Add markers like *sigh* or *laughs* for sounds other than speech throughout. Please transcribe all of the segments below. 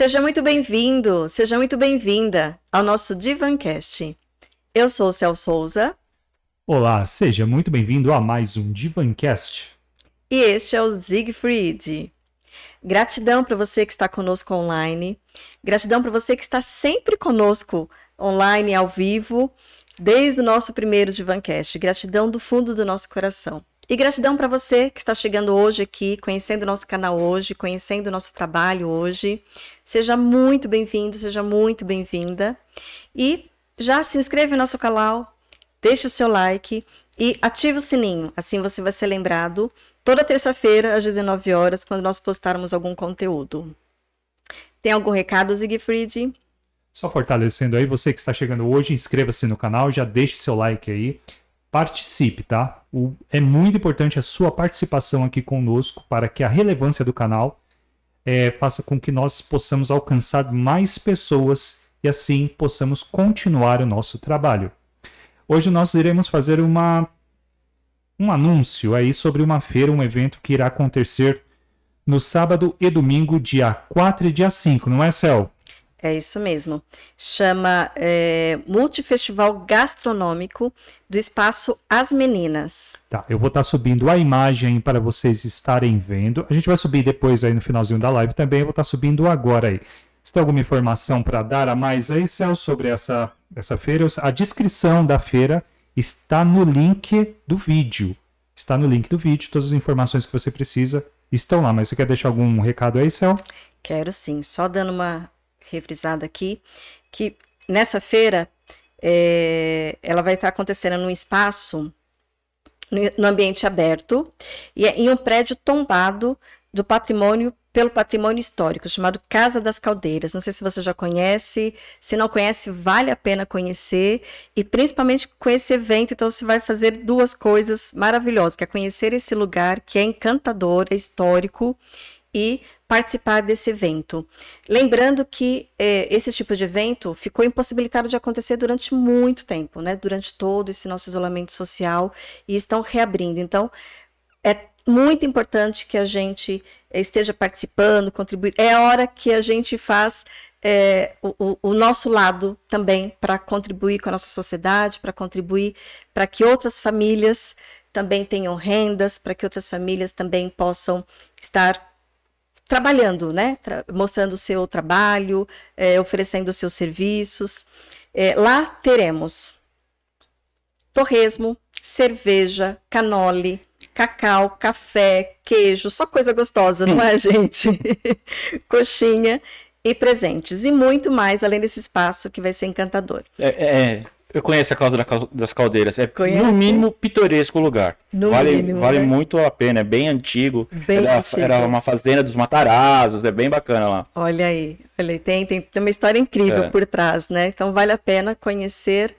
Seja muito bem-vindo, seja muito bem-vinda ao nosso Divancast. Eu sou o Cel Souza. Olá, seja muito bem-vindo a mais um Divancast. E este é o Siegfried. Gratidão para você que está conosco online. Gratidão para você que está sempre conosco online, ao vivo, desde o nosso primeiro Divancast. Gratidão do fundo do nosso coração. E gratidão para você que está chegando hoje aqui, conhecendo o nosso canal hoje, conhecendo o nosso trabalho hoje. Seja muito bem-vindo, seja muito bem-vinda. E já se inscreve no nosso canal, deixe o seu like e ative o sininho. Assim você vai ser lembrado toda terça-feira às 19 horas quando nós postarmos algum conteúdo. Tem algum recado, Siegfried? Só fortalecendo aí, você que está chegando hoje, inscreva-se no canal, já deixe seu like aí participe, tá? O, é muito importante a sua participação aqui conosco para que a relevância do canal é, faça com que nós possamos alcançar mais pessoas e assim possamos continuar o nosso trabalho. Hoje nós iremos fazer uma, um anúncio aí sobre uma feira, um evento que irá acontecer no sábado e domingo, dia 4 e dia 5, não é, Cel? É isso mesmo. Chama é, Multifestival Gastronômico do Espaço As Meninas. Tá, eu vou estar tá subindo a imagem para vocês estarem vendo. A gente vai subir depois aí no finalzinho da live também. Eu vou estar tá subindo agora aí. Você tem alguma informação para dar a mais aí, Céu, sobre essa, essa feira? A descrição da feira está no link do vídeo. Está no link do vídeo. Todas as informações que você precisa estão lá. Mas você quer deixar algum recado aí, Céu? Quero sim. Só dando uma refrisada aqui, que nessa feira é, ela vai estar acontecendo num espaço, no ambiente aberto, e é em um prédio tombado do patrimônio pelo patrimônio histórico, chamado Casa das Caldeiras. Não sei se você já conhece, se não conhece, vale a pena conhecer, e principalmente com esse evento, então você vai fazer duas coisas maravilhosas, que é conhecer esse lugar que é encantador, é histórico, e participar desse evento. Lembrando que é, esse tipo de evento ficou impossibilitado de acontecer durante muito tempo, né? Durante todo esse nosso isolamento social e estão reabrindo. Então, é muito importante que a gente esteja participando, contribuindo. É a hora que a gente faz é, o, o, nosso lado também para contribuir com a nossa sociedade, para contribuir para que outras famílias também tenham rendas, para que outras famílias também possam estar trabalhando, né? Tra mostrando o seu trabalho, é, oferecendo os seus serviços. É, lá teremos torresmo, cerveja, canole, cacau, café, queijo, só coisa gostosa, não é, gente? *laughs* Coxinha e presentes. E muito mais, além desse espaço que vai ser encantador. É, é eu conheço a Casa das Caldeiras. É Conhece? no mínimo pitoresco o lugar. No vale mínimo, vale né? muito a pena. É bem antigo. Bem era, antigo. era uma fazenda dos Matarazos. É bem bacana lá. Olha aí. Olha, tem, tem, tem uma história incrível é. por trás, né? Então vale a pena conhecer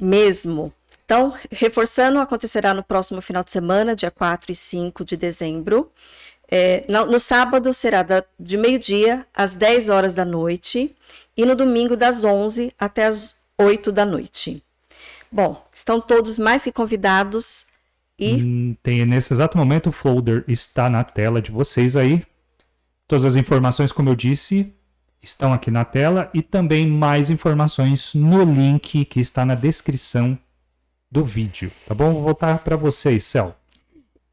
mesmo. Então, reforçando, acontecerá no próximo final de semana, dia 4 e 5 de dezembro. É, no, no, sábado será da, de meio-dia às 10 horas da noite e no domingo das 11 até as 8 da noite. Bom, estão todos mais que convidados e. Hum, tem nesse exato momento o folder está na tela de vocês aí. Todas as informações, como eu disse, estão aqui na tela e também mais informações no link que está na descrição do vídeo, tá bom? Vou voltar para vocês, Cel.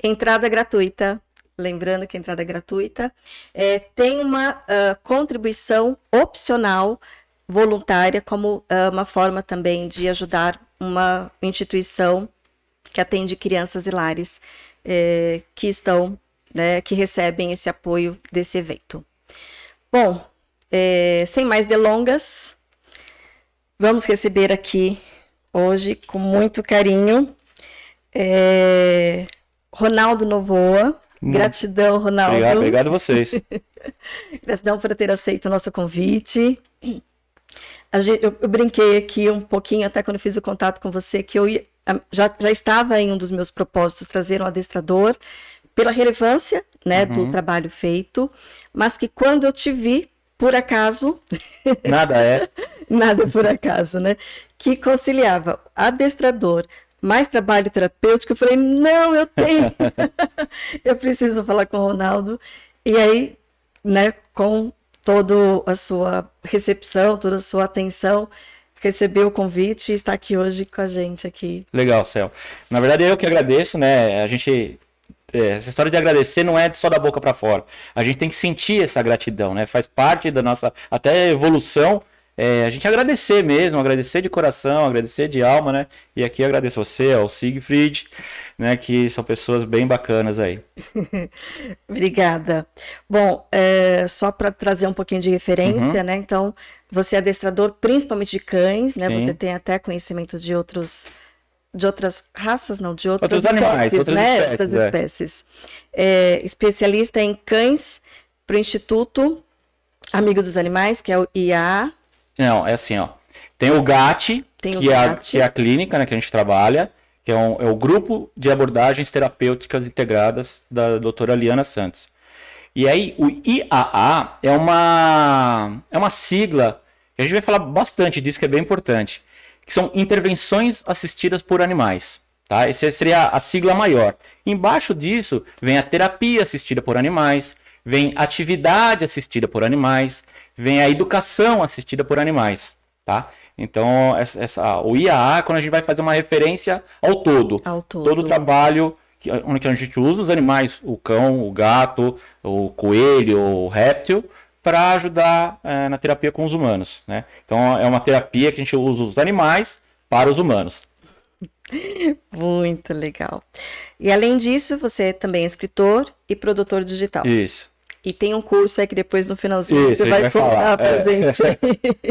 Entrada gratuita. Lembrando que a entrada é gratuita. É, tem uma uh, contribuição opcional voluntária como uh, uma forma também de ajudar uma instituição que atende crianças e lares eh, que estão, né, que recebem esse apoio desse evento. Bom, eh, sem mais delongas, vamos receber aqui hoje com muito carinho eh, Ronaldo Novoa. Hum. Gratidão, Ronaldo. Obrigado, obrigado a vocês. *laughs* Gratidão por ter aceito o nosso convite. Gente, eu, eu, brinquei aqui um pouquinho, até quando fiz o contato com você, que eu ia, já, já estava em um dos meus propósitos trazer um adestrador pela relevância né, uhum. do trabalho feito, mas que quando eu te vi, por acaso. *laughs* Nada é. nada por acaso, né? Que conciliava adestrador mais trabalho terapêutico. Eu falei, não, eu tenho. *laughs* eu preciso falar com o Ronaldo. E aí, né, com toda a sua recepção, toda a sua atenção, receber o convite e estar aqui hoje com a gente aqui. Legal, Céu. Na verdade, eu que agradeço, né? A gente é, essa história de agradecer não é só da boca para fora. A gente tem que sentir essa gratidão, né? Faz parte da nossa até evolução. É, a gente agradecer mesmo, agradecer de coração, agradecer de alma, né? E aqui agradeço você, ao Siegfried, né? Que são pessoas bem bacanas aí. *laughs* Obrigada. Bom, é, só para trazer um pouquinho de referência, uhum. né? Então, você é adestrador principalmente de cães, né? Sim. Você tem até conhecimento de outros de outras raças, não, de outras outros espécies, animais, outras né? espécies. Outras é. espécies. É, especialista em cães para o Instituto Amigo dos Animais, que é o IA. Não, é assim, ó. Tem o GAT, Tem o que, GAT. É a, que é a clínica né, que a gente trabalha, que é, um, é o Grupo de Abordagens Terapêuticas Integradas da doutora Liana Santos. E aí, o IAA é uma, é uma sigla, que a gente vai falar bastante disso, que é bem importante que são intervenções assistidas por animais. Tá? Essa seria a sigla maior. Embaixo disso vem a terapia assistida por animais, vem atividade assistida por animais, vem a educação assistida por animais. Tá? Então, essa, essa, o IAA, quando a gente vai fazer uma referência ao todo, ao todo. todo o trabalho que, onde a gente usa os animais, o cão, o gato, o coelho, o réptil, para ajudar é, na terapia com os humanos. Né? Então é uma terapia que a gente usa os animais para os humanos. *laughs* Muito legal. E além disso, você também é escritor e produtor digital. Isso. E tem um curso aí que depois no finalzinho Isso, você vai, vai falar pra é. gente.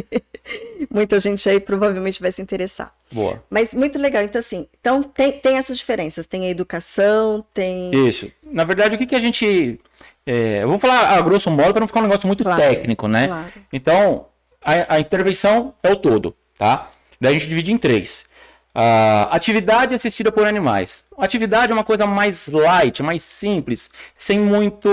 *laughs* Muita gente aí provavelmente vai se interessar. Boa. Mas muito legal. Então, assim, então tem, tem essas diferenças. Tem a educação, tem. Isso. Na verdade, o que, que a gente é, eu vou falar a grosso modo para não ficar um negócio muito claro, técnico, né? Claro. Então, a, a, intervenção é o todo, tá? Daí a gente divide em três. Uh, atividade assistida por animais. Atividade é uma coisa mais light, mais simples, sem muito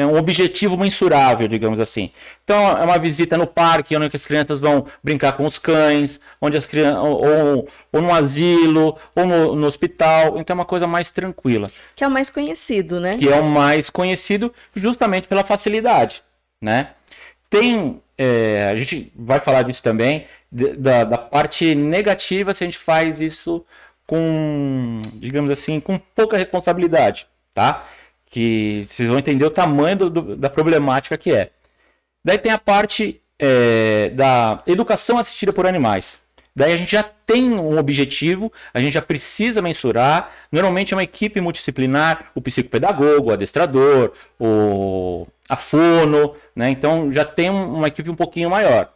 é um objetivo mensurável, digamos assim. Então, é uma visita no parque, onde as crianças vão brincar com os cães, onde as crianças, ou, ou no asilo, ou no, no, hospital. Então, é uma coisa mais tranquila. Que é o mais conhecido, né? Que é o mais conhecido justamente pela facilidade, né? Tem, é, a gente vai falar disso também, da, da parte negativa se a gente faz isso com, digamos assim, com pouca responsabilidade, tá? Que vocês vão entender o tamanho do, do, da problemática que é. Daí tem a parte é, da educação assistida por animais. Daí a gente já tem um objetivo, a gente já precisa mensurar. Normalmente é uma equipe multidisciplinar, o psicopedagogo, o adestrador, o a fono, né? Então já tem uma equipe um pouquinho maior.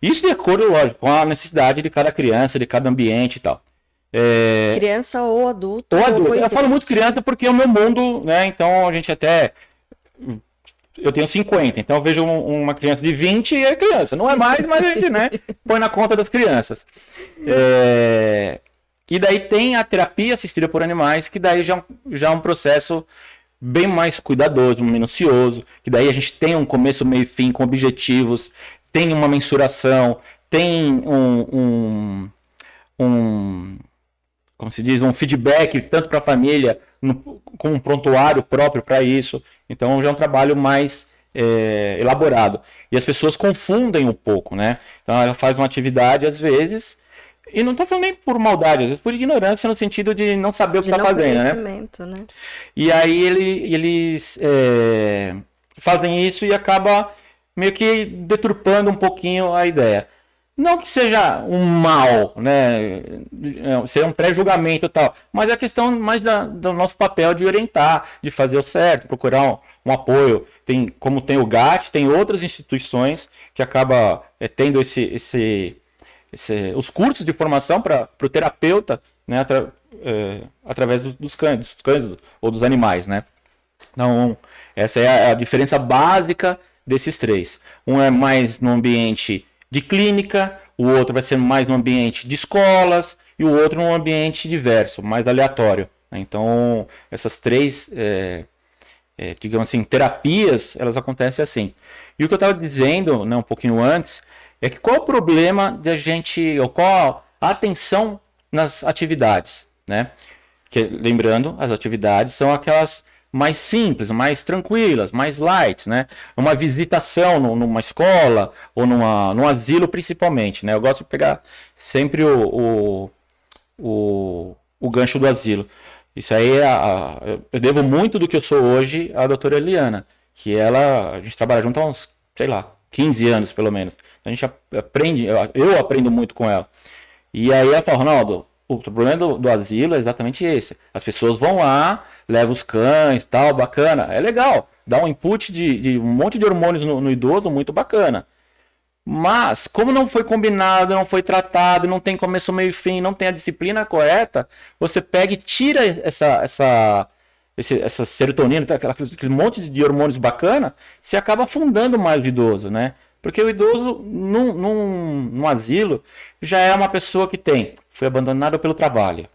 Isso de acordo, lógico, com a necessidade de cada criança, de cada ambiente e tal. É... Criança ou adulto. Ou adulto. Ou eu falo muito criança porque é o meu mundo, né? Então a gente até. Eu tenho 50, então eu vejo um, uma criança de 20 e é criança. Não é mais, mas a gente, né? *laughs* Põe na conta das crianças. É... E daí tem a terapia assistida por animais, que daí já, já é um processo bem mais cuidadoso, minucioso, que daí a gente tem um começo, meio e fim com objetivos, tem uma mensuração, tem um, um, um como se diz, um feedback tanto para a família, no, com um prontuário próprio para isso. Então já é um trabalho mais é, elaborado. E as pessoas confundem um pouco, né? Então ela faz uma atividade às vezes. E não estou falando nem por maldade, às vezes por ignorância, no sentido de não saber o que está fazendo, né? né? E aí ele, eles é, fazem isso e acaba meio que deturpando um pouquinho a ideia. Não que seja um mal, né? É, seja um pré-julgamento e tal, mas é a questão mais da, do nosso papel de orientar, de fazer o certo, procurar um, um apoio. Tem, como tem o GAT, tem outras instituições que acaba é, tendo esse, esse, esse, os cursos de formação para o terapeuta, né? Atra, é, através dos, dos, cães, dos cães ou dos animais, né? Então, essa é a, a diferença básica desses três. Um é mais no ambiente de clínica, o outro vai ser mais no ambiente de escolas e o outro num ambiente diverso, mais aleatório. Né? Então, essas três, é, é, digamos assim, terapias, elas acontecem assim. E o que eu estava dizendo né, um pouquinho antes é que qual o problema de a gente, ou qual a atenção nas atividades, né? Que, lembrando, as atividades são aquelas mais simples, mais tranquilas, mais light, né? Uma visitação no, numa escola ou numa, num asilo principalmente, né? Eu gosto de pegar sempre o, o, o, o gancho do asilo. Isso aí, é a, eu devo muito do que eu sou hoje à doutora Eliana, que ela, a gente trabalha junto há uns, sei lá, 15 anos pelo menos. A gente aprende, eu aprendo muito com ela. E aí ela fala, Ronaldo, o problema do, do, asilo é exatamente esse. As pessoas vão lá, levam os cães, tal, bacana. É legal. Dá um input de, de um monte de hormônios no, no, idoso, muito bacana. Mas, como não foi combinado, não foi tratado, não tem começo, meio e fim, não tem a disciplina correta, você pega e tira essa, essa, esse, essa serotonina, aquela, aquele monte de hormônios bacana, se acaba afundando mais o idoso, né? Porque o idoso, num, num, num asilo, já é uma pessoa que tem, foi abandonado pelo trabalho,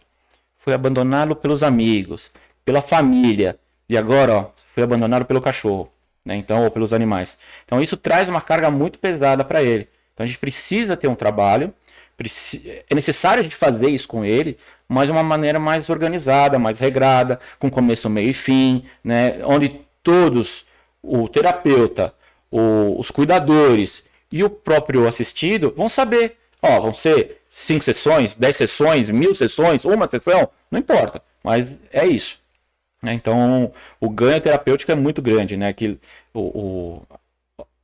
foi abandonado pelos amigos, pela família, e agora, ó, foi abandonado pelo cachorro, né? Então, ou pelos animais. Então, isso traz uma carga muito pesada para ele. Então, a gente precisa ter um trabalho, é necessário a gente fazer isso com ele, mas de uma maneira mais organizada, mais regrada, com começo, meio e fim, né? Onde todos, o terapeuta, o, os cuidadores e o próprio assistido vão saber. Ó, vão ser cinco sessões, dez sessões, mil sessões, uma sessão, não importa. Mas é isso. Né? Então, o ganho terapêutico é muito grande, né? Que o,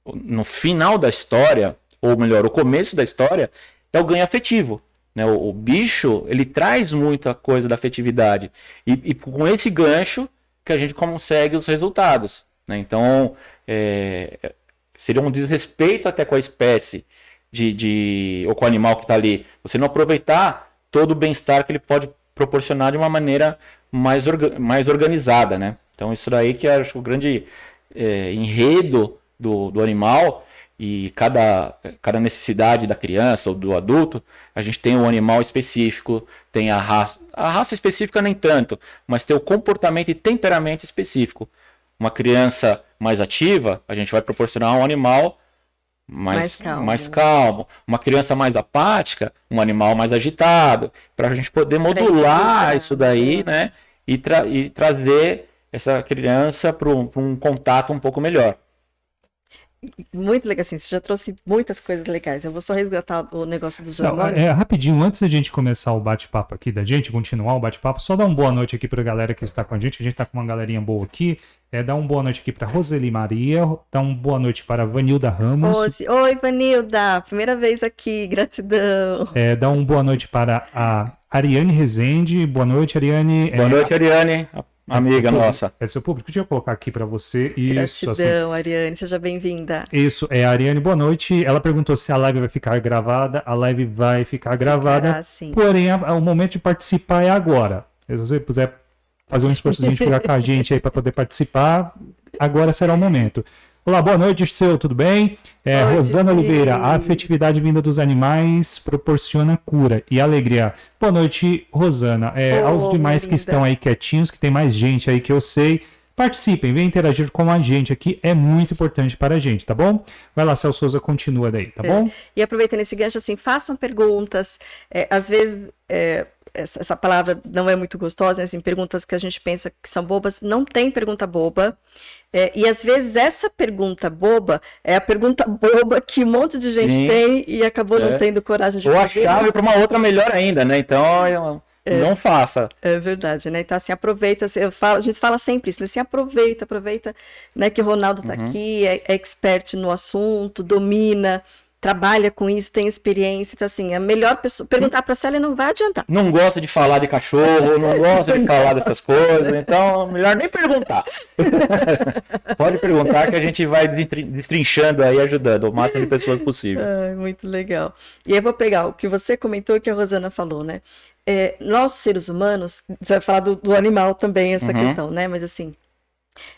o, no final da história, ou melhor, o começo da história, é o ganho afetivo. Né? O, o bicho, ele traz muita coisa da afetividade. E, e, com esse gancho que a gente consegue os resultados. Né? Então, é, seria um desrespeito até com a espécie de, de ou com o animal que está ali. Você não aproveitar todo o bem-estar que ele pode proporcionar de uma maneira mais, orga, mais organizada, né? Então isso daí que acho que o grande é, enredo do, do animal e cada, cada necessidade da criança ou do adulto, a gente tem um animal específico, tem a raça, a raça específica nem tanto, mas tem o comportamento e temperamento específico. Uma criança mais ativa, a gente vai proporcionar um animal mais, mais, calmo. mais calmo. Uma criança mais apática, um animal mais agitado, para a gente poder modular isso daí, né? E, tra e trazer essa criança para um, um contato um pouco melhor muito legal, assim, você já trouxe muitas coisas legais. Eu vou só resgatar o negócio dos hormônios. É, rapidinho, antes da gente começar o bate-papo aqui da gente, continuar o bate-papo, só dar uma boa noite aqui para a galera que está com a gente. A gente está com uma galerinha boa aqui. É, dá uma boa noite aqui para Roseli Maria, dá uma boa noite para Vanilda Ramos. Rose. Oi, Vanilda, primeira vez aqui, gratidão. É, dá uma boa noite para a Ariane Rezende. Boa noite, Ariane. Boa é, noite, Ariane. Amiga nossa. É seu público. Deixa eu colocar aqui para você. Isso, Gratidão, assim. Ariane. Seja bem-vinda. Isso, é a Ariane. Boa noite. Ela perguntou se a live vai ficar gravada. A live vai ficar gravada. sim. Porém, o momento de participar é agora. Se você puder fazer um esforço de ficar com a *laughs* gente aí para poder participar, agora será o momento. Olá, boa noite, seu, tudo bem? É, Rosana Oliveira, a afetividade vinda dos animais proporciona cura e alegria. Boa noite, Rosana. É, oh, aos demais que estão aí quietinhos, que tem mais gente aí que eu sei, participem, venham interagir com a gente aqui, é muito importante para a gente, tá bom? Vai lá, Celso Souza, continua daí, tá é. bom? E aproveitando esse gancho, assim, façam perguntas, é, às vezes... É essa, essa, palavra não é muito gostosa, né? assim, perguntas que a gente pensa que são bobas, não tem pergunta boba. É, e às vezes essa pergunta boba é a pergunta boba que um monte de gente Sim. tem e acabou é. não tendo coragem de Ou fazer. Ou a chave para uma outra melhor ainda, né? Então, é. não faça. É verdade, né? Então, assim, aproveita, assim, falo, a gente fala sempre isso, né? Assim, aproveita, aproveita, né? Que o Ronaldo está uhum. aqui, é, é expert no assunto, domina, trabalha com isso, tem experiência, então assim, a melhor pessoa perguntar para ela não vai adiantar. Não gosta de falar de cachorro, não gosta de falar dessas coisas, então melhor nem perguntar. *laughs* Pode perguntar que a gente vai destrinchando aí, ajudando o máximo de pessoas possível. Ai, muito legal. E eu vou pegar o que você comentou e que a Rosana falou, né? É, nós, seres humanos, você vai falar do, do animal também, essa uhum. questão, né? Mas assim,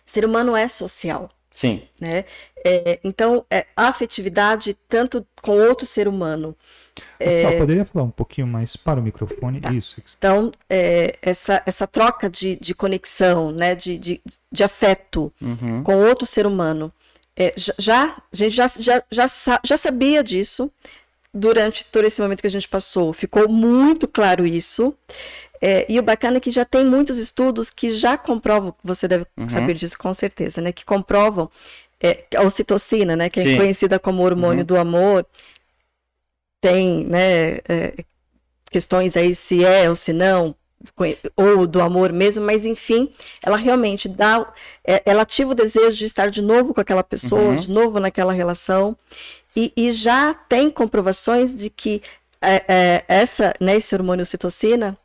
ser humano é social. Sim. Né? É, então, é, a afetividade, tanto com outro ser humano. Pessoal, é... poderia falar um pouquinho mais para o microfone? Tá. Isso. Então, é, essa, essa troca de, de conexão, né, de, de, de afeto uhum. com outro ser humano, é, já, a gente já, já, já, já sabia disso durante todo esse momento que a gente passou. Ficou muito claro isso. É, e o bacana é que já tem muitos estudos que já comprovam, você deve Uhum. saber disso com certeza, né? Que comprovam é, a ocitocina, né? Que Sim. é conhecida como hormônio Uhum. do amor. Tem, né? é, questões aí se é ou se não, ou do amor mesmo, mas enfim, ela realmente dá, é, ela ativa o desejo de estar de novo com aquela pessoa, Uhum. de novo naquela relação, e, e já tem comprovações de que é, é, essa, né, esse hormônio ocitocina,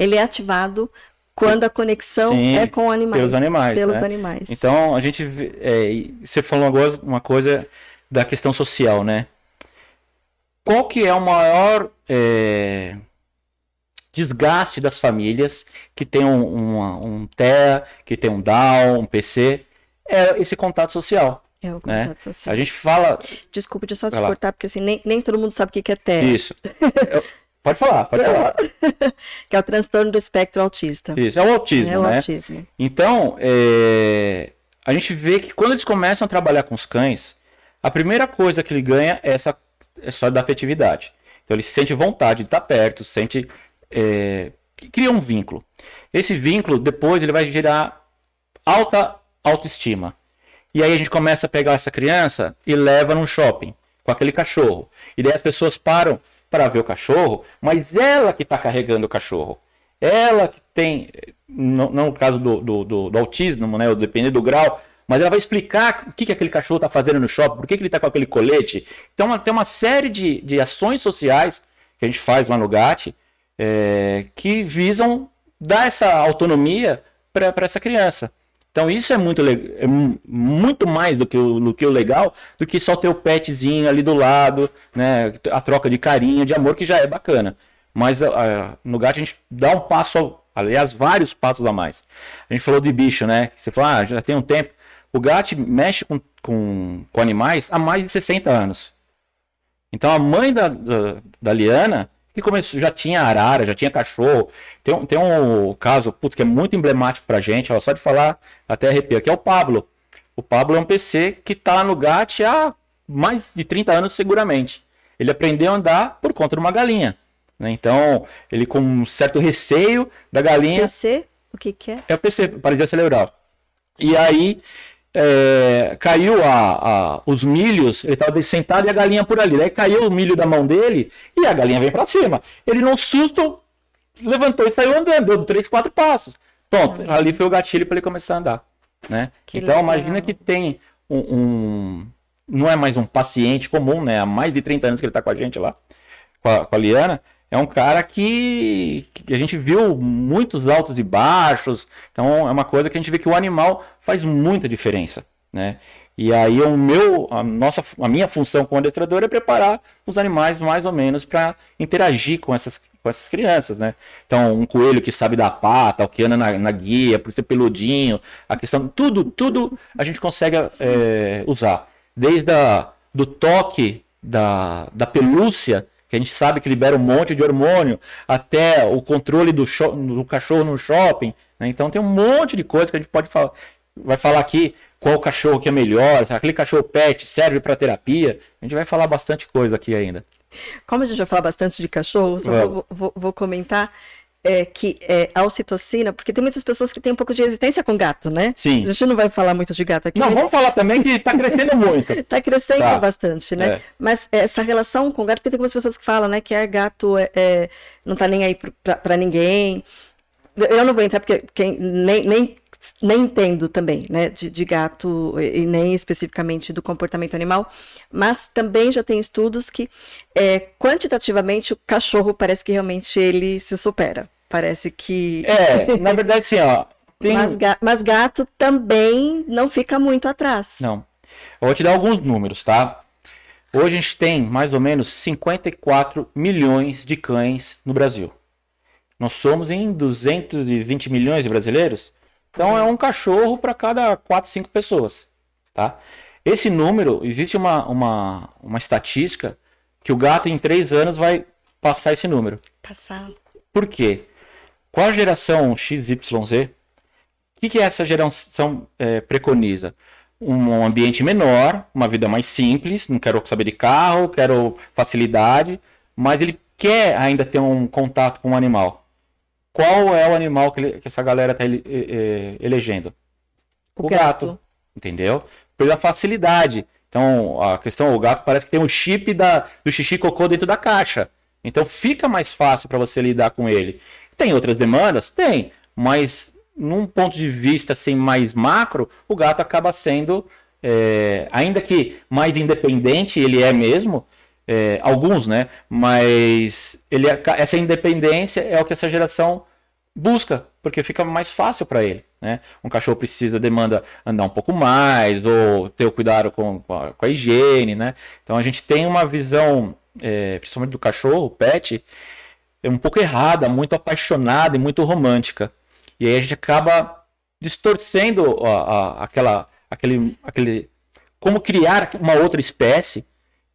ele é ativado quando a conexão Sim, é com animais. pelos animais, Pelos né? animais. Então, a gente. é, você falou agora uma coisa da questão social, né? Qual que é o maior é, desgaste das famílias que tem um, uma- um TEA, que tem um Down, um PC? É esse contato social. é o né? contato social. A gente fala. Desculpa, deixa eu só te cortar, porque assim, nem, nem todo mundo sabe o que que é TEA, Isso. *laughs* Pode falar, pode falar. *laughs* que é o transtorno do espectro autista. Isso, é o autismo, É o né? autismo. Então, é, a gente vê que quando eles começam a trabalhar com os cães, a primeira coisa que ele ganha é essa história da afetividade. Então ele sente vontade de estar perto, sente. É, cria um vínculo. Esse vínculo, depois, ele vai gerar alta autoestima. E aí a gente começa a pegar essa criança e leva num shopping com aquele cachorro. E daí as pessoas param para ver o cachorro, mas ela que está carregando o cachorro. Ela que tem, não, no caso do, do, do- do autismo, né, dependendo do grau, mas ela vai explicar o que, que aquele cachorro está fazendo no shopping, por que, que ele está com aquele colete. Então tem uma série de, de ações sociais que a gente faz lá no GAT é, que visam dar essa autonomia para essa criança. Então isso é muito, é mu- muito mais do que, o, do que o legal, do que só ter o petzinho ali do lado, né? A troca de carinho, de amor, que já é bacana. Mas ah, no gato a gente dá um passo, aliás, vários passos a mais. A gente falou de bicho, né? Você falou, ah, já tem um tempo. O gato mexe com, com, com animais há mais de 60 anos. Então a mãe da, da, da Liana, que começou, já tinha arara, já tinha cachorro. Tem, um- tem um caso, putz, que é muito emblemático pra gente, ó, só de falar até arrepia, que é o Pablo. O Pablo é um PC que tá no GAT há mais de 30 anos seguramente. Ele aprendeu a andar por conta de uma galinha. né? Então, ele com um certo receio da galinha, PC, o que que é? é o PC, paralisia cerebral. E aí é, caiu a, a- os milhos, ele estava sentado e a galinha por ali. Daí caiu o milho da mão dele e a galinha veio para cima. Ele, num susto, levantou e saiu andando, deu três, quatro passos. Pronto, ali foi o gatilho para ele começar a andar. Né? Então, legal. imagina que tem um, um- Não é mais um paciente comum, né? Há mais de 30 anos que ele está com a gente lá, com a, com a Liana. É um cara que, que a gente viu muitos altos e baixos. Então é uma coisa que a gente vê que o animal faz muita diferença, né? E aí o meu, a nossa, a minha função como adestrador é preparar os animais mais ou menos para interagir com essas, com essas crianças, né? Então um coelho que sabe dar pata, o que anda na, na guia, por ser peludinho, a questão, tudo, tudo a gente consegue é, usar, desde a, do toque da, da pelúcia que a gente sabe que libera um monte de hormônio, até o controle do, do cachorro no shopping. né? Então tem um monte de coisa que a gente pode falar. Vai falar aqui qual cachorro que é melhor, aquele cachorro pet serve para terapia. A gente vai falar bastante coisa aqui ainda. Como a gente vai falar bastante de cachorro, só vou, vou- vou comentar é, que é, a ocitocina, porque tem muitas pessoas que têm um pouco de resistência com gato, né? Sim. A gente não vai falar muito de gato aqui. Não, mas vamos falar também que está crescendo muito. *laughs* Tá crescendo Tá. bastante, né? É. Mas essa relação com gato, porque tem algumas pessoas que falam, né, que é gato é, é, não tá nem aí pra ninguém. Eu não vou entrar porque quem, nem, nem, nem entendo também, né, de, de gato e nem especificamente do comportamento animal, mas também já tem estudos que é, quantitativamente o cachorro parece que realmente ele se supera. Parece que. É, na verdade, assim, ó. Tem... Mas, ga- mas gato também não fica muito atrás. Não. Eu vou te dar alguns números, tá? Hoje a gente tem mais ou menos 54 milhões de cães no Brasil. Nós somos em 220 milhões de brasileiros. Então é um cachorro para cada 4, 5 pessoas, tá? Esse número, existe uma, uma, uma estatística que o gato em 3 anos vai passar esse número. Passar. Por quê? Qual a geração XYZ? O que, que essa geração é, preconiza? Um ambiente menor, uma vida mais simples, não quero saber de carro, quero facilidade, mas ele quer ainda ter um contato com o animal. Qual é o animal que, ele- que essa galera tá ele- elegendo? O gato. Entendeu? Pela facilidade. Então, a questão, o gato parece que tem um chip da, do xixi cocô dentro da caixa. Então, fica mais fácil para você lidar com ele. Tem outras demandas? Tem. Mas, num ponto de vista assim, mais macro, o gato acaba sendo, é, ainda que mais independente, ele é mesmo, é, alguns, né? Mas ele, essa independência é o que essa geração busca, porque fica mais fácil para ele, né? Um cachorro precisa, demanda andar um pouco mais, ou ter o cuidado com, com, a, higiene, né? Então a gente tem uma visão, é, principalmente do cachorro, pet, é um pouco errada, muito apaixonada e muito romântica. E aí a gente acaba distorcendo a, a- aquela, aquele, aquele, como criar uma outra espécie.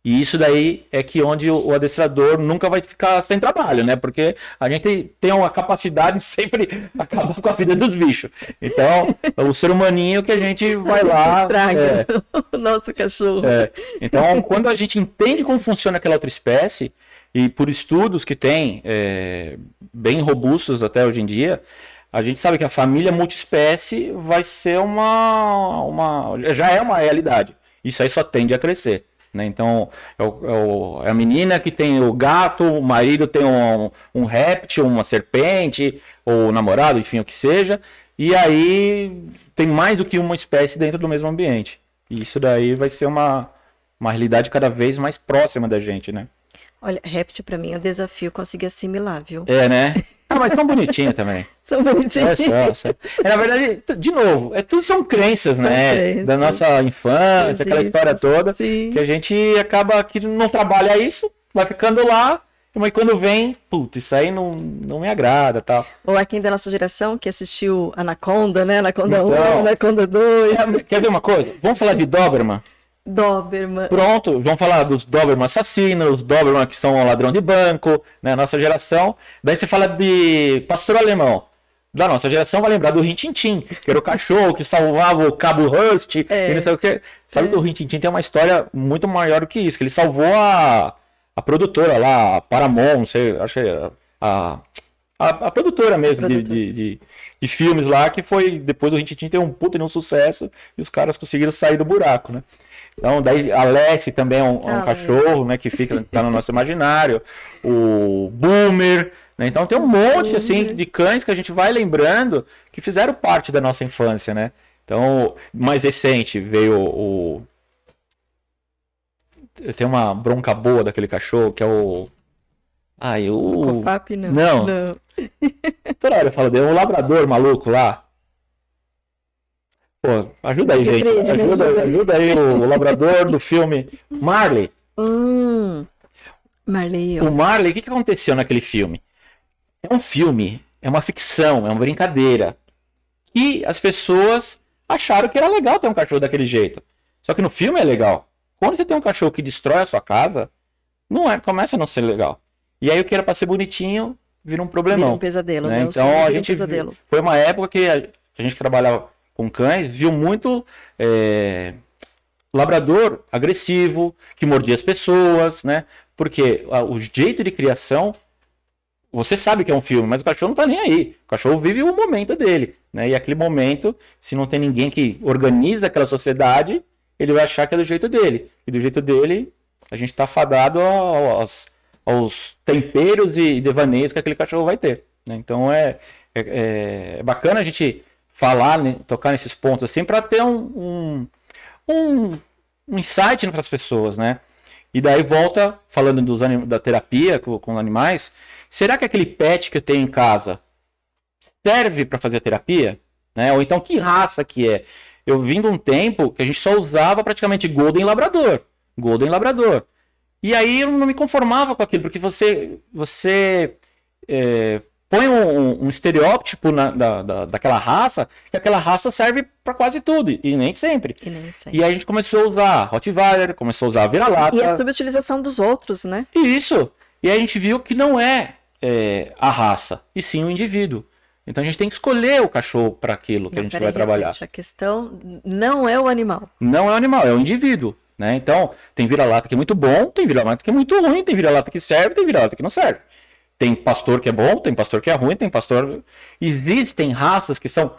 E isso daí é que onde o, adestrador nunca vai ficar sem trabalho, né? Porque a gente tem uma capacidade de sempre *laughs* acabar com a vida dos bichos. Então, é o ser humaninho que a gente vai lá. *laughs* é, Traga o nosso cachorro. é. Então, quando a gente entende como funciona aquela outra espécie, e por estudos que tem, é, bem robustos até hoje em dia, a gente sabe que a família multiespécie vai ser uma, uma. já é uma realidade. Isso aí só tende a crescer. Né? Então, é, o- é o- é a menina que tem o gato, o marido tem um, um réptil, uma serpente, ou o namorado, enfim, o que seja. E aí tem mais do que uma espécie dentro do mesmo ambiente. E isso daí vai ser uma, uma realidade cada vez mais próxima da gente, né? Olha, réptil pra mim é um desafio conseguir assimilar, viu? É, né? *laughs* Ah, mas tão bonitinho também. *laughs* São bonitinhos. É, só, só. É, na verdade, de novo, é tudo são crenças, né? crenças. Da nossa infância, aquela história toda, Sim. que a gente acaba que não trabalha isso, vai ficando lá, mas quando vem, putz, isso aí não, não me agrada, tal. Ou é quem da nossa geração que assistiu Anaconda, né? Anaconda Então. 1, Anaconda 2, Quer, quer ver uma coisa? Vamos falar de Doberman? Doberman. Pronto, vamos falar dos Doberman assassinos, os Doberman que são ladrão de banco, né? Nossa geração. Daí você fala de pastor alemão. Da nossa geração vai lembrar do Rintintin, que era o cachorro que salvava o Cabo Rust É. e não sei o que. Sabe que o Rintintin tem uma história muito maior do que isso, que ele salvou a, a produtora lá, a Paramount, não sei, acho que era a, a, a produtora mesmo de, Produtora. de, de, de filmes lá, que foi, depois do Rintintin ter um puta de um sucesso e os caras conseguiram sair do buraco, né? Então, daí a Lessie também é um, é um Ah, cachorro, né, que fica tá no nosso imaginário. O Boomer, né? Então tem um monte assim de cães que a gente vai lembrando que fizeram parte da nossa infância, né? Então, mais recente veio o tem uma bronca boa daquele cachorro que é o Ai, o Cofap, não. Não. não. Toda hora eu falo dele, o labrador maluco lá. Pô, ajuda aí, Me gente. Ajuda, ajuda. ajuda aí o, *laughs* labrador do filme Marley. Hum. Marley. O Marley, o que, que aconteceu naquele filme? É um filme, é uma ficção, é uma brincadeira. E as pessoas acharam que era legal ter um cachorro daquele jeito. Só que no filme é legal. Quando você tem um cachorro que destrói a sua casa, não é, começa a não ser legal. E aí o que era pra ser bonitinho vira um Vira problemão. um pesadelo, né? né? Então a vira um gente pesadelo. foi uma época que a, a gente trabalhava com cães viu muito é, labrador agressivo que mordia as pessoas, né? Porque a- o jeito de criação você sabe que é um filme, mas o cachorro não tá nem aí. O cachorro vive o momento dele, né? E aquele momento, se não tem ninguém que organiza aquela sociedade, ele vai achar que é do jeito dele. E do jeito dele, a gente tá fadado aos, aos temperos e devaneios que aquele cachorro vai ter. né? Então é, é, é bacana a gente falar, né, tocar nesses pontos assim, para ter um, um, um, um insight para as pessoas, né? E daí volta falando dos da terapia com, com animais. Será que aquele pet que eu tenho em casa serve para fazer terapia? Né? Ou então que raça que é? Eu vim de um tempo que a gente só usava praticamente Golden Labrador. Golden Labrador. E aí eu não me conformava com aquilo, porque você, você é, põe um, um estereótipo na- da, da, daquela raça, que aquela raça serve para quase tudo, e nem sempre. E nem sei. E aí a gente começou a usar Rottweiler, começou a usar vira-lata. E a subutilização dos outros, né? Isso. E aí a gente viu que não é, é, a raça, e sim o indivíduo. Então a gente tem que escolher o cachorro para aquilo que Não, a gente vai trabalhar. repete, A questão não é o animal. Não é o animal, é o indivíduo. Né? Então, tem vira-lata que é muito bom, tem vira-lata que é muito ruim, tem vira-lata que serve, tem vira-lata que não serve. Tem pastor que é bom, tem pastor que é ruim, tem pastor. Existem raças que são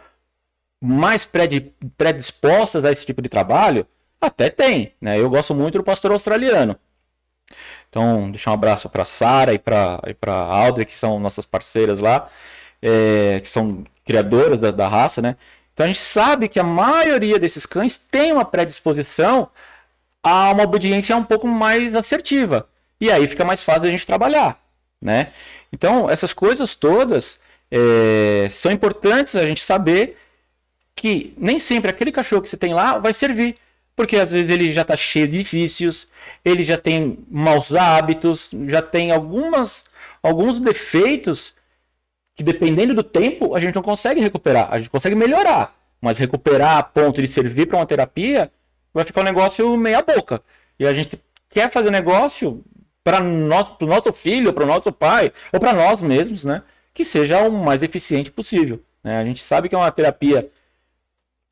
mais predi- predispostas a esse tipo de trabalho? Até tem, né? Eu gosto muito do pastor australiano. Então, deixar um abraço para Sara e para e para Audrey, que são nossas parceiras lá, é, que são criadoras da, da raça, né? Então a gente sabe que a maioria desses cães tem uma predisposição a uma obediência um pouco mais assertiva. E aí fica mais fácil a gente trabalhar, né? Então, essas coisas todas é, são importantes a gente saber que nem sempre aquele cachorro que você tem lá vai servir. Porque às vezes ele já está cheio de vícios, ele já tem maus hábitos, já tem algumas, alguns defeitos que dependendo do tempo a gente não consegue recuperar. A gente consegue melhorar, mas recuperar a ponto de servir para uma terapia vai ficar um negócio meia boca. E a gente quer fazer negócio para o nosso filho, para o nosso pai, ou para nós mesmos, né? Que seja o mais eficiente possível. Né? A gente sabe que é uma terapia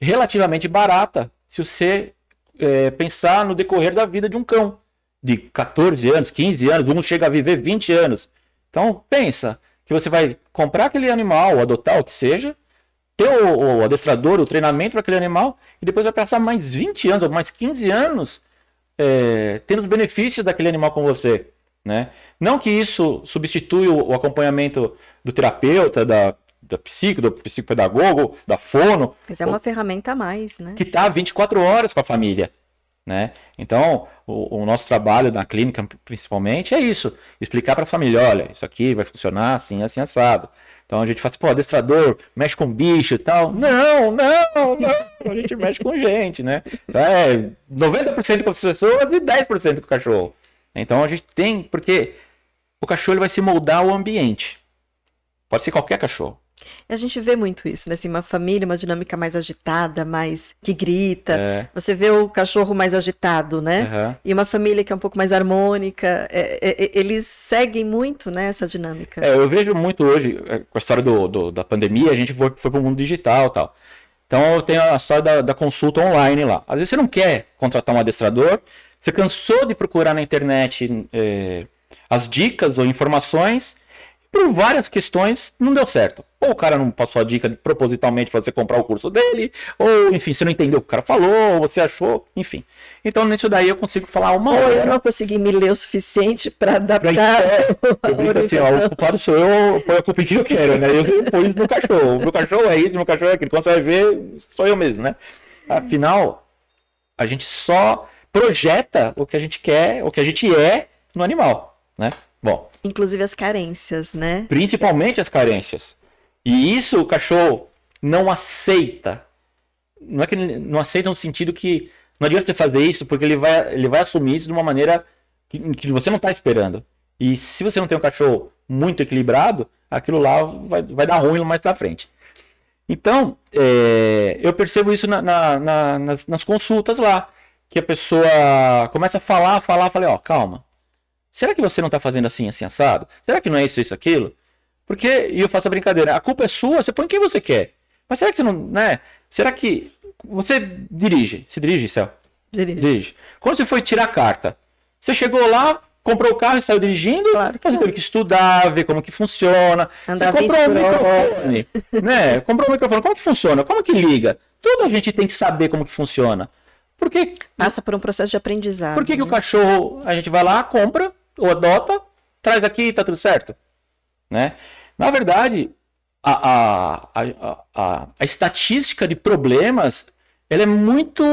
relativamente barata se você é, pensar no decorrer da vida de um cão de 14 anos, 15 anos, um chega a viver 20 anos. Então, pensa que você vai comprar aquele animal, adotar o que seja, ter o, o adestrador, o treinamento para aquele animal, e depois vai passar mais 20 anos ou mais 15 anos é, tendo os benefícios daquele animal com você. Né? Não que isso substitui o, acompanhamento do terapeuta, da, da psico, do psicopedagogo, da fono, Mas é uma ferramenta a mais, né? que está 24 horas com a família. Né? Então, o, o nosso trabalho na clínica, principalmente, é isso: explicar para a família: olha, isso aqui vai funcionar assim, assim, assado. Então a gente fala assim, pô, adestrador, mexe com bicho e tal. Não, não, não. A gente mexe com gente, né? Então é 90% com as pessoas e 10% com o cachorro. Então a gente tem, porque o cachorro ele vai se moldar ao ambiente. Pode ser qualquer cachorro. A gente vê muito isso, né? Assim, uma família, uma dinâmica mais agitada, mais que grita. É. Você vê o cachorro mais agitado, né? Aham. E uma família que é um pouco mais harmônica. é- é- é- eles seguem muito, né, essa dinâmica. É, eu vejo muito hoje, é, com a história do, do- da pandemia, a gente foi, foi para o mundo digital e tal. Então eu tenho a história da, da consulta online lá. Às vezes você não quer contratar um adestrador, você cansou de procurar na internet as dicas ou informações, e por várias questões não deu certo. Ou o cara não passou a dica propositalmente para você comprar o curso dele, ou enfim, você não entendeu o que o cara falou, ou você achou, enfim. Então nisso daí eu consigo falar uma Ou eu hora. não consegui me ler o suficiente para Pra- adaptar. é, eu brinco assim, ó, o culpado sou eu, eu ponho a culpa em quem eu quero, né? Eu ponho isso no cachorro. Meu cachorro é isso, meu cachorro é aquilo. Quando você vai ver, sou eu mesmo, né? Afinal, a gente só projeta o que a gente quer, o que a gente é no animal, né? Bom, Inclusive as carências, né? principalmente as carências. E isso o cachorro não aceita. Não é que não aceita no sentido que não adianta você fazer isso, porque ele vai, ele vai assumir isso de uma maneira que, que você não está esperando. E se você não tem um cachorro muito equilibrado, aquilo lá vai, vai dar ruim mais pra frente. Então, é, eu percebo isso na- na- na- nas, nas consultas lá. Que a pessoa começa a falar, falar, falei, ó, calma. Será que você não tá fazendo assim, assim, assado? Será que não é isso, isso, aquilo? Porque, e eu faço a brincadeira, a culpa é sua, você põe quem você quer. Mas será que você não, né? Será que você dirige? Se dirige, Céu? Dirige. Dirige. Quando você foi tirar a carta, você chegou lá, comprou o carro e saiu dirigindo? Claro que Você teve que estudar, ver como que funciona. Andar você comprou um 20 por hora. microfone, né? Comprou um microfone, como que funciona? Como que liga? Tudo a gente tem que saber como que funciona. Por que, Passa por um processo de aprendizado. por que, que o né? cachorro, a gente vai lá, compra, ou adota, traz aqui e tá tudo certo? Né? Na verdade, a, a, a, a, a estatística de problemas ela é muito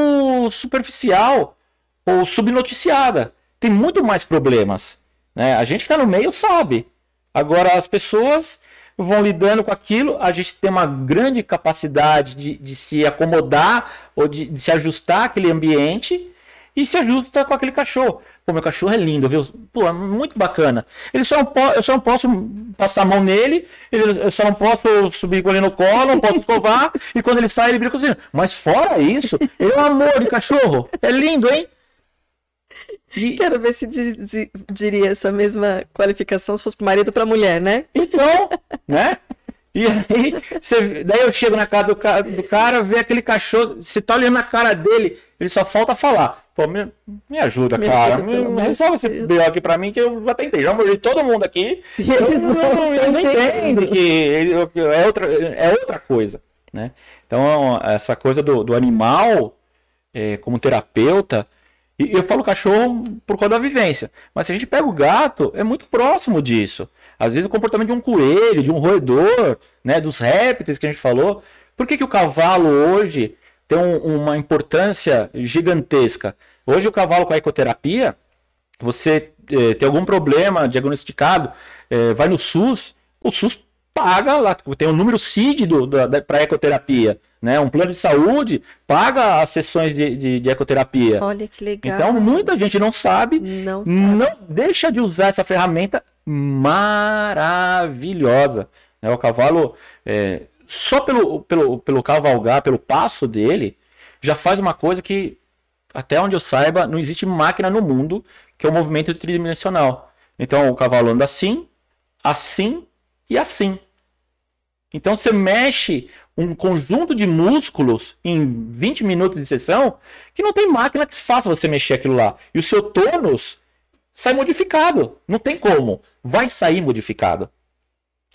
superficial ou subnoticiada. Tem muito mais problemas. Né? A gente que está no meio sabe. Agora, as pessoas vão lidando com aquilo, a gente tem uma grande capacidade de, de se acomodar ou de, de se ajustar àquele ambiente e se ajusta com aquele cachorro. Pô, meu cachorro é lindo, viu? Pô, é muito bacana. Ele só não po- eu só não posso passar a mão nele, ele- eu só não posso subir com ele no colo, não posso escovar, *laughs* e quando ele sai, ele brinca cozinha. Mas fora isso, ele é um amor de cachorro. É lindo, hein? E, Quero ver se di- di- diria essa mesma qualificação se fosse para marido ou para mulher, né? Então, né? E aí, você- daí eu chego na casa do, ca- do cara, vê aquele cachorro, você tá olhando na cara dele, ele só falta falar. Pô, me, me ajuda, Me cara. ajuda, Me, me resolve esse. BO aqui pra mim, que eu já tentei. Já mordi todo mundo aqui. E eles não, não eu *laughs* não entendo que ele- é outra, é outra coisa, né? Então, essa coisa do, do animal, é, como terapeuta, e eu falo cachorro por causa da vivência, mas se a gente pega o gato, é muito próximo disso. Às vezes o comportamento de um coelho, de um roedor, né, dos répteis que a gente falou. Por que, que o cavalo hoje tem um- uma importância gigantesca? Hoje o cavalo com a ecoterapia, você eh, tem algum problema diagnosticado, eh, vai no SUS, o SUS paga lá, tem um número CID para ecoterapia, né? Um plano de saúde paga as sessões de, de- de ecoterapia. Olha que legal. Então muita gente não sabe, Não sabe. não deixa de usar essa ferramenta maravilhosa. né? O cavalo, é, só pelo, pelo, pelo cavalgar, pelo passo dele, já faz uma coisa que, até onde eu saiba, não existe máquina no mundo que é o movimento tridimensional. Então o cavalo anda assim, assim e assim. Então você mexe um conjunto de músculos em 20 minutos de sessão que não tem máquina que faça você mexer aquilo lá. E o seu tônus sai modificado. Não tem como. Vai sair modificado.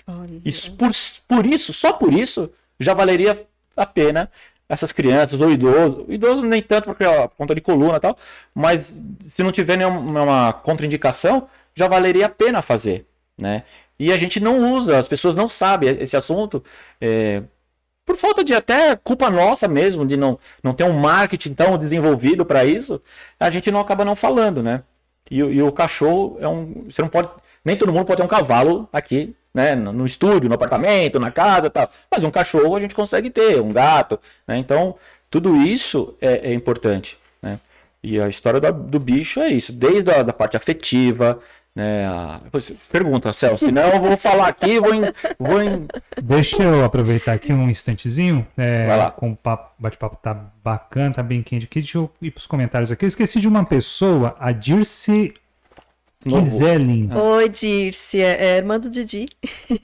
Olha. Isso, por, por isso, só por isso, já valeria a pena essas crianças ou idosos. Idosos nem tanto porque ó, por conta de coluna e tal, mas se não tiver nenhuma contraindicação, já valeria a pena fazer, né? E a gente não usa, as pessoas não sabem esse assunto, é, por falta de até culpa nossa mesmo, de não, não ter um marketing tão desenvolvido para isso, a gente não acaba não falando, né? E, e o cachorro é um. Você não pode. Nem todo mundo pode ter um cavalo aqui, né? No, estúdio, no apartamento, na casa e tal. Mas um cachorro a gente consegue ter, um gato, né? Então, tudo isso é, é importante, né? E a história da- do bicho é isso, desde a da parte afetiva, né? a- pergunta, Celso, senão eu vou falar aqui, vou em, vou em Deixa eu aproveitar aqui um instantezinho. É, Vai lá. Com o papo- bate-papo tá bacana, tá bem quente aqui. Deixa eu ir pros comentários aqui. Eu esqueci de uma pessoa, a Dirce Novo. Kizelin. Oi, Dirce. É, é irmã do Didi.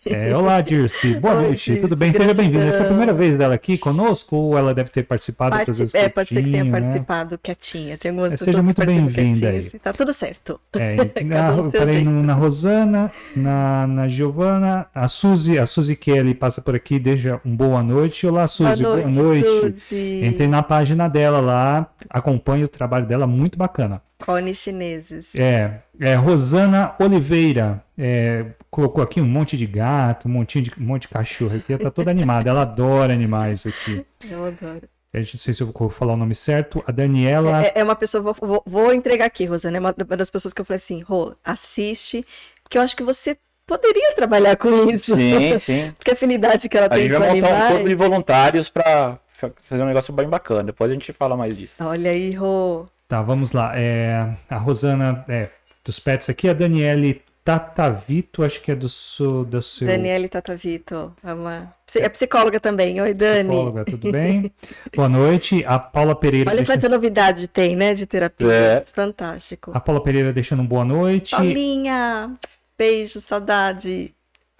É, olá, Dirce. *laughs* Boa Oi, noite. Dirce, Tudo bem? Seja bem-vinda. Que é a primeira vez dela aqui conosco ou ela deve ter participado outras Partici- vezes É, pode ser que tenha né? participado quietinha. Tem algumas É, pessoas seja muito bem-vinda aí. e Tá tudo certo. É, *laughs* na, um eu falei na Rosana, na, na Giovana, a Suzy, a Suzy Kelly passa por aqui, deixa um boa noite. Olá, Suzy, boa noite. Suzy. Entrei na página dela lá, acompanho o trabalho dela, muito bacana. Cones chineses. É, é Rosana Oliveira, é, colocou aqui um monte de gato, um montinho de, um monte de cachorro aqui, ela tá toda animada, ela adora animais aqui. Eu adoro. Eu não sei se eu vou falar o nome certo. A Daniela, É, é uma pessoa, vou, vou- vou entregar aqui, Rosana, é uma das pessoas que eu falei assim, Rô, assiste, porque eu acho que você poderia trabalhar com isso. Sim, sim. *laughs* Porque a afinidade que ela A tem gente com vai montar um animais... corpo de voluntários para fazer um negócio bem bacana. Depois a gente fala mais disso. Olha aí, Rô. Tá, vamos lá. É, a Rosana, é, dos pets aqui, a Daniele Tatavito, acho que é do seu. Do seu Daniele Tatavito, é uma... É psicóloga também. Oi, Dani. psicóloga, tudo bem? Boa noite. A Paula Pereira. Olha deixa- quanta novidade tem, né, de terapia. É. Fantástico. A Paula Pereira deixando um boa noite. Paulinha, beijo, saudade.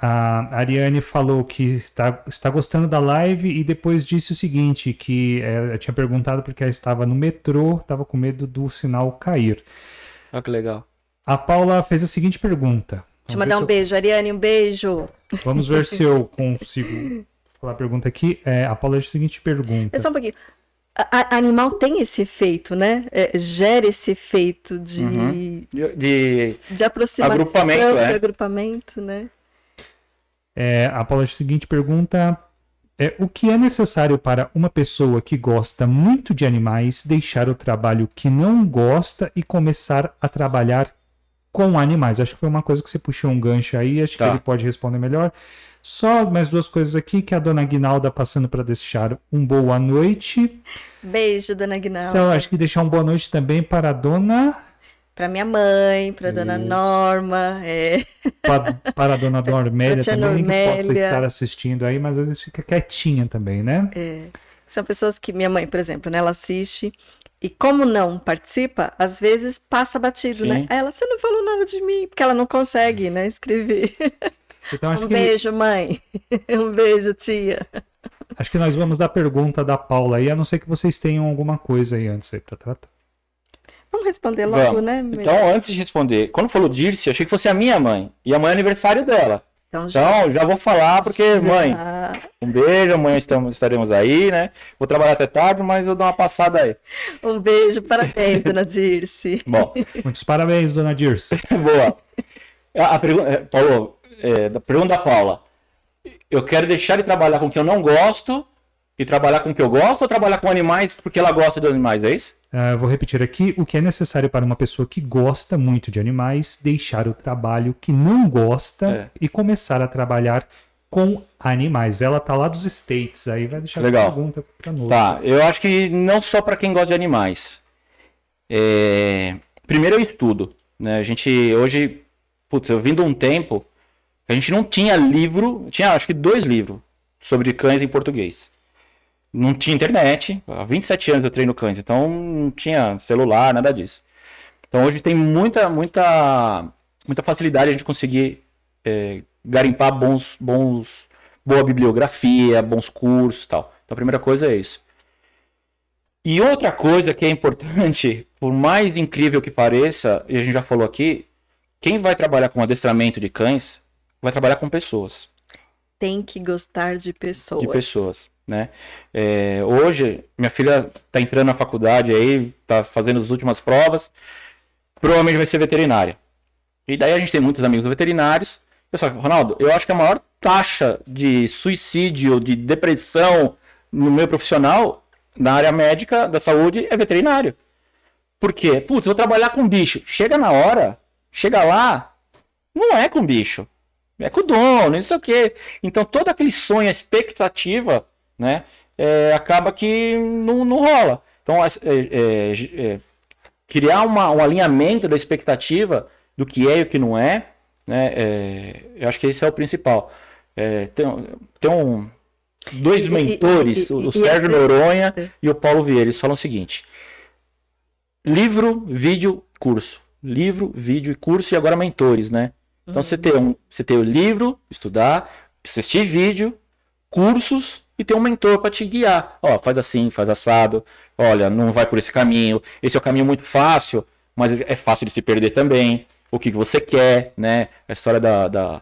A Ariane falou que está, está gostando da live e depois disse o seguinte, que é, eu tinha perguntado porque ela estava no metrô, estava com medo do sinal cair. Olha que legal. A Paula fez a seguinte pergunta. Deixa eu Vamos mandar ver um beijo. Ariane, um beijo. eu- Vamos ver se eu *laughs* consigo falar a pergunta aqui. É, a Paula fez a seguinte pergunta. É só um pouquinho. A, a- animal tem esse efeito, né? É, gera esse efeito de, Uhum. De, de- de aproximação, Agrupamento, de é. agrupamento, né? É, a Paula seguinte pergunta. É, o que é necessário para uma pessoa que gosta muito de animais deixar o trabalho que não gosta e começar a trabalhar com animais? Acho que foi uma coisa que você puxou um gancho aí, acho Tá. que ele pode responder melhor. Só mais duas coisas aqui, que a dona Guinalda passando para deixar um boa noite. Beijo, dona Guinalda. Só acho que deixar um boa noite também para a dona Pra minha mãe, pra dona Norma. É. pa- para a dona *laughs* Normélia também, que possa Normélia. estar assistindo aí, mas às vezes fica quietinha também, né? É. São pessoas que minha mãe, por exemplo, né, ela assiste e como não participa, às vezes passa batido, Sim. né? Aí Ela, você não falou nada de mim, porque ela não consegue, né, escrever. Então um que beijo, mãe. *laughs* um beijo, tia. Acho que nós vamos dar pergunta da Paula aí, a não ser que vocês tenham alguma coisa aí antes aí pra tratar. Vamos responder logo, Vamos. né? Então, antes de responder, quando falou Dirce, achei que fosse a minha mãe. E amanhã é aniversário dela. Então, Então, já vou falar, porque, mãe, já- *laughs* um beijo, amanhã estamos, estaremos aí, né? Vou trabalhar até tarde, mas eu dou uma passada aí. Um beijo, parabéns, *laughs* dona Dirce. Bom, Muitos parabéns, dona Dirce. *laughs* boa. A, a pergunta, é, Paulo, é, da pergunta da Paula. Eu quero deixar de trabalhar com o que eu não gosto e trabalhar com o que eu gosto ou trabalhar com animais porque ela gosta de animais, é isso? Ah, vou repetir aqui: o que é necessário para uma pessoa que gosta muito de animais deixar o trabalho que não gosta É. e começar a trabalhar com animais. Ela tá lá dos States, aí vai deixar Legal. essa pergunta para nós. Tá, eu acho que não só para quem gosta de animais. É, Primeiro eu estudo, né? A gente hoje, putz, eu vim de um tempo que a gente não tinha livro, tinha acho que dois livros sobre cães em português. Não tinha internet, há 27 anos eu treino cães, então não tinha celular, nada disso. Então hoje tem muita, muita, muita facilidade a gente conseguir é, garimpar bons, bons, boa bibliografia, bons cursos tal. Então a primeira coisa é isso. E outra coisa que é importante, *laughs* por mais incrível que pareça, e a gente já falou aqui, quem vai trabalhar com adestramento de cães vai trabalhar com pessoas Tem que gostar de pessoas. de pessoas, né? É, hoje, minha filha tá entrando na faculdade aí, tá fazendo as últimas provas, provavelmente vai ser veterinária. E daí a gente tem muitos amigos veterinários. Eu só, Ronaldo, eu acho que a maior taxa de suicídio, de depressão no meio profissional, na área médica da saúde, é veterinário. Por quê? Putz, vou trabalhar com bicho. Chega na hora, chega lá, não é com bicho. É com o dono, não sei o quê. Então todo aquele sonho, a expectativa, né? é, acaba que não, não rola. Então, é, é, é, criar uma- um alinhamento da expectativa do que é e o que não é, né? é, eu acho que esse é o principal. É, tem, um- tem um, dois E- mentores, e- o, e- o Sérgio Noronha e o Paulo Vieira, eles falam o seguinte: livro, vídeo, curso. Livro, vídeo e curso, e agora mentores, né? Então você tem um, você tem o livro, estudar, assistir vídeo, cursos e ter um mentor para te guiar. Ó, faz assim, faz assado. Olha, não vai por esse caminho. Esse é o caminho muito fácil, mas é fácil de se perder também. O que, que você quer, né? A história da, da,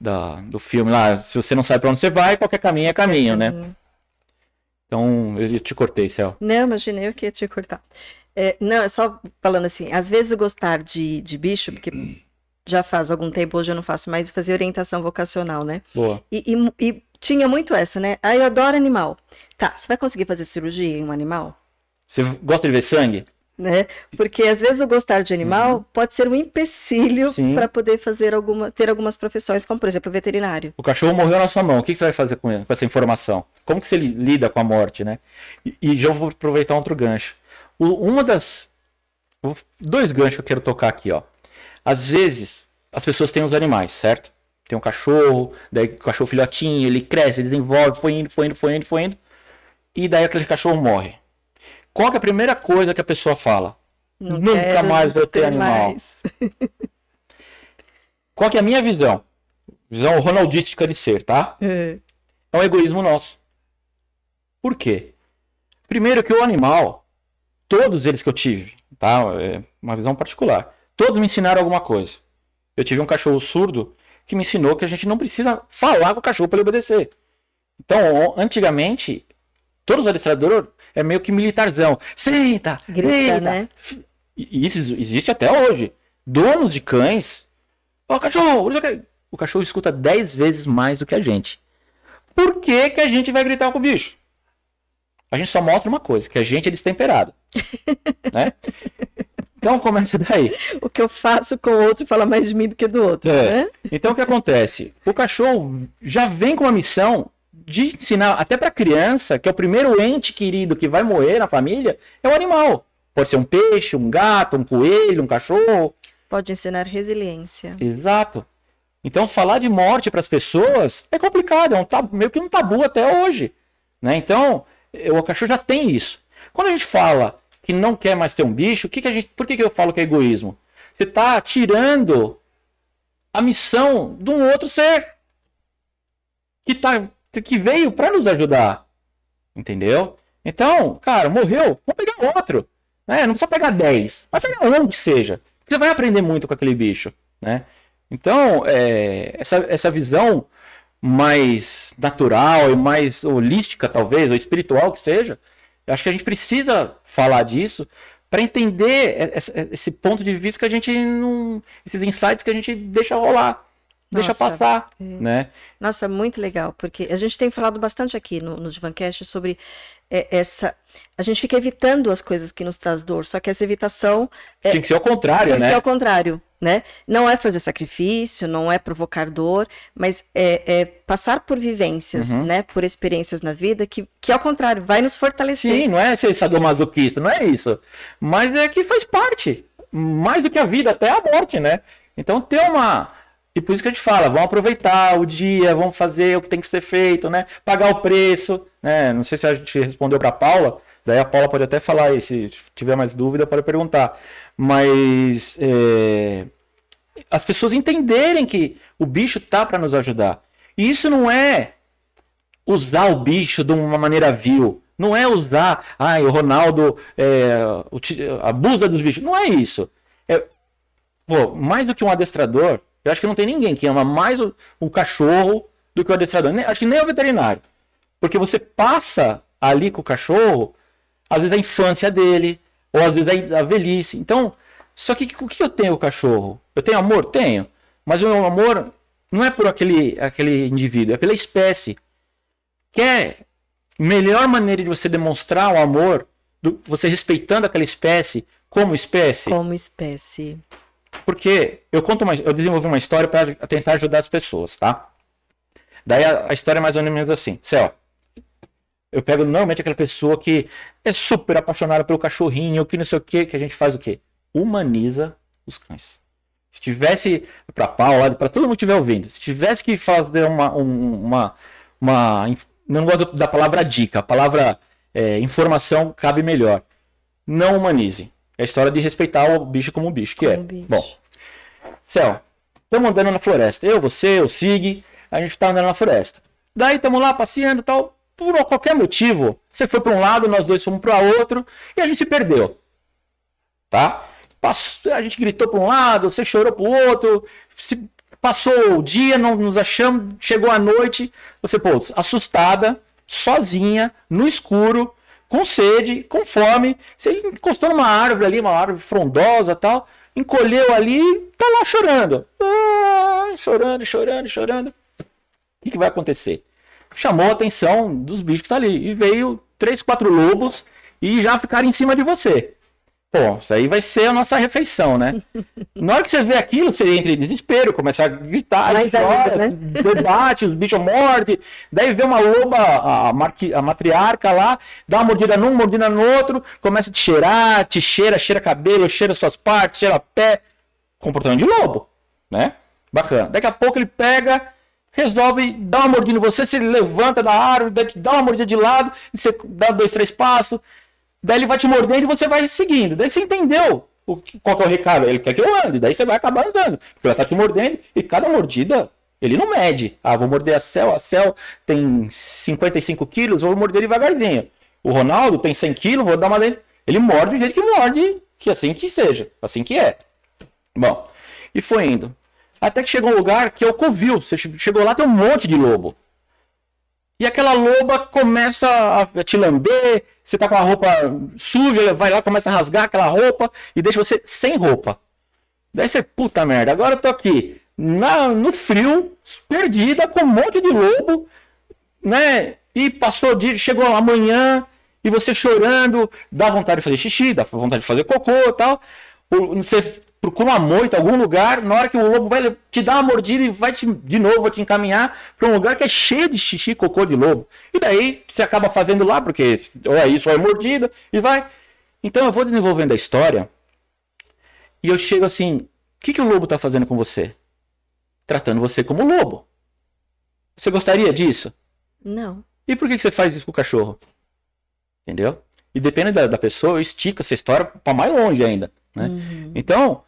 da- do filme lá, se você não sabe para onde você vai, qualquer caminho é caminho, né? Uhum. Então, eu te cortei, Céu. Não, imaginei eu que ia te cortar. É, não, é só falando assim, às vezes gostar de, de bicho, porque já faz algum tempo, hoje eu não faço mais, fazer orientação vocacional, né? Boa. E, e- e tinha muito essa, né? Ah, eu adoro animal. Tá, você vai conseguir fazer cirurgia em um animal? Você gosta de ver sangue? Né? Porque às vezes o gostar de animal pode ser um empecilho Uhum. Para poder fazer alguma, ter algumas profissões, como por exemplo o veterinário. O cachorro morreu na sua mão. O que você vai fazer com, ele- com essa informação? Como que você li- lida com a morte, né? E, e já vou aproveitar outro gancho. O- uma das. Dois ganchos que eu quero tocar aqui, ó. Às vezes, as pessoas têm os animais, certo? Tem um cachorro, daí o cachorro filhotinho, ele cresce, desenvolve, foi indo, foi indo, foi indo, foi indo. E daí aquele cachorro morre. Qual que é a primeira coisa que a pessoa fala? Não Nunca quero mais vou ter animal. mais. *laughs* Qual que é a minha visão? Visão ronaldística de ser, tá? É. é um egoísmo nosso. Por quê? Primeiro que o animal, todos eles que eu tive, tá? É uma visão particular. Todos me ensinaram alguma coisa. Eu tive um cachorro surdo que me ensinou que a gente não precisa falar com o cachorro para ele obedecer. Então, antigamente, todos os adestradores é meio que militarzão. Senta, Grita, né? E Isso existe até hoje. Donos de cães. Ó, cachorro! não sei o quê. O cachorro escuta 10 vezes mais do que a gente. Por que, que a gente vai gritar com o bicho? A gente só mostra uma coisa, que a gente é destemperado. *laughs* né? Então começa daí. O que eu faço com o outro fala mais de mim do que do outro, É. né? Então o que acontece? O cachorro já vem com uma missão de ensinar até para criança que é o primeiro ente querido que vai morrer na família é o animal. Pode ser um peixe, um gato, um coelho, um cachorro. Pode ensinar resiliência. Exato. Então falar de morte para as pessoas é complicado, é um tabu, meio que um tabu até hoje, né? Então eh, o cachorro já tem isso. Quando a gente fala que não quer mais ter um bicho, que que a gente, por que, que eu falo que é egoísmo? Você está tirando a missão de um outro ser que tá que veio para nos ajudar, entendeu? Então, cara, morreu, vamos pegar outro. Né? Não precisa pegar 10, mas pegar um que seja. Você vai aprender muito com aquele bicho, né? Então, é, essa, essa visão mais natural e mais holística, talvez, ou espiritual que seja, eu acho que a gente precisa falar disso para entender esse ponto de vista que a gente não. esses insights que a gente deixa rolar. Deixa passar, é. né? Nossa, muito legal, porque a gente tem falado bastante aqui no, no Divancast sobre é, essa. A gente fica evitando as coisas que nos traz dor, só que essa evitação. É, tem que ser ao contrário, tem né? Tem que ser ao contrário, né? Não é fazer sacrifício, não é provocar dor, mas é, é passar por vivências, uhum. né? Por experiências na vida que, que, ao contrário, vai nos fortalecer. Sim, não é ser sadomasoquista, não é isso. Mas é que faz parte. Mais do que a vida, até a morte, né? Então ter uma e por isso que a gente fala, vamos aproveitar o dia, vamos fazer o que tem que ser feito, né? Pagar o preço, né? Não sei se a gente respondeu para Paula, daí a Paula pode até falar aí, se tiver mais dúvida pode perguntar. Mas é... as pessoas entenderem que o bicho tá para nos ajudar. E isso não é usar o bicho de uma maneira vil. Não é usar, ai, o Ronaldo é, abusa dos bichos. Não é isso. É, pô, mais do que um adestrador, eu acho que não tem ninguém que ama mais o, o cachorro do que o adestrador. Nem, acho que nem o veterinário. Porque você passa ali com o cachorro, às vezes a infância dele, ou às vezes a, velhice. Então, só que o que eu tenho com o cachorro? Eu tenho amor? Tenho. Mas o meu amor não é por aquele, aquele indivíduo, é pela espécie. Que é melhor maneira de você demonstrar o amor, do, você respeitando aquela espécie como espécie. Como espécie. Porque eu conto uma, eu desenvolvi uma história para tentar ajudar as pessoas, tá? Daí a, a, história é mais ou menos assim. Céu. Eu pego normalmente aquela pessoa que é super apaixonada pelo cachorrinho, que não sei o que, que a gente faz o quê? Humaniza os cães. Se tivesse, para Paula, para todo mundo que estiver ouvindo, se tivesse que fazer uma. uma, uma não gosto da palavra dica, a palavra é, informação cabe melhor. Não humanize. É a história de respeitar o bicho como bicho, que como é. Bicho. Bom, Céu, estamos andando na floresta. Eu, você, o Sig, a gente está andando na floresta. Daí estamos lá passeando e tal. Por qualquer motivo, você foi para um lado, nós dois fomos para outro e a gente se perdeu. Tá? Passou, a gente gritou para um lado, você chorou para o outro. Se, passou o dia, não nos achamos, chegou a noite, você, pô, assustada, sozinha, no escuro, com sede, com fome. Você encostou numa árvore ali, uma árvore frondosa tal, encolheu ali tá lá chorando. Ah, chorando, chorando, chorando. O que, que vai acontecer? Chamou a atenção dos bichos que tá ali. E veio três, quatro lobos e já ficaram em cima de você. Pô, isso aí vai ser a nossa refeição, né? Na hora que você vê aquilo, você entra em desespero, começa a gritar, Mas chora, né? debate, os bichos mordem, daí vê uma loba, a, a, matriarca lá, dá uma mordida num, mordida no outro, começa a te cheirar, te cheira, cheira cabelo, cheira suas partes, cheira pé. Comportamento de lobo, né? Bacana. Daqui a pouco ele pega, resolve dar uma mordida em você, você levanta da árvore, dá uma mordida de lado, você dá dois, três passos, Daí ele vai te mordendo e você vai seguindo. Daí você entendeu o, qual é o recado. Ele quer que eu ande. Daí você vai acabar andando. Porque ela tá te mordendo e cada mordida ele não mede. Ah, vou morder a Cel. A Cel tem 55 quilos, vou morder devagarzinho. O Ronaldo tem 100 quilos, vou dar uma dentro. Ele morde do jeito que morde, que assim que seja. Assim que é. Bom, e foi indo. Até que chegou um lugar que é o Covil. Você chegou lá, tem um monte de lobo. E aquela loba começa a te lamber, você tá com a roupa suja, vai lá, começa a rasgar aquela roupa e deixa você sem roupa. Daí você, puta merda, agora eu tô aqui na, no frio, perdida, com um monte de lobo, né? E passou dia, chegou amanhã, e você chorando, dá vontade de fazer xixi, dá vontade de fazer cocô tal. Você procura uma moita, algum lugar, na hora que o lobo vai te dar uma mordida e vai te, de novo te encaminhar para um lugar que é cheio de xixi e cocô de lobo. E daí você acaba fazendo lá, porque ou é isso ou é mordida, e vai. Então eu vou desenvolvendo a história e eu chego assim: o que, que o lobo está fazendo com você? Tratando você como lobo. Você gostaria disso? Não. E por que, que você faz isso com o cachorro? Entendeu? E depende da, da pessoa, estica essa história para mais longe ainda. Né? Uhum. Então,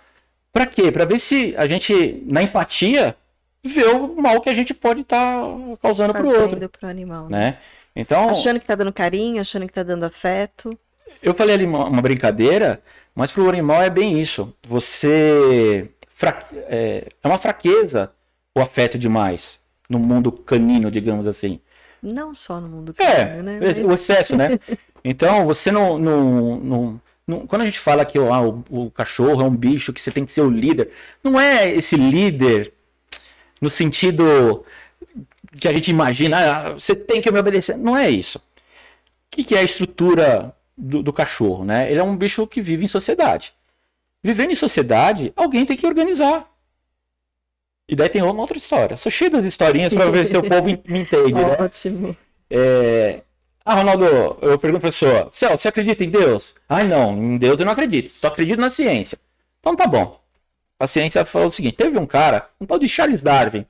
para quê? Para ver se a gente, na empatia, vê o mal que a gente pode estar tá causando para o outro. Pro animal, né? né? Então, achando que está dando carinho, achando que está dando afeto. Eu falei ali uma, uma brincadeira, mas para o animal é bem isso. Você. fra- É, é uma fraqueza o afeto demais no mundo canino, digamos assim. Não só no mundo É, canino, né? o excesso, né? *laughs* Então, você não. não, não- não- quando a gente fala que ó, o, o cachorro é um bicho que você tem que ser o líder, não é esse líder no sentido que a gente imagina, ah, você tem que me obedecer. Não é isso. O que, que é a estrutura do, do cachorro, né? Ele é um bicho que vive em sociedade. Vivendo em sociedade, alguém tem que organizar. E daí tem uma outra história. Sou cheio das historinhas para ver se o povo *laughs* me entende, né? Ótimo. É... Ah, Ronaldo, eu pergunto pra pessoa, Céu, você acredita em Deus? Ai, não, em Deus eu não acredito, só acredito na ciência. Então tá bom. A ciência falou o seguinte, teve um cara, um tal de Charles Darwin,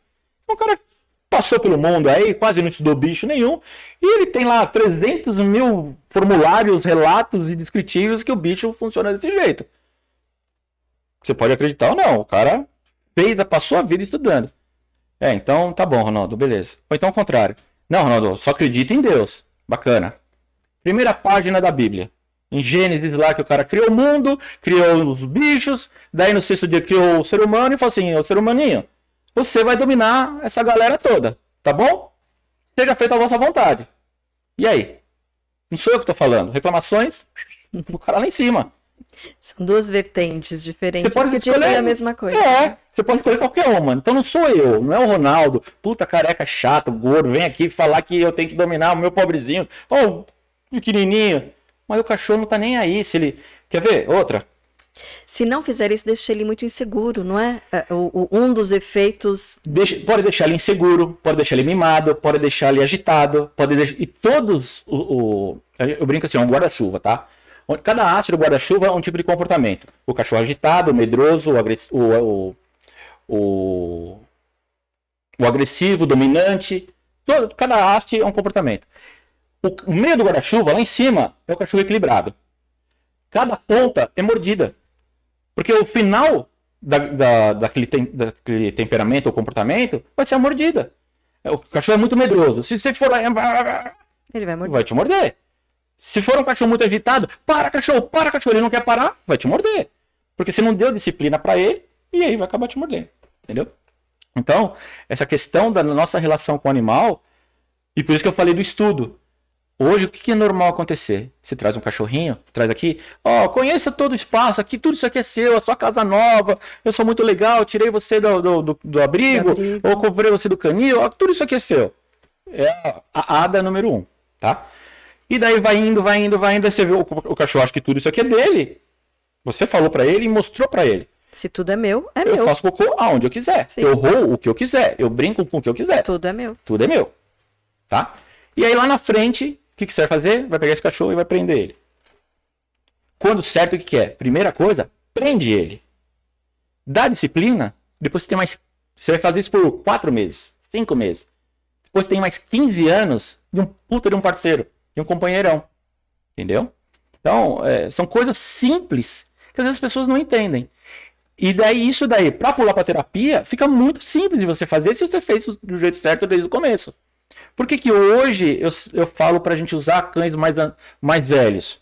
um cara que passou pelo mundo aí, quase não estudou bicho nenhum, e ele tem lá 300 mil formulários, relatos e descritivos que o bicho funciona desse jeito. Você pode acreditar ou não, o cara fez, passou a vida estudando. É, então tá bom, Ronaldo, beleza. Ou então ao contrário. Não, Ronaldo, só acredito em Deus. Bacana. Primeira página da Bíblia. Em Gênesis lá que o cara criou o mundo, criou os bichos, daí no sexto dia criou o ser humano e falou assim, ô ser humaninho, você vai dominar essa galera toda, tá bom? Seja feita a vossa vontade. E aí? Não sou eu que tô falando. Reclamações, o cara lá em cima. São duas vertentes diferentes Você pode escolher- a mesma coisa. É, você pode escolher qualquer uma. Então não sou eu, não é o Ronaldo, puta careca chato, gordo, vem aqui falar que eu tenho que dominar o meu pobrezinho, ou pequenininho. Mas o cachorro não tá nem aí, se ele... Quer ver? Outra. Se não fizer isso, deixa ele muito inseguro, não é? É, o- o- um dos efeitos. Deixa- pode deixar ele inseguro, pode deixar ele mimado, pode deixar ele agitado, pode deixar... E todos, o, o- eu brinco assim, é um guarda-chuva, tá? Cada haste do guarda-chuva é um tipo de comportamento. O cachorro agitado, o medroso, o, agress... o, o, o, agressivo, o dominante. Todo, cada haste é um comportamento. O, o meio do guarda-chuva, lá em cima, é o cachorro equilibrado. Cada ponta é mordida. Porque o final da, da- daquele, tem- daquele temperamento ou comportamento vai ser a mordida. O cachorro é muito medroso. Se você for lá, Ele vai morder. vai te morder. Se for um cachorro muito agitado, para cachorro, para cachorro, ele não quer parar, vai te morder. Porque você não deu disciplina para ele e aí vai acabar te mordendo. Entendeu? Então, essa questão da nossa relação com o animal, e por isso que eu falei do estudo. Hoje, o que é normal acontecer? Você traz um cachorrinho, traz aqui, ó, conheça todo o espaço aqui, tudo isso aqui é seu, a sua casa nova, eu sou muito legal, tirei você do, do, do- do abrigo, abrigo. ou comprei você do canil, ó, tudo isso aqui é seu. É a- a ADA número um, tá? E daí vai indo, vai indo, vai indo, aí você vê o, o cachorro acha que tudo isso aqui é dele. Você falou pra ele e mostrou pra ele. Se tudo é meu, é Eu meu. faço cocô aonde eu quiser. Sim. Eu roo o que eu quiser. Eu brinco com o que eu quiser. Tudo é meu. Tudo é meu. Tá? E aí lá na frente, o que, que você vai fazer? Vai pegar esse cachorro e vai prender ele. Quando certo, o que, que é? Primeira coisa, prende ele. Dá disciplina, depois você tem mais. Você vai fazer isso por quatro meses, cinco meses. Depois tem mais 15 anos de um puta de um parceiro, de um companheirão. Entendeu? Então, é, são coisas simples que às vezes as pessoas não entendem. E daí, isso daí, pra pular pra terapia, fica muito simples de você fazer se você fez do jeito certo desde o começo. Por que, que hoje eu, eu falo pra gente usar cães mais, mais velhos?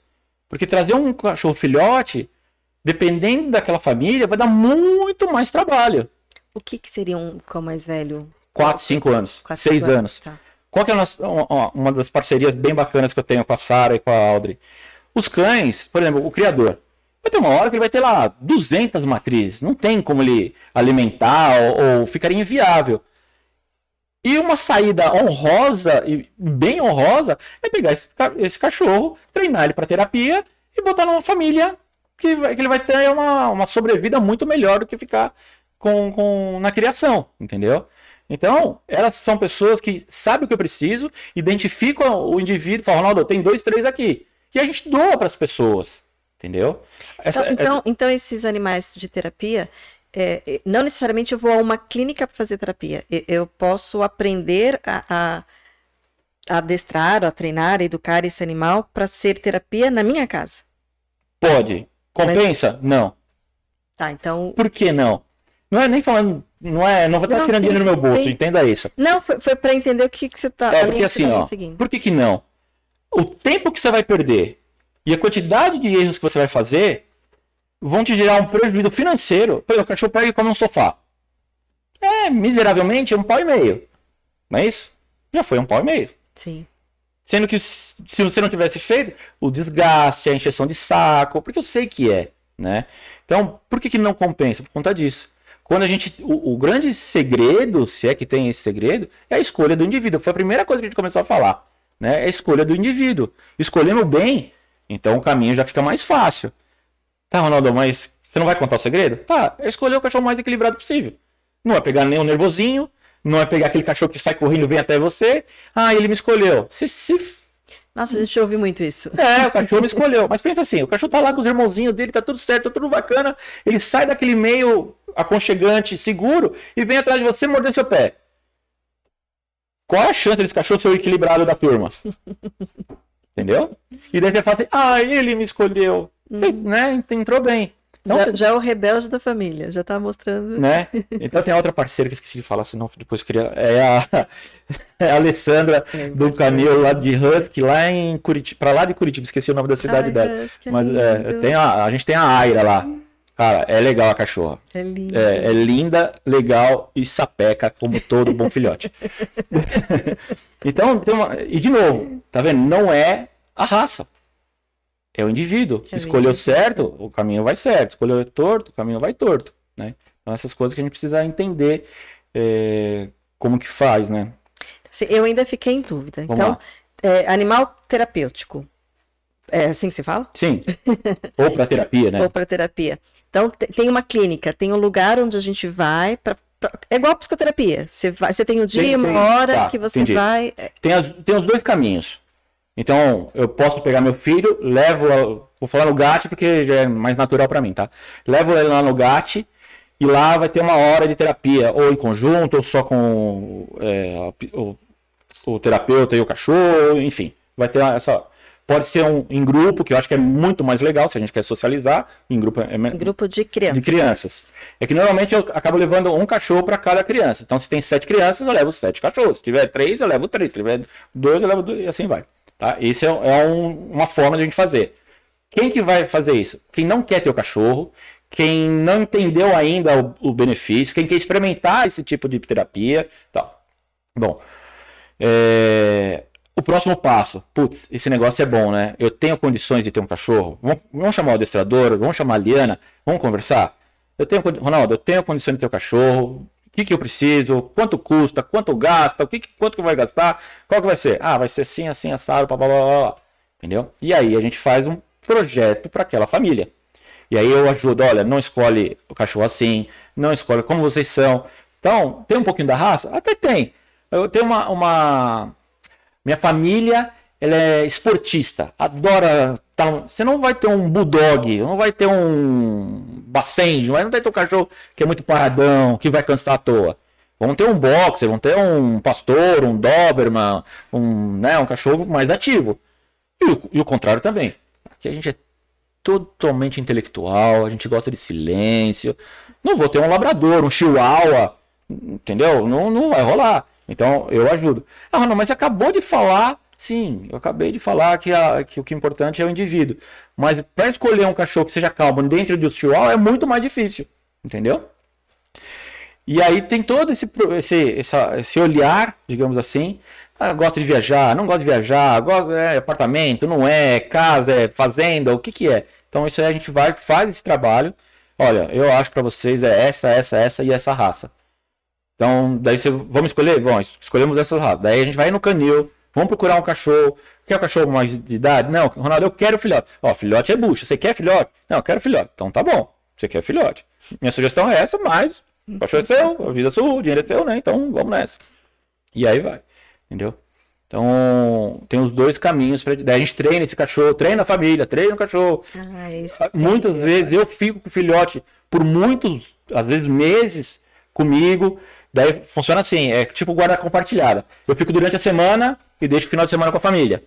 Porque trazer um cachorro filhote, dependendo daquela família, vai dar muito mais trabalho. O que, que seria um cão mais velho? 4, 5 anos, Quatro, 6 cinco anos. Tá. Qual que é nossa- uma, uma das parcerias bem bacanas que eu tenho com a Sara e com a Audrey? Os cães, por exemplo, o criador, vai ter uma hora que ele vai ter lá 200 matrizes. Não tem como ele alimentar ou, ou ficaria inviável. E uma saída honrosa e bem honrosa é pegar esse, esse cachorro, treinar ele para terapia e botar numa família que, vai- que ele vai ter uma, uma sobrevida muito melhor do que ficar com, com, na criação, entendeu? Então, elas são pessoas que sabem o que eu preciso, identificam o indivíduo falam, Ronaldo, tem dois, três aqui. E a gente doa para as pessoas, entendeu? Essa- Então, então, então, esses animais de terapia, é, é, não necessariamente eu vou a uma clínica para fazer terapia. Eu posso aprender a, a, a adestrar, a treinar, a educar esse animal para ser terapia na minha casa. Pode. Compensa? Não. Tá, então. Por que não? Não é nem falando, não é, não vou estar Não, tirando sim, dinheiro no meu bolso, sim. entenda isso. Não, foi, foi para entender o que, que você tá. É porque assim, tá ó, seguindo. por que que não? O tempo que você vai perder E a quantidade de erros que você vai fazer vão te gerar um prejuízo financeiro. Por exemplo, o cachorro pega e come um sofá. É, miseravelmente, um pau e meio. Não é isso? Já foi um pau e meio. Sim. Sendo que se você não tivesse feito, o desgaste, a encheção de saco, porque eu sei que é, né? Então, por que, que não compensa? Por conta disso. Quando a gente. O, o, grande segredo, se é que tem esse segredo, é a escolha do indivíduo. Foi a primeira coisa que a gente começou a falar. Né? É a escolha do indivíduo. Escolhendo bem, então o caminho já fica mais fácil. Tá, Ronaldo, mas você não vai contar o segredo? Tá, é escolher o cachorro mais equilibrado possível. Não é pegar o nervosinho, não é pegar aquele cachorro que sai correndo e vem até você. Ah, ele me escolheu. Se. Nossa, a gente ouve muito isso. É, o cachorro me escolheu. Mas pensa assim, o cachorro tá lá com os irmãozinhos dele, tá tudo certo, tá tudo bacana. Ele sai daquele meio aconchegante, seguro, e vem atrás de você morder seu pé. Qual é a chance desse cachorro ser o equilibrado da turma? Entendeu? E daí você fala assim, ah, ele me escolheu. Hum. Né? Entrou bem. Então, já, já, é o rebelde da família, já tá mostrando. Né? Então tem outra parceira que eu esqueci de falar, senão depois eu queria. É a, *laughs* é a Alessandra é, do Camilo lá de Husky, lá em Curitiba. Pra lá de Curitiba, esqueci o nome da cidade Ai, dela. Husky, é Mas é, tem a, a gente tem a Aira lá. Cara, é legal a cachorra. É linda. É, é linda, legal e sapeca, como todo bom filhote. *laughs* *laughs* então, tem uma... e de novo, tá vendo? Não é a raça é o indivíduo. É Escolheu certo, o caminho vai certo. Escolheu torto, o caminho vai torto. Né? Então, essas coisas que a gente precisa entender é, como que faz, né? Eu ainda fiquei em dúvida. Vamos então, é, animal terapêutico. É assim que se fala? Sim. Ou para terapia, né? *laughs* Ou para terapia. Então, tem uma clínica, tem um lugar onde a gente vai para é igual a psicoterapia. Você, vai, você tem um dia, tem, uma hora tá, que você entendi. vai. É tem, as, tem os dois caminhos. Então, eu posso pegar meu filho, levo, vou falar no GAT porque já é mais natural para mim, tá? Levo ele lá no GAT e lá vai ter uma hora de terapia, ou em conjunto, ou só com é, o, o, terapeuta e o cachorro, enfim. Vai ter essa. Pode ser um, em grupo, que eu acho que é muito mais legal se a gente quer socializar. Em grupo, é, grupo de crianças. De crianças. É que normalmente eu acabo levando um cachorro para cada criança. Então, se tem sete crianças, eu levo sete cachorros. Se tiver três, eu levo três. Se tiver dois, eu levo dois, e assim vai. Tá? Isso é, é um, uma forma de a gente fazer. Quem que vai fazer isso? Quem não quer ter o cachorro, quem não entendeu ainda o, o benefício, quem quer experimentar esse tipo de terapia. Tá. Bom, é... o próximo passo. Putz, esse negócio é bom, né? Eu tenho condições de ter um cachorro. Vamos, vamos chamar o adestrador, vamos chamar a Liana, vamos conversar. Eu tenho, Ronaldo, eu tenho condições de ter um cachorro, que, que eu preciso, quanto custa, quanto gasta, o que, quanto que vai gastar, qual que vai ser? Ah, vai ser assim, assim, assado, blá, blá, blá. Entendeu? E aí a gente faz um projeto para aquela família. E aí eu ajudo, olha, não escolhe o cachorro assim, não escolhe como vocês são. Então, tem um pouquinho da raça? Até tem. Eu tenho uma, uma... minha família ela é esportista, adora. Tá, você não vai ter um bulldog, não vai ter um baceng, não vai ter um cachorro que é muito paradão, que vai cansar à toa. Vão ter um boxer, vão ter um pastor, um Doberman, um, né, um cachorro mais ativo. E o, e o contrário também. Aqui a gente é totalmente intelectual, a gente gosta de silêncio. Não vou ter um labrador, um chihuahua, entendeu? Não, não vai rolar. Então eu ajudo. Ah, não, mas você acabou de falar Sim, eu acabei de falar que, a, que o que é importante é o indivíduo. Mas para escolher um cachorro que seja calmo dentro do chihuahua é muito mais difícil. Entendeu? E aí tem todo esse, esse, essa, esse olhar, digamos assim. Ah, gosta de viajar, não gosta de viajar, gosta, é apartamento, não é, casa, é fazenda, o que que é? Então isso aí a gente vai, faz esse trabalho. Olha, eu acho para vocês é essa, essa, essa e essa raça. Então, daí você, vamos escolher? Bom, escolhemos essa raça. Daí a gente vai no canil, Vamos procurar um cachorro. Quer um cachorro mais de idade? Não, Ronaldo, eu quero filhote. Ó, filhote é bucha. Você quer filhote? Não, eu quero filhote. Então tá bom. Você quer filhote. Minha sugestão é essa, mas o cachorro é seu, a vida é sua, o dinheiro é seu, né? Então vamos nessa. E aí vai. Entendeu? Então, tem os dois caminhos para a gente treina esse cachorro, treina a família, treina o cachorro. Ah, Muitas vezes eu fico com o filhote por muitos, às vezes meses comigo. Daí funciona assim, é tipo guarda compartilhada. Eu fico durante a semana e deixo o final de semana com a família.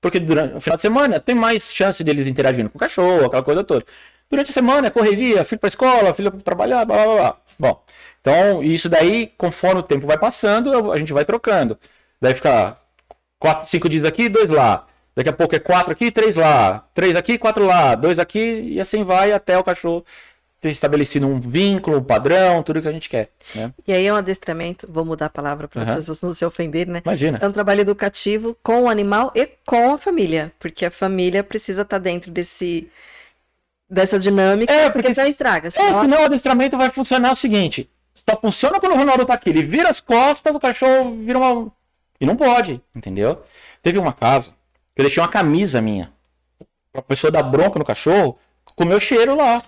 Porque durante o final de semana tem mais chance deles interagindo com o cachorro, aquela coisa toda. Durante a semana é correria, filho para escola, filho para trabalhar, blá blá blá. Bom, então isso daí, conforme o tempo vai passando, a gente vai trocando. Daí fica quatro, cinco dias aqui, dois lá. Daqui a pouco é quatro aqui, três lá. Três aqui, quatro lá. Dois aqui, e assim vai até o cachorro ter estabelecido um vínculo, um padrão, tudo que a gente quer. Né? E aí é um adestramento, vou mudar a palavra para Aham. as pessoas não se ofenderem, né? Imagina. É um trabalho educativo com o animal e com a família, porque a família precisa estar dentro desse dessa dinâmica, É, porque porque- senão estraga. É, Senão... senão o adestramento vai funcionar o seguinte: só funciona quando o Ronaldo tá aqui. Ele vira as costas, o cachorro vira uma. E não pode, entendeu? Teve uma casa que eu deixei uma camisa minha. A pessoa dar bronca no cachorro, com o meu cheiro lá.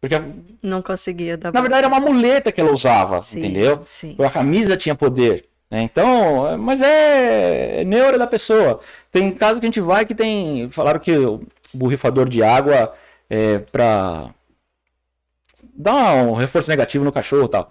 Porque, não conseguia dar na verdade, era uma muleta que ela usava, Sim, entendeu? sim. A camisa tinha poder. né? Então, mas é, é neura da pessoa. Tem casos que a gente vai que tem. Falaram que o borrifador de água é pra dar um reforço negativo no cachorro e tal.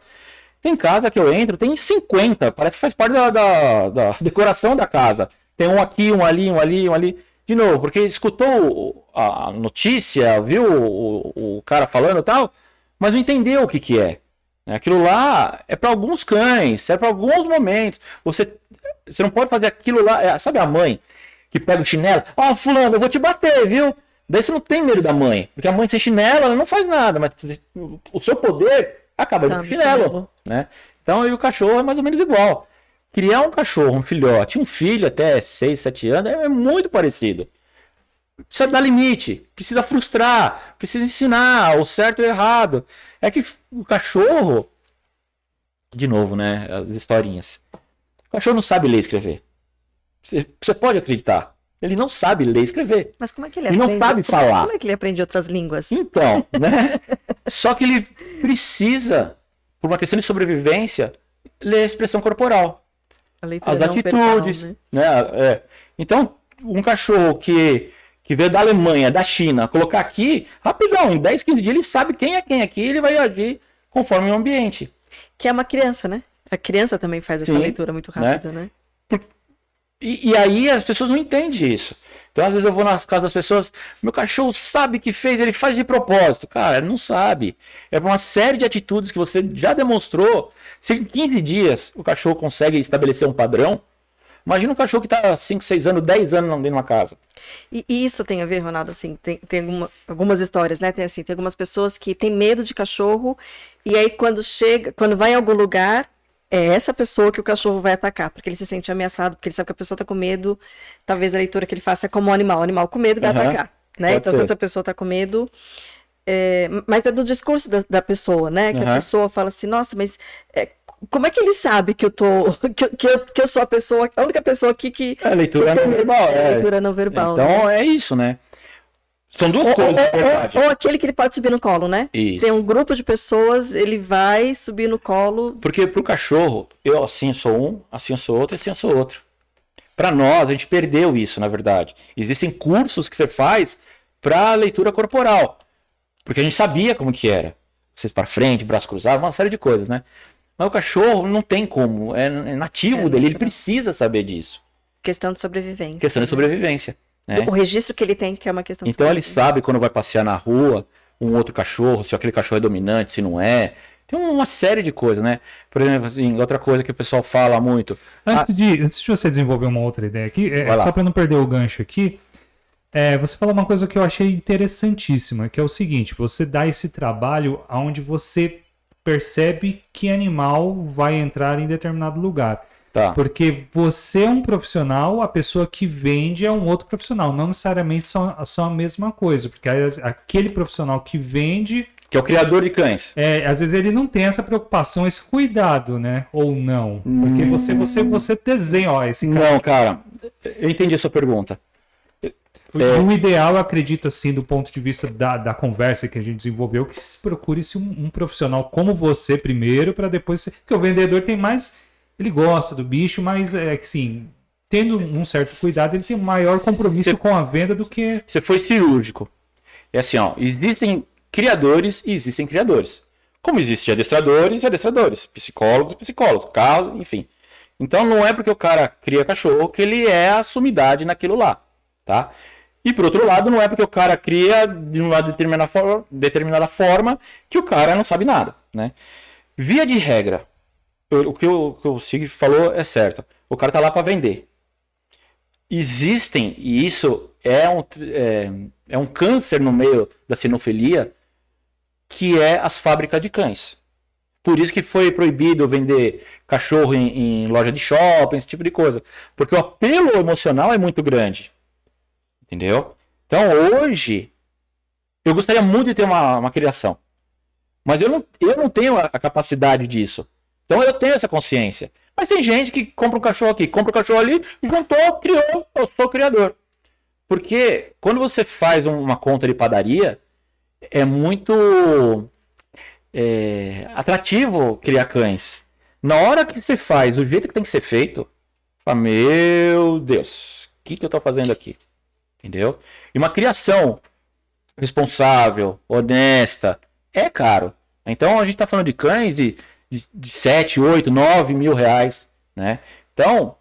Tem casa que eu entro, tem 50, parece que faz parte da, da- da decoração da casa. Tem um aqui, um ali, um ali, um ali. De novo, porque escutou o- a notícia, viu o, o cara falando e tal, mas não entendeu o que que é. Aquilo lá é para alguns cães, é para alguns momentos. Você, você não pode fazer aquilo lá. é, sabe a mãe que pega o chinelo? Ó, fulano, eu vou te bater, viu? Daí você não tem medo da mãe, porque a mãe sem chinelo ela não faz nada, mas o seu poder acaba pro chinelo, chinelo. né? Então aí o cachorro é mais ou menos igual. Criar um cachorro, um filhote, um filho até 6, 7 anos é muito parecido. Precisa dar limite, precisa frustrar, precisa ensinar o certo e o errado. É que o cachorro, de novo, né? As historinhas. O cachorro não sabe ler e escrever. Você, pode acreditar. Ele não sabe ler e escrever. Mas como é que ele E não aprende? sabe falar. Como é que ele aprende outras línguas? Então, né? *laughs* Só que ele precisa, por uma questão de sobrevivência, ler a expressão corporal as verbal, atitudes, né? né? É. Então, um cachorro que, que veio da Alemanha, da China, colocar aqui, rapidão, em 10, 15 dias ele sabe quem é quem aqui, ele vai agir conforme o ambiente. Que é uma criança, né? A criança também faz essa Sim, leitura muito rápido, né? E, e aí as pessoas não entendem isso. Então, às vezes eu vou nas casas das pessoas, meu cachorro sabe que fez, ele faz de propósito. Cara, ele não sabe. É uma série de atitudes que você já demonstrou. Se em 15 dias o cachorro consegue estabelecer um padrão, imagina um cachorro que está 5, 6 anos, 10 anos dentro de uma casa. E, e isso tem a ver, Ronaldo, assim, tem, tem alguma- algumas histórias, né? Tem assim, tem algumas pessoas que têm medo de cachorro, e aí quando chega, quando vai em algum lugar, é essa pessoa que o cachorro vai atacar, porque ele se sente ameaçado, porque ele sabe que a pessoa tá com medo, talvez a leitura que ele faça é como um animal, o animal com medo vai Aham, atacar, né? pode Então, ser. quando essa pessoa tá com medo, é, mas é do discurso da, da pessoa, né? Que a Aham. pessoa fala assim, nossa, mas é, como é que ele sabe que eu tô, *laughs* que, eu- que, eu, que eu sou a pessoa, a única pessoa aqui que É, leitura não verbal. é É. leitura não verbal, né? Então é isso, né? São duas Ou, coisas, na ou- verdade. ou- ou aquele que ele pode subir no colo, né? Isso. Tem um grupo de pessoas, ele vai subir no colo. Porque pro cachorro, eu assim sou um, assim eu sou outro, assim eu sou outro. Para nós, a gente perdeu isso, na verdade. Existem cursos que você faz para leitura corporal. Porque a gente sabia como que era. Você para frente, braço cruzado, uma série de coisas, né? Mas o cachorro não tem como, é é nativo É, dele, ele precisa saber disso. Questão de sobrevivência. Questão de sobrevivência, né? O registro que ele tem, que é uma questão de Então ele sabe quando vai passear na rua, um outro cachorro, se aquele cachorro é dominante, se não é. Tem uma série de coisas, né? Por exemplo, assim, outra coisa que o pessoal fala muito. Antes, de, antes de você desenvolver uma outra ideia aqui, é, só para não perder o gancho aqui, é, você falou uma coisa que eu achei interessantíssima, que é o seguinte: você dá esse trabalho onde você percebe que animal vai entrar em determinado lugar. Tá. Porque você é um profissional, a pessoa que vende é um outro profissional. Não necessariamente são, são a mesma coisa. Porque aquele profissional que vende, Que é o criador de cães. é, às vezes ele não tem essa preocupação, esse cuidado, né? Ou não. Porque você, você, você desenha, ó, esse cara. Não, cara, eu entendi a sua pergunta. O ideal, eu acredito, assim, do ponto de vista da, da conversa que a gente desenvolveu, que se procure-se um, um profissional como você primeiro, para depois. Ser... Porque o vendedor tem mais. Ele gosta do bicho, mas é que sim, tendo um certo cuidado, ele tem um maior compromisso Você- com a venda do que. Você foi cirúrgico. É assim, ó, existem criadores e existem criadores. Como existem adestradores e adestradores, psicólogos e psicólogos, carro, enfim. Então não é porque o cara cria cachorro que ele é a sumidade naquilo lá, tá? E por outro lado, não é porque o cara cria de uma determinada forma, determinada forma que o cara não sabe nada, né? Via de regra, o que o, Sig falou é certo. O cara tá lá para vender. existem, e isso é um, é, é um câncer no meio da sinofilia, que é as fábricas de cães. Por isso que foi proibido vender cachorro em, em, loja de shopping, esse tipo de coisa. Porque o apelo emocional é muito grande. Entendeu? Então hoje, eu gostaria muito de ter uma, uma criação. Mas eu não, eu não tenho a capacidade disso. Então eu tenho essa consciência. Mas tem gente que compra um cachorro aqui, compra um cachorro ali, juntou, criou, eu sou criador. Porque quando você faz uma conta de padaria, é muito é, atrativo criar cães. Na hora que você faz o jeito que tem que ser feito, fala, meu Deus, o que, que eu estou fazendo aqui? Entendeu? E uma criação responsável, honesta, é caro. Então a gente está falando de cães de de, de 7, 8, 9 mil reais, né? Então,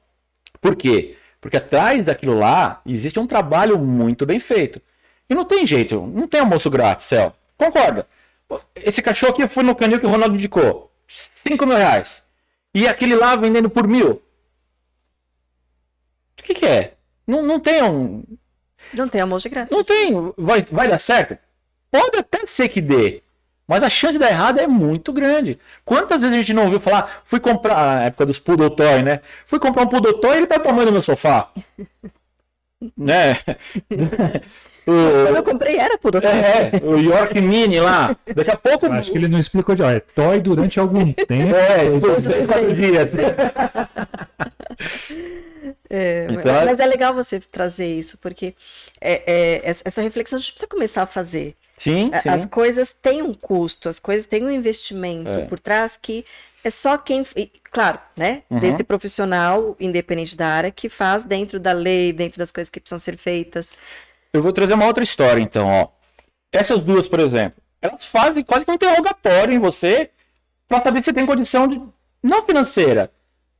por quê? Porque atrás daquilo lá existe um trabalho muito bem feito. E não tem jeito, não tem almoço grátis, Céu. Concorda? Esse cachorro aqui foi no canil que o Ronaldo indicou. 5 mil reais. E aquele lá vendendo por mil. O que, que é? Não, não tem um. Não tem almoço de graça. Não tem. Vai, vai dar certo? Pode até ser que dê. Mas a chance de dar errado é muito grande. Quantas vezes a gente não ouviu falar, fui comprar, na época dos Poodle Toy, né? Fui comprar um Poodle Toy e ele tá o tamanho do meu sofá. *laughs* né? *laughs* o, Quando eu comprei era Poodle Toy. É, o York Mini lá. Daqui a pouco... Acho que ele não explicou de ó, é Toy durante algum *laughs* tempo. É, por seis, quatro dias. É, então, mas é legal você trazer isso, porque é, é, essa reflexão a gente precisa começar a fazer. Sim, sim. As coisas têm um custo, as coisas têm um investimento é. por trás que é só quem, claro, né? Uhum. Desse profissional, independente da área, que faz dentro da lei, dentro das coisas que precisam ser feitas. Eu vou trazer uma outra história, então, ó. Essas duas, por exemplo, elas fazem quase que um interrogatório em você para saber se tem condição de, não financeira,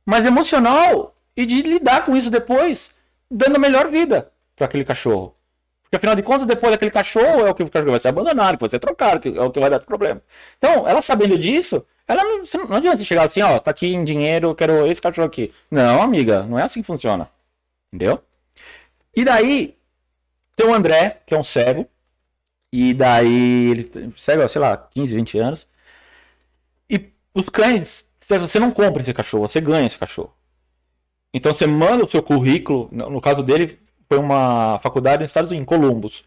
mas emocional e de lidar com isso depois, dando a melhor vida para aquele cachorro. Porque afinal de contas, depois daquele cachorro é o que o cachorro vai ser abandonado, que vai ser trocado, que é o que vai dar problema. Então, ela sabendo disso, ela não, não adianta você chegar assim, ó, tá aqui em dinheiro, quero esse cachorro aqui. Não, amiga, não é assim que funciona. Entendeu? E daí, tem o André, que é um cego. E daí, ele cego, sei lá, 15, 20 anos. E os cães, você não compra esse cachorro, você ganha esse cachorro. Então você manda o seu currículo, no caso dele, foi uma faculdade nos Estados Unidos, em Columbus.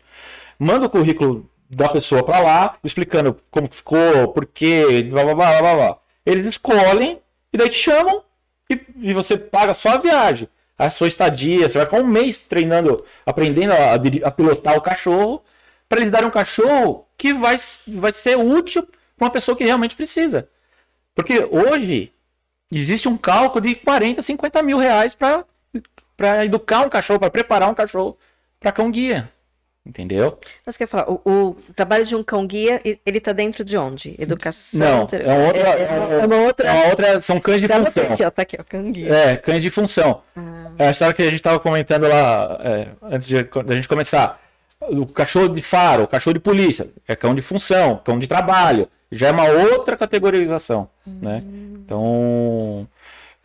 Manda o currículo da pessoa para lá, explicando como ficou, por quê, blá, blá, blá, blá, blá. Eles escolhem e daí te chamam e, e você paga só a viagem. A sua estadia, você vai ficar um mês treinando, aprendendo a, a pilotar o cachorro, para eles darem um cachorro que vai, vai ser útil para uma pessoa que realmente precisa. Porque hoje existe um cálculo de 40, 50 mil reais para para educar um cachorro, para preparar um cachorro para cão guia. Entendeu? Mas quer falar, o, o, trabalho de um cão guia, ele tá dentro de onde? Educação? Não, é, uma outra, é, é, é uma outra. É uma outra são cães de função. Aqui, ó, tá aqui, ó, cão guia. É, cães de função. Ah. É a história que a gente tava comentando lá é, antes de, de a gente começar. O cachorro de faro, o cachorro de polícia, é cão de função, cão de trabalho. Já é uma outra categorização, né? hum. né? Então,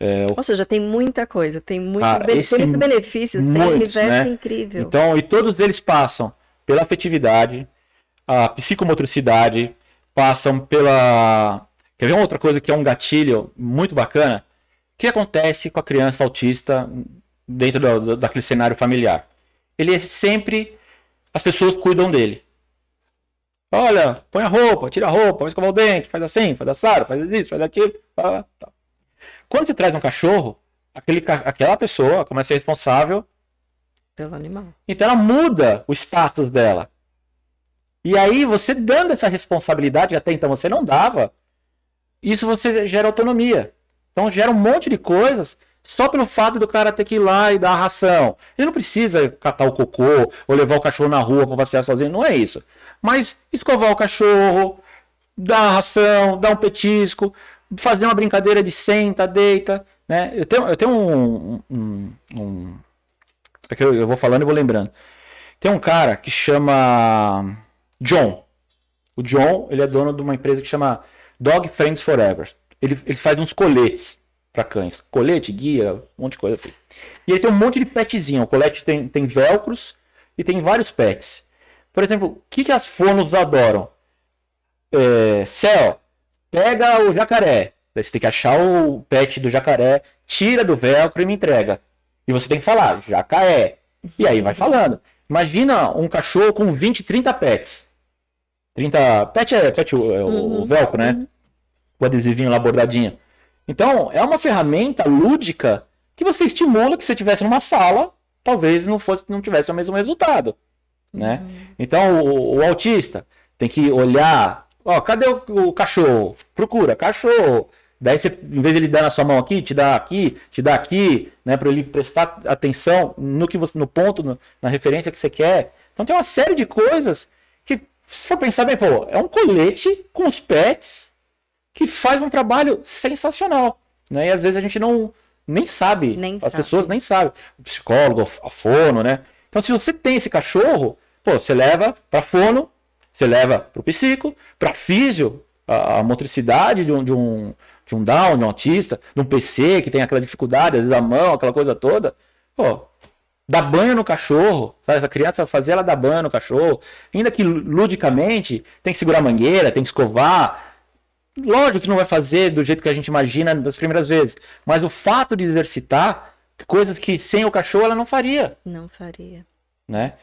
é, Ou seja, tem muita coisa, tem muitos, ah, muitos benefícios, muitos, tem um universo né? incrível. Então, e todos eles passam pela afetividade, a psicomotricidade, passam pela. Quer ver uma outra coisa que é um gatilho muito bacana? O que acontece com a criança autista dentro do, daquele cenário familiar? Ele é sempre. As pessoas cuidam dele. Olha, põe a roupa, tira a roupa, vai escovar o dente, faz assim, faz assado, faz isso, faz aquilo. Tá, tá. Quando você traz um cachorro, aquele, aquela pessoa começa a ser responsável pelo animal. Então ela muda o status dela. E aí, você dando essa responsabilidade, que até então você não dava, isso você gera autonomia. Então gera um monte de coisas só pelo fato do cara ter que ir lá e dar a ração. Ele não precisa catar o cocô ou levar o cachorro na rua para passear sozinho, não é isso. Mas escovar o cachorro, dar a ração, dar um petisco, fazer uma brincadeira de senta, deita, né? Eu tenho, eu tenho um, um, um é que eu, eu vou falando e vou lembrando. Tem um cara que chama John. O John, ele é dono de uma empresa que chama Dog Friends Forever. Ele, ele faz uns coletes. para cães. Colete, guia, um monte de coisa assim. E ele tem um monte de petzinho. O colete tem, tem velcros e tem vários pets. Por exemplo, o que, que as fonos adoram? É, céu, pega o jacaré. Daí você tem que achar o pet do jacaré, tira do velcro e me entrega. E você tem que falar, jacaré. E aí vai falando. Imagina um cachorro com 20, 30 pets. 30. Pet é, pet, é o, uhum, o velcro, né? Uhum. O adesivinho lá bordadinho. Então, é uma ferramenta lúdica que você estimula que você tivesse numa sala, talvez não fosse não tivesse o mesmo resultado, né? Uhum. Então, o, o, autista tem que olhar, ó, cadê o, o, cachorro? Procura cachorro. Daí você, em vez de ele dar na sua mão aqui, te dá aqui, te dá aqui, né, para ele prestar atenção no que você no ponto, no, na referência que você quer. Então tem uma série de coisas que se for pensar bem, pô, é um colete com os pets que faz um trabalho sensacional, né? E às vezes a gente não nem sabe, nem as sabe. pessoas nem sabem, o psicólogo, a fono, né? Então se você tem esse cachorro, pô, você leva para fono, você leva para o psico, para físio, a, a, motricidade de um, de um de um down, de um autista, de um PC que tem aquela dificuldade, às vezes a mão, aquela coisa toda, pô, dá banho no cachorro, sabe? essa criança fazer ela dar banho no cachorro, ainda que ludicamente, tem que segurar a mangueira, tem que escovar, Lógico que não vai fazer do jeito que a gente imagina das primeiras vezes, mas o fato de exercitar coisas que sem o cachorro ela não faria. Não faria. Né?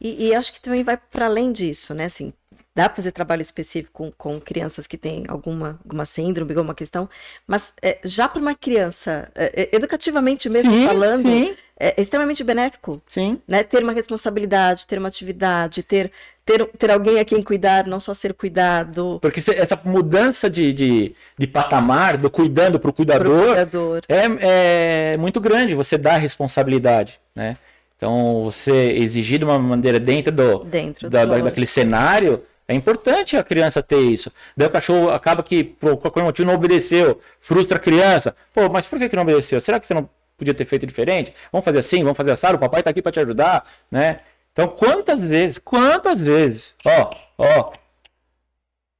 E, e acho que também vai para além disso, né? Assim, dá para fazer trabalho específico com, com crianças que têm alguma, alguma síndrome, alguma questão, mas é, já para uma criança, é, é, educativamente mesmo sim, falando, sim. é extremamente benéfico. Sim. Né? Ter uma responsabilidade, ter uma atividade, ter, ter, ter alguém a quem cuidar, não só ser cuidado. Porque essa mudança de, de, de patamar, do cuidando para o cuidador, cuidador. É, é muito grande, você dá responsabilidade, né? Então, você exigir de uma maneira dentro do, dentro da, da, daquele cenário, é importante a criança ter isso. Daí o cachorro acaba que, por qualquer motivo, não obedeceu, frustra a criança. Pô, mas por que, que não obedeceu? Será que você não podia ter feito diferente? Vamos fazer assim, vamos fazer assado, o papai tá aqui para te ajudar, né? Então, quantas vezes, quantas vezes, ó, ó,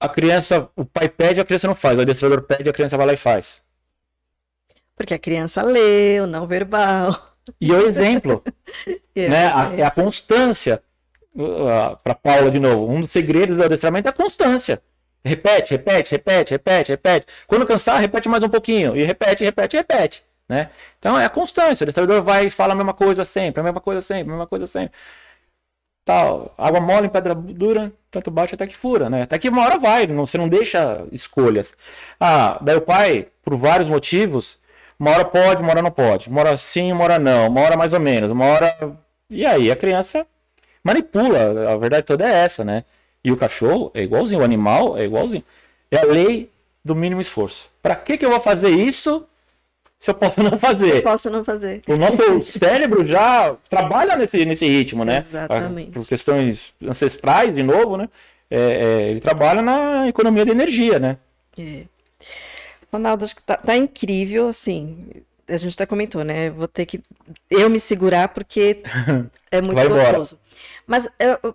a criança, o pai pede, a criança não faz, o adestrador pede, a criança vai lá e faz. Porque a criança lê o não verbal. E o exemplo, *laughs* é, né? A, é a constância uh, para Paula de novo, um dos segredos do adestramento é a constância. Repete, repete, repete, repete, repete. Quando cansar, repete mais um pouquinho. E repete, repete, repete. Né? Então é a constância. O adestrador vai e fala a mesma coisa sempre, a mesma coisa sempre, a mesma coisa sempre. Tal, água mole em pedra dura, tanto bate até que fura, né? Até que uma hora vai, não, você não deixa escolhas. Ah, daí o pai, por vários motivos, uma hora pode, uma hora não pode. Uma hora sim, uma hora não. Uma hora mais ou menos. Uma hora. E aí a criança manipula. A verdade toda é essa, né? E o cachorro é igualzinho, o animal é igualzinho. É a lei do mínimo esforço. Para que, que eu vou fazer isso se eu posso *laughs* não fazer? Eu posso não fazer. O nosso *laughs* cérebro já trabalha nesse, nesse ritmo, né? Exatamente. Por questões ancestrais, de novo, né? É, é, ele trabalha na economia de energia, né? É. Ronaldo, acho que tá, tá incrível, assim a gente até comentou, né? Vou ter que eu me segurar porque é muito Vai gostoso. Embora. Mas eu,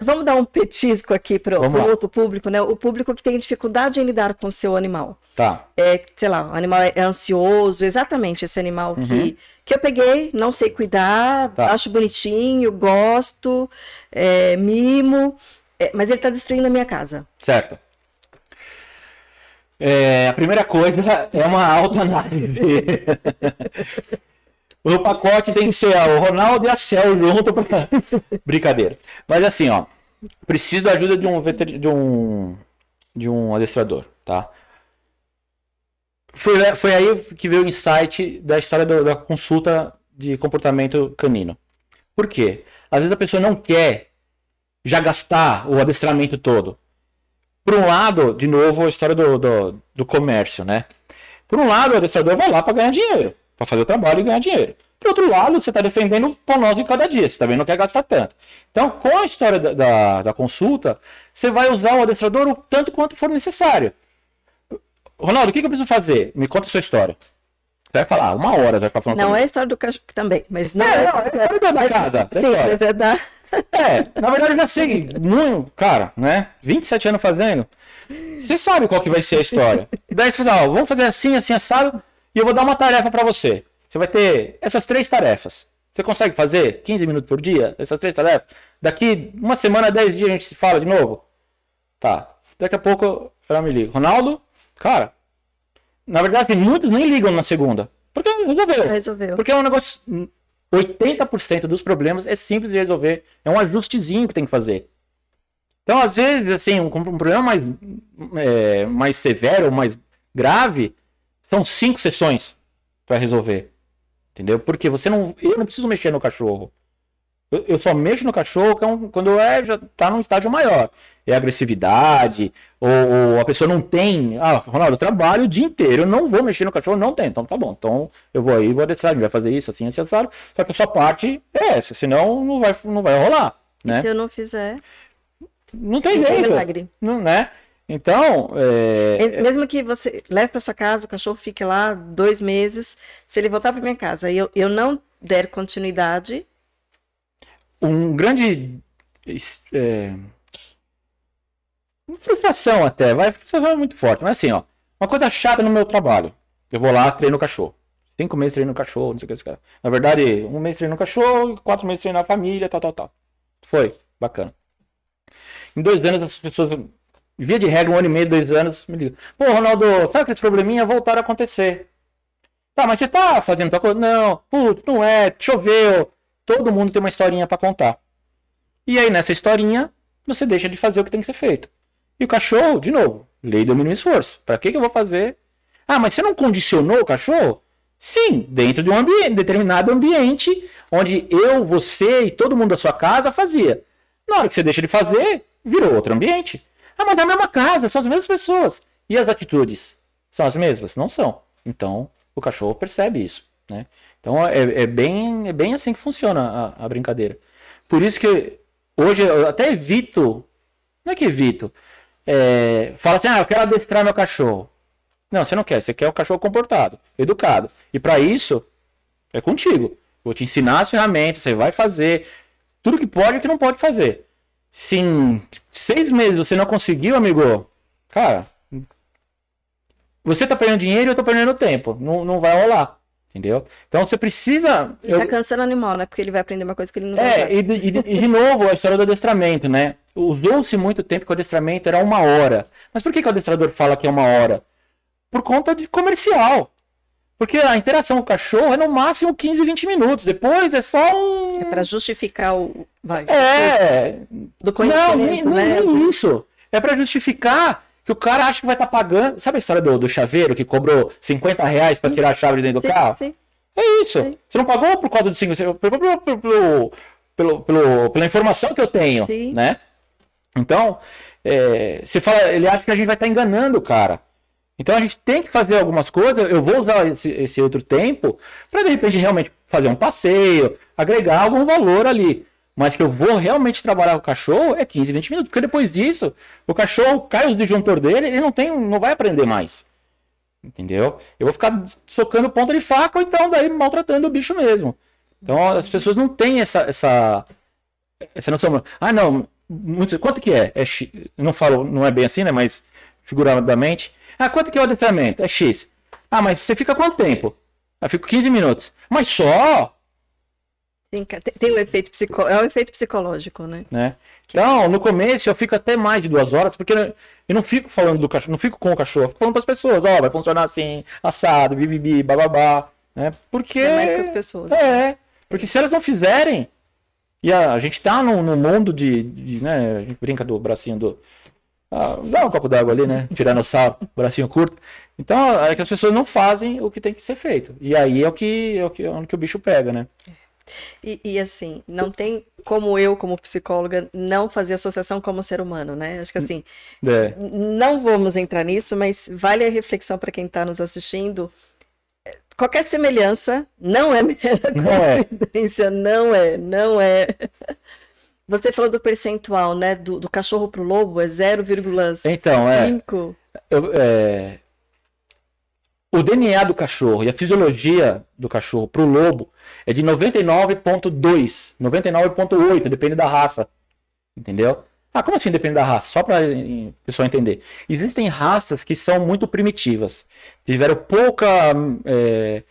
vamos dar um petisco aqui para o outro público, né? O público que tem dificuldade em lidar com o seu animal. Tá. É, sei lá, o animal é ansioso, exatamente esse animal uhum. que, que eu peguei, não sei cuidar, tá. acho bonitinho, gosto, é, mimo, é, mas ele está destruindo a minha casa. Certo. É, a primeira coisa *laughs* é uma autoanálise. *laughs* o pacote tem que ser o Ronaldo e a Cel junto pra... *laughs* Brincadeira. Mas assim, ó. Preciso da ajuda de um, veter... de um, de um adestrador, tá? Foi, foi aí que veio o insight da história do, da consulta de comportamento canino. Por quê? Às vezes a pessoa não quer já gastar o adestramento todo. Por um lado, de novo, a história do, do, do comércio, né? Por um lado, o adestrador vai lá para ganhar dinheiro, para fazer o trabalho e ganhar dinheiro. Por outro lado, você está defendendo o pão nosso em cada dia, você também não quer gastar tanto. Então, com a história da, da, da, consulta, você vai usar o adestrador o tanto quanto for necessário. Ronaldo, o que, que eu preciso fazer? Me conta a sua história. Você vai falar, uma hora vai ficar falando. Não é a história do cachorro também, mas não é. é, não, é a história da casa. Sim, mas é da. É, na verdade eu já sei muito, cara, né? 27 anos fazendo. Você sabe qual que vai ser a história. Daí você fala, ó, vamos fazer assim, assim, assado, e eu vou dar uma tarefa para você. Você vai ter essas três tarefas. Você consegue fazer 15 minutos por dia, essas três tarefas? Daqui uma semana, 10 dias a gente se fala de novo? Tá. Daqui a pouco ela me liga. Ronaldo, cara, na verdade, muitos nem ligam na segunda. Porque resolveu. Resolveu. Porque é um negócio. 80% dos problemas é simples de resolver. É um ajustezinho que tem que fazer. Então, às vezes, assim, um, um problema mais, é, mais severo, mais grave, são cinco sessões para resolver. Entendeu? Porque você não. Eu não preciso mexer no cachorro. Eu, eu só mexo no cachorro quando é, já tá num estágio maior. É agressividade, ou, ou, a pessoa não tem. Ah, Ronaldo, eu trabalho o dia inteiro, eu não vou mexer no cachorro, não tem. Então tá bom. Então eu vou aí, vou adestrar, a gente vai fazer isso, assim, assim, assado. Só que a sua parte é essa, senão não vai, não vai rolar. Né? E se eu não fizer. Não tem Não tem jeito. milagre. Não, né? Então, é, Mes- Mesmo que você leve para sua casa, o cachorro fique lá dois meses, se ele voltar para minha casa e eu, eu não der continuidade, um grande. É, frustração até, vai, frustração é muito forte, mas assim, ó, uma coisa chata no meu trabalho. Eu vou lá, treino o cachorro. Cinco meses treino o cachorro, não sei o que. Na verdade, um mês treino o cachorro, quatro meses treino a família, tal, tal, tal. Foi, bacana. Em dois anos, as pessoas, via de regra, um ano e meio, dois anos, me ligam. Pô, Ronaldo, sabe que esse probleminha voltaram a acontecer? Tá, mas você tá fazendo tal coisa? Não, putz, não é, choveu. Todo mundo tem uma historinha pra contar. E aí, nessa historinha, você deixa de fazer o que tem que ser feito. E o cachorro, de novo, lei do mínimo esforço. Pra que, que eu vou fazer? Ah, mas você não condicionou o cachorro? Sim, dentro de um ambiente, determinado ambiente, onde eu, você e todo mundo da sua casa fazia. Na hora que você deixa de fazer, virou outro ambiente. Ah, mas é a mesma casa, são as mesmas pessoas. E as atitudes? São as mesmas? Não são. Então, o cachorro percebe isso. Né? Então, é, é bem, é bem assim que funciona a, a brincadeira. Por isso que hoje eu até evito. Não é que evito. É, fala assim, ah, eu quero adestrar meu cachorro. Não, você não quer. Você quer o cachorro comportado, educado. E para isso, é contigo. Vou te ensinar as ferramentas, você vai fazer. Tudo que pode e que não pode fazer. Se em seis meses você não conseguiu, amigo, cara, você tá perdendo dinheiro e eu tô perdendo tempo. Não, não vai rolar. Entendeu? Então você precisa. ele eu- tá cansando o animal, né? Porque ele vai aprender uma coisa que ele não vai é, e de, e de- e de novo, a história do adestramento, né? Usou-se muito tempo que o adestramento era uma hora. Mas por que, que o adestrador fala que é uma hora? Por conta de comercial. Porque a interação com o cachorro é no máximo 15, 20 minutos. Depois é só um. É para justificar o. Vai, É. do Não, conhecimento, nem, né? nem- nem isso. É pra justificar que o cara acha que vai estar pagando. Sabe a história do, do chaveiro que cobrou 50 reais pra tirar a chave de dentro do Sim, carro? sim. É isso. Sim. Você não pagou por causa do 5, você pagou pelo, pelo, pelo, pela informação que eu tenho, Sim. né? Então, é, você fala, ele acha que a gente vai estar enganando o cara. Então a gente tem que fazer algumas coisas. Eu vou usar esse, esse outro tempo para de repente realmente fazer um passeio, agregar algum valor ali. Mas que eu vou realmente trabalhar com o cachorro é 15, 20 minutos, porque depois disso, o cachorro cai os disjuntor dele, ele não tem, não vai aprender mais. Entendeu? Eu vou ficar socando ponta de faca ou então daí maltratando o bicho mesmo. Então as pessoas não têm essa essa essa noção. Ah, não, muitos- quanto que é? É X. Eu Não falo, não é bem assim, né, mas figuradamente. Ah, quanto que é o adestramento? É X. Ah, mas você fica quanto tempo? Ah, fico 15 minutos. Mas só, tem, tem um efeito psico... É um efeito psicológico, né? né? Então, no começo eu fico até mais de duas horas, porque eu não fico falando do cachorro, não fico com o cachorro, eu fico falando para as pessoas, ó, vai funcionar assim, assado, bibibi, bababá, né? Porque É mais com as pessoas. É, porque se elas não fizerem, e a, a gente tá num, num mundo de, de, né, a gente brinca do bracinho do ah, dá um copo d'água ali, né? Tiranossauro, *laughs* bracinho curto. Então, é que as pessoas não fazem o que tem que ser feito. E aí é o que é o que, é onde que o bicho pega, né? E, e, assim, não tem como eu, como psicóloga, não fazer associação como ser humano, né? Acho que assim, É. n- não vamos entrar nisso, mas vale a reflexão para quem está nos assistindo. Qualquer semelhança não é *laughs* mera Não é. coincidência, não é, não é. Você falou do percentual, né? Do, do cachorro pro lobo é 0,5. Então, é. Eu, é, O DNA do cachorro e a fisiologia do cachorro pro lobo é de 99,2, 99,8, depende da raça. Entendeu? Ah, como assim depende da raça? Só para o pessoal entender. Existem raças que são muito primitivas. Tiveram pouca. É...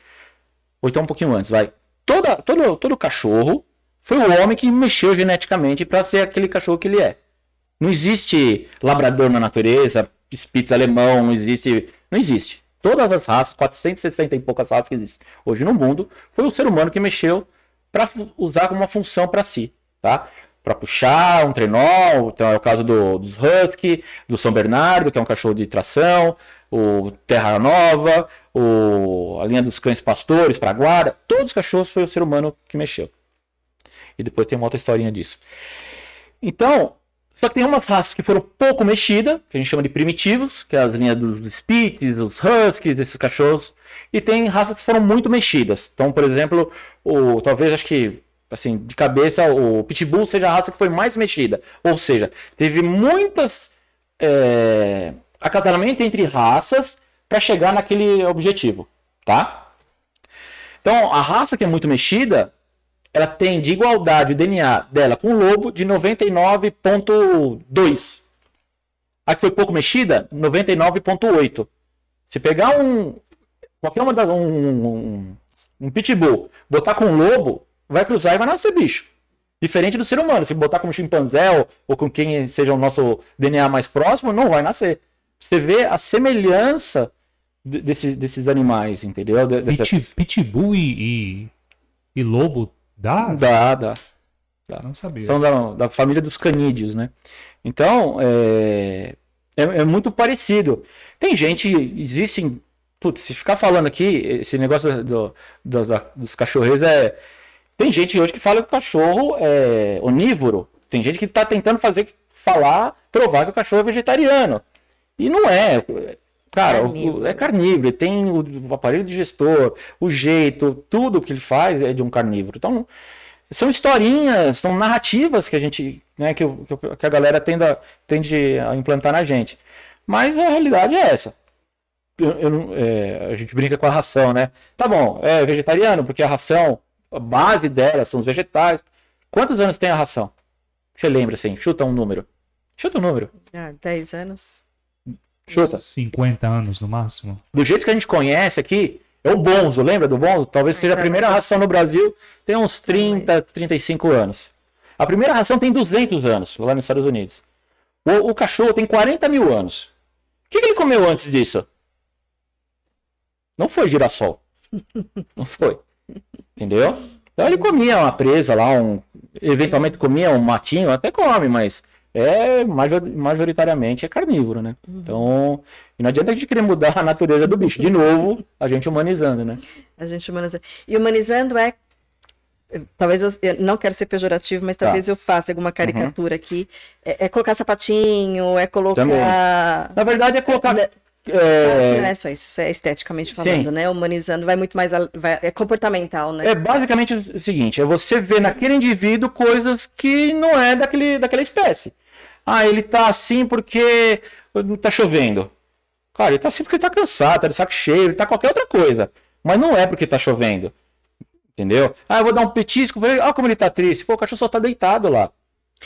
Ou então um pouquinho antes, vai. Toda, todo, todo cachorro foi o homem que mexeu geneticamente para ser aquele cachorro que ele é. Não existe labrador na natureza, Spitz alemão, não existe. Não existe. Todas as raças, 460 e poucas raças que existem hoje no mundo, foi o ser humano que mexeu para usar como uma função para si, tá? Para puxar um trenó, então é o caso do, dos Husky, do São Bernardo, que é um cachorro de tração, o Terra Nova, o, a linha dos cães pastores para guarda, todos os cachorros foi o ser humano que mexeu. E depois tem uma outra historinha disso. Então, só que tem umas raças que foram pouco mexidas, que a gente chama de primitivos, que é as linhas dos Spitz, os Huskies, esses cachorros. E tem raças que foram muito mexidas. Então, por exemplo, o, talvez acho que assim, de cabeça, o Pitbull seja a raça que foi mais mexida. Ou seja, teve muitas é, acasalamento entre raças para chegar naquele objetivo, tá? Então, a raça que é muito mexida, ela tem de igualdade o DNA dela com o lobo de 99.2. A que foi pouco mexida, 99.8. Se pegar um qualquer uma um, um, um pitbull, botar com um lobo, vai cruzar e vai nascer bicho. Diferente do ser humano, se botar com um chimpanzé ou com quem seja o nosso DNA mais próximo, não vai nascer. Você vê a semelhança desse, desses animais, entendeu? Pit, pitbull e, e, e lobo Dá? Dá, dá. dá. Não sabia. São da, da família dos canídeos, né? Então, é, é, é, muito parecido. Tem gente, existem. Putz, se ficar falando aqui, esse negócio do, do, dos cachorreiros é. Tem gente hoje que fala que o cachorro é onívoro. Tem gente que está tentando fazer falar, provar que o cachorro é vegetariano. E não é. Cara, carnívoro. é carnívoro, tem o aparelho digestor, o jeito, tudo que ele faz é de um carnívoro. Então, são historinhas, são narrativas que a gente, né, que, que a galera tende a, tende a implantar na gente. Mas a realidade é essa. Eu, eu, é, a gente brinca com a ração, né? Tá bom, é vegetariano, porque a ração, a base dela são os vegetais. Quantos anos tem a ração? Você lembra assim? Chuta um número. Chuta um número. Ah, 10 anos. Chuta. 50 anos no máximo. Do jeito que a gente conhece aqui, é o Bonzo, lembra do Bonzo? Talvez seja a primeira ração no Brasil, tem uns 30, 35 anos. A primeira ração tem 200 anos, lá nos Estados Unidos. O, o cachorro tem 40 mil anos. O que, que ele comeu antes disso? Não foi girassol. *laughs* Não foi. Entendeu? Então ele comia uma presa lá, um, eventualmente comia um matinho, até come, mas é majoritariamente é carnívoro, né? Uhum. Então, não adianta a gente querer mudar a natureza do bicho. De novo, a gente humanizando, né? A gente humanizando. E humanizando é talvez eu, eu, não quero ser pejorativo, mas talvez tá. eu faça alguma caricatura uhum. aqui. É, é, colocar sapatinho, é colocar. Também. Na verdade, é colocar. É... é... Não é só isso, isso é esteticamente falando, Sim. né? Humanizando vai muito mais. Vai, é comportamental, né? É basicamente o seguinte: é você ver naquele indivíduo coisas que não é daquele, daquela espécie. Ah, ele tá assim porque tá chovendo. Cara, ele tá assim porque ele tá cansado, tá de saco cheio, ele tá qualquer outra coisa. Mas não é porque tá chovendo. Entendeu? Ah, eu vou dar um petisco. Olha como ele tá triste. Pô, o cachorro só tá deitado lá.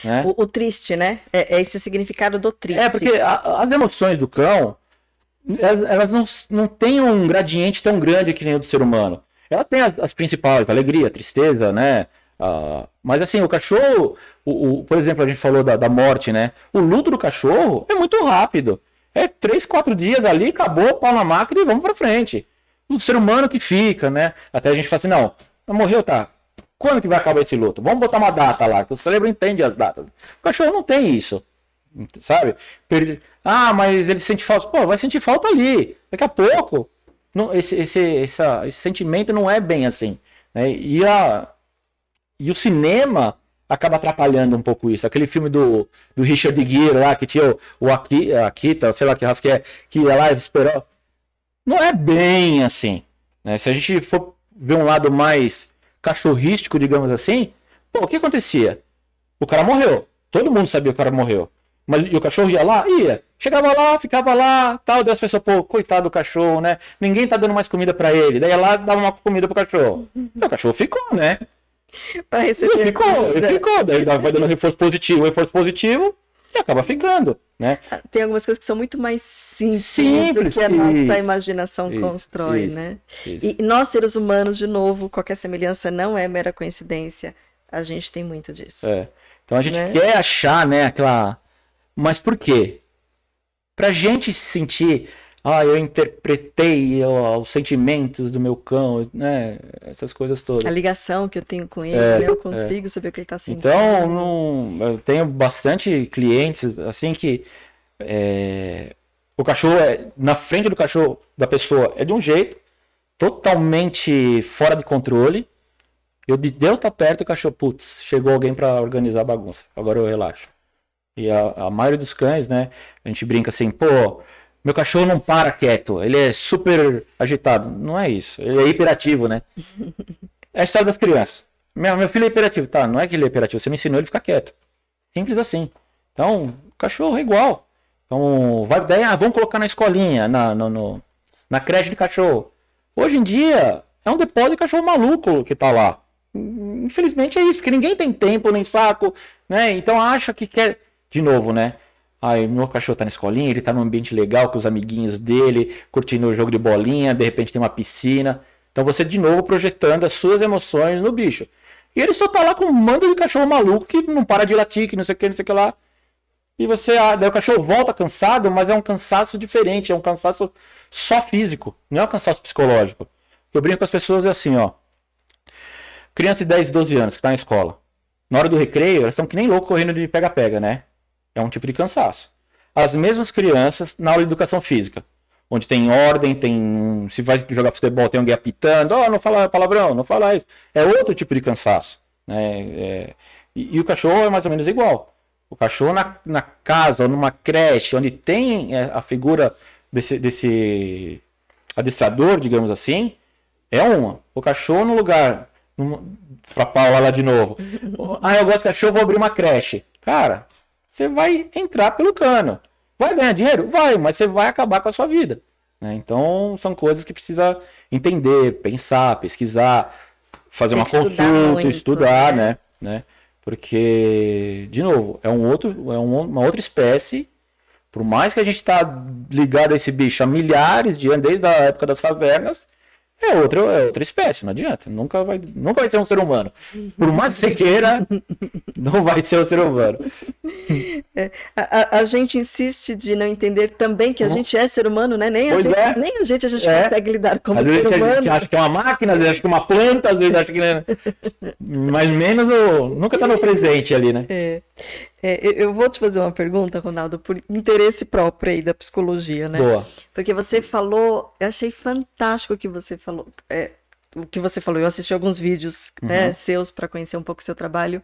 Né? O, o, triste, né? É, é, esse significado do triste. É, porque a, as emoções do cão, elas, elas, não, não têm um gradiente tão grande que nem o do ser humano. Ela tem as, as principais, alegria, tristeza, né? Uh, mas assim, o cachorro, o, o, por exemplo, a gente falou da, da, morte, né? O luto do cachorro é muito rápido. É três, quatro dias ali, acabou, pau na máquina e vamos pra frente. O ser humano que fica, né? Até a gente fala assim, não, morreu, tá. Quando que vai acabar esse luto? Vamos botar uma data lá, que o cérebro entende as datas. O cachorro não tem isso. Sabe? Ah, mas ele sente falta. Pô, vai sentir falta ali. Daqui a pouco. Não, esse, esse, essa, esse sentimento não é bem assim. Né? E a, e o cinema acaba atrapalhando um pouco isso. Aquele filme do, do Richard Gere lá, que tinha o, o Akita, sei lá que que é, que ia lá e esperou. Não é bem assim. Né? Se a gente for ver um lado mais cachorrístico, digamos assim, pô, o que acontecia? O cara morreu. Todo mundo sabia que o cara morreu. Mas e o cachorro ia lá? Ia. Chegava lá, ficava lá, tal, daí as pessoas, pô, coitado do cachorro, né? Ninguém tá dando mais comida para ele. Daí lá dava uma comida pro cachorro. E o cachorro ficou, né? *laughs* para receber. Ele ficou, ele ficou. Daí vai dando reforço positivo, reforço positivo. e acaba ficando, né? Tem algumas coisas que são muito mais simples, Simples, do que a isso, nossa imaginação isso, constrói, isso, né? E nós, seres humanos, de novo, qualquer semelhança não é mera coincidência. A gente tem muito disso. É. Então a gente Né? quer achar, né, aquela. Mas por quê? Pra gente se sentir, ah, eu interpretei ó, os sentimentos do meu cão, né? Essas coisas todas. A ligação que eu tenho com ele, É, né? eu consigo saber o que ele está sentindo. Então, não, eu tenho bastante clientes assim que é, o cachorro é na frente do cachorro da pessoa é de um jeito totalmente fora de controle. Eu de Deus tá perto, o cachorro, putz, chegou alguém para organizar a bagunça. Agora eu relaxo. E a, a maioria dos cães, né? A gente brinca assim, pô, meu cachorro não para quieto, ele é super agitado. Não é isso, ele é hiperativo, né? É a história das crianças. Meu, meu filho é hiperativo, tá? Não é que ele é hiperativo, você me ensinou ele ficar quieto. Simples assim. Então, cachorro é igual. Então, vai, daí, ah, vamos colocar na escolinha, na, no, no- na creche de cachorro. Hoje em dia, é um depósito de cachorro maluco que tá lá. Infelizmente é isso, porque ninguém tem tempo nem saco, né? Então acha que quer. De novo, né? Aí meu cachorro tá na escolinha, ele tá num ambiente legal com os amiguinhos dele, curtindo o jogo de bolinha, de repente tem uma piscina. Então você de novo projetando as suas emoções no bicho. E ele só tá lá com um mando de cachorro maluco que não para de latir, que não sei o que, não sei o que lá. E você, ah, daí o cachorro volta cansado, mas é um cansaço diferente, é um cansaço só físico, não é um cansaço psicológico. Eu brinco com as pessoas é assim, ó. Criança de 10, 12 anos que tá na escola. Na hora do recreio, elas estão que nem louco correndo de pega-pega, né? É um tipo de cansaço. As mesmas crianças na aula de educação física, onde tem ordem, tem. Se vai jogar futebol, tem alguém apitando, ó, não fala palavrão, não fala isso. É outro tipo de cansaço. Né? É, E, e o cachorro é mais ou menos igual. O cachorro na, na casa ou numa creche, onde tem é, a figura desse, desse adestrador, digamos assim, é uma. O cachorro no lugar. Pra Paula lá de novo. *laughs* Ah, eu gosto de cachorro, vou abrir uma creche. Cara, você vai entrar pelo cano. Vai ganhar dinheiro? Vai, mas você vai acabar com a sua vida. né? Então, são coisas que precisa entender, pensar, pesquisar, fazer Tem uma que estudar consulta, muito, estudar, né? né? né? Porque, de novo, é, um outro, é um- uma outra espécie. Por mais que a gente tá ligado a esse bicho há milhares de anos, desde a época das cavernas, é outra, é outra espécie, não adianta. Nunca vai, nunca vai ser um ser humano. Por mais que você queira, *laughs* não vai ser um ser humano. A, a- a gente insiste de não entender também que a gente é ser humano, né? Nem a, gente, é. nem a gente a gente É. consegue lidar como Às vezes ser a humano. gente acha que é uma máquina, às vezes acha que é uma planta, às vezes acha que. é- *laughs* Mas menos o. Nunca tá no presente ali, né? É, é, eu- vou te fazer uma pergunta, Ronaldo, por interesse próprio aí da psicologia, né? Boa. Porque você falou, eu achei fantástico o que você falou. é, o que você falou, eu assisti alguns vídeos né, seus para conhecer um pouco o seu trabalho.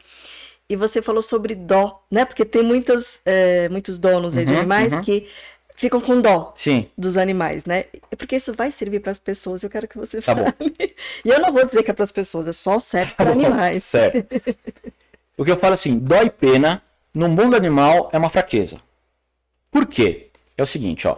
E você falou sobre dó, né? Porque tem muitas, é, muitos donos aí de Uhum, animais uhum. que ficam com dó Sim. dos animais, né? Porque isso vai servir para as pessoas, eu quero que você Tá fale. bom. *laughs* E eu não vou dizer que é para as pessoas, é só serve para *laughs* animais. Certo. *laughs* O que eu falo assim, dó e pena no mundo animal é uma fraqueza. Por quê? É o seguinte, ó.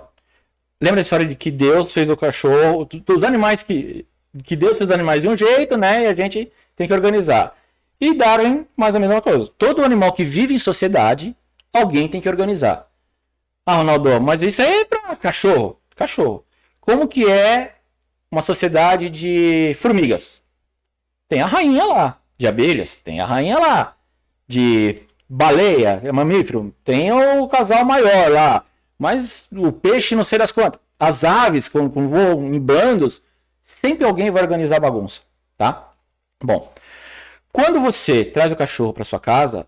Lembra a história de que Deus fez o cachorro, do- dos animais que que Deus fez os animais de um jeito, né? E a gente tem que organizar. E Darwin, mais ou menos a mesma coisa. Todo animal que vive em sociedade, alguém tem que organizar. Ah, Ronaldo, mas isso aí é para cachorro. Cachorro. Como que é uma sociedade de formigas? Tem a rainha lá. De abelhas, tem a rainha lá. De baleia, é mamífero, tem o casal maior lá. Mas o peixe, não sei das quantas. As aves, quando, quando voam em bandos, sempre alguém vai organizar a bagunça, tá? Bom, quando você traz o cachorro para sua casa,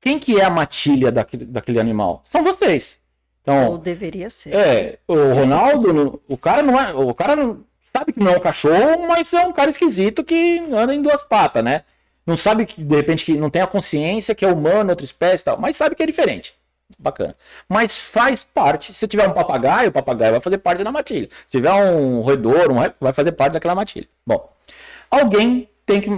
quem que é a matilha daquele, daquele animal? São vocês. Então, Ou deveria ser. é, o Ronaldo, o cara não é, o cara não, sabe que não é um cachorro, mas é um cara esquisito que anda em duas patas, né? Não sabe que de repente que não tem a consciência que é humano, outra espécie, e tal, mas sabe que é diferente. Bacana. Mas faz parte. Se tiver um papagaio, o papagaio vai fazer parte da matilha. Se tiver um roedor, um, vai fazer parte daquela matilha. Bom, alguém tem que,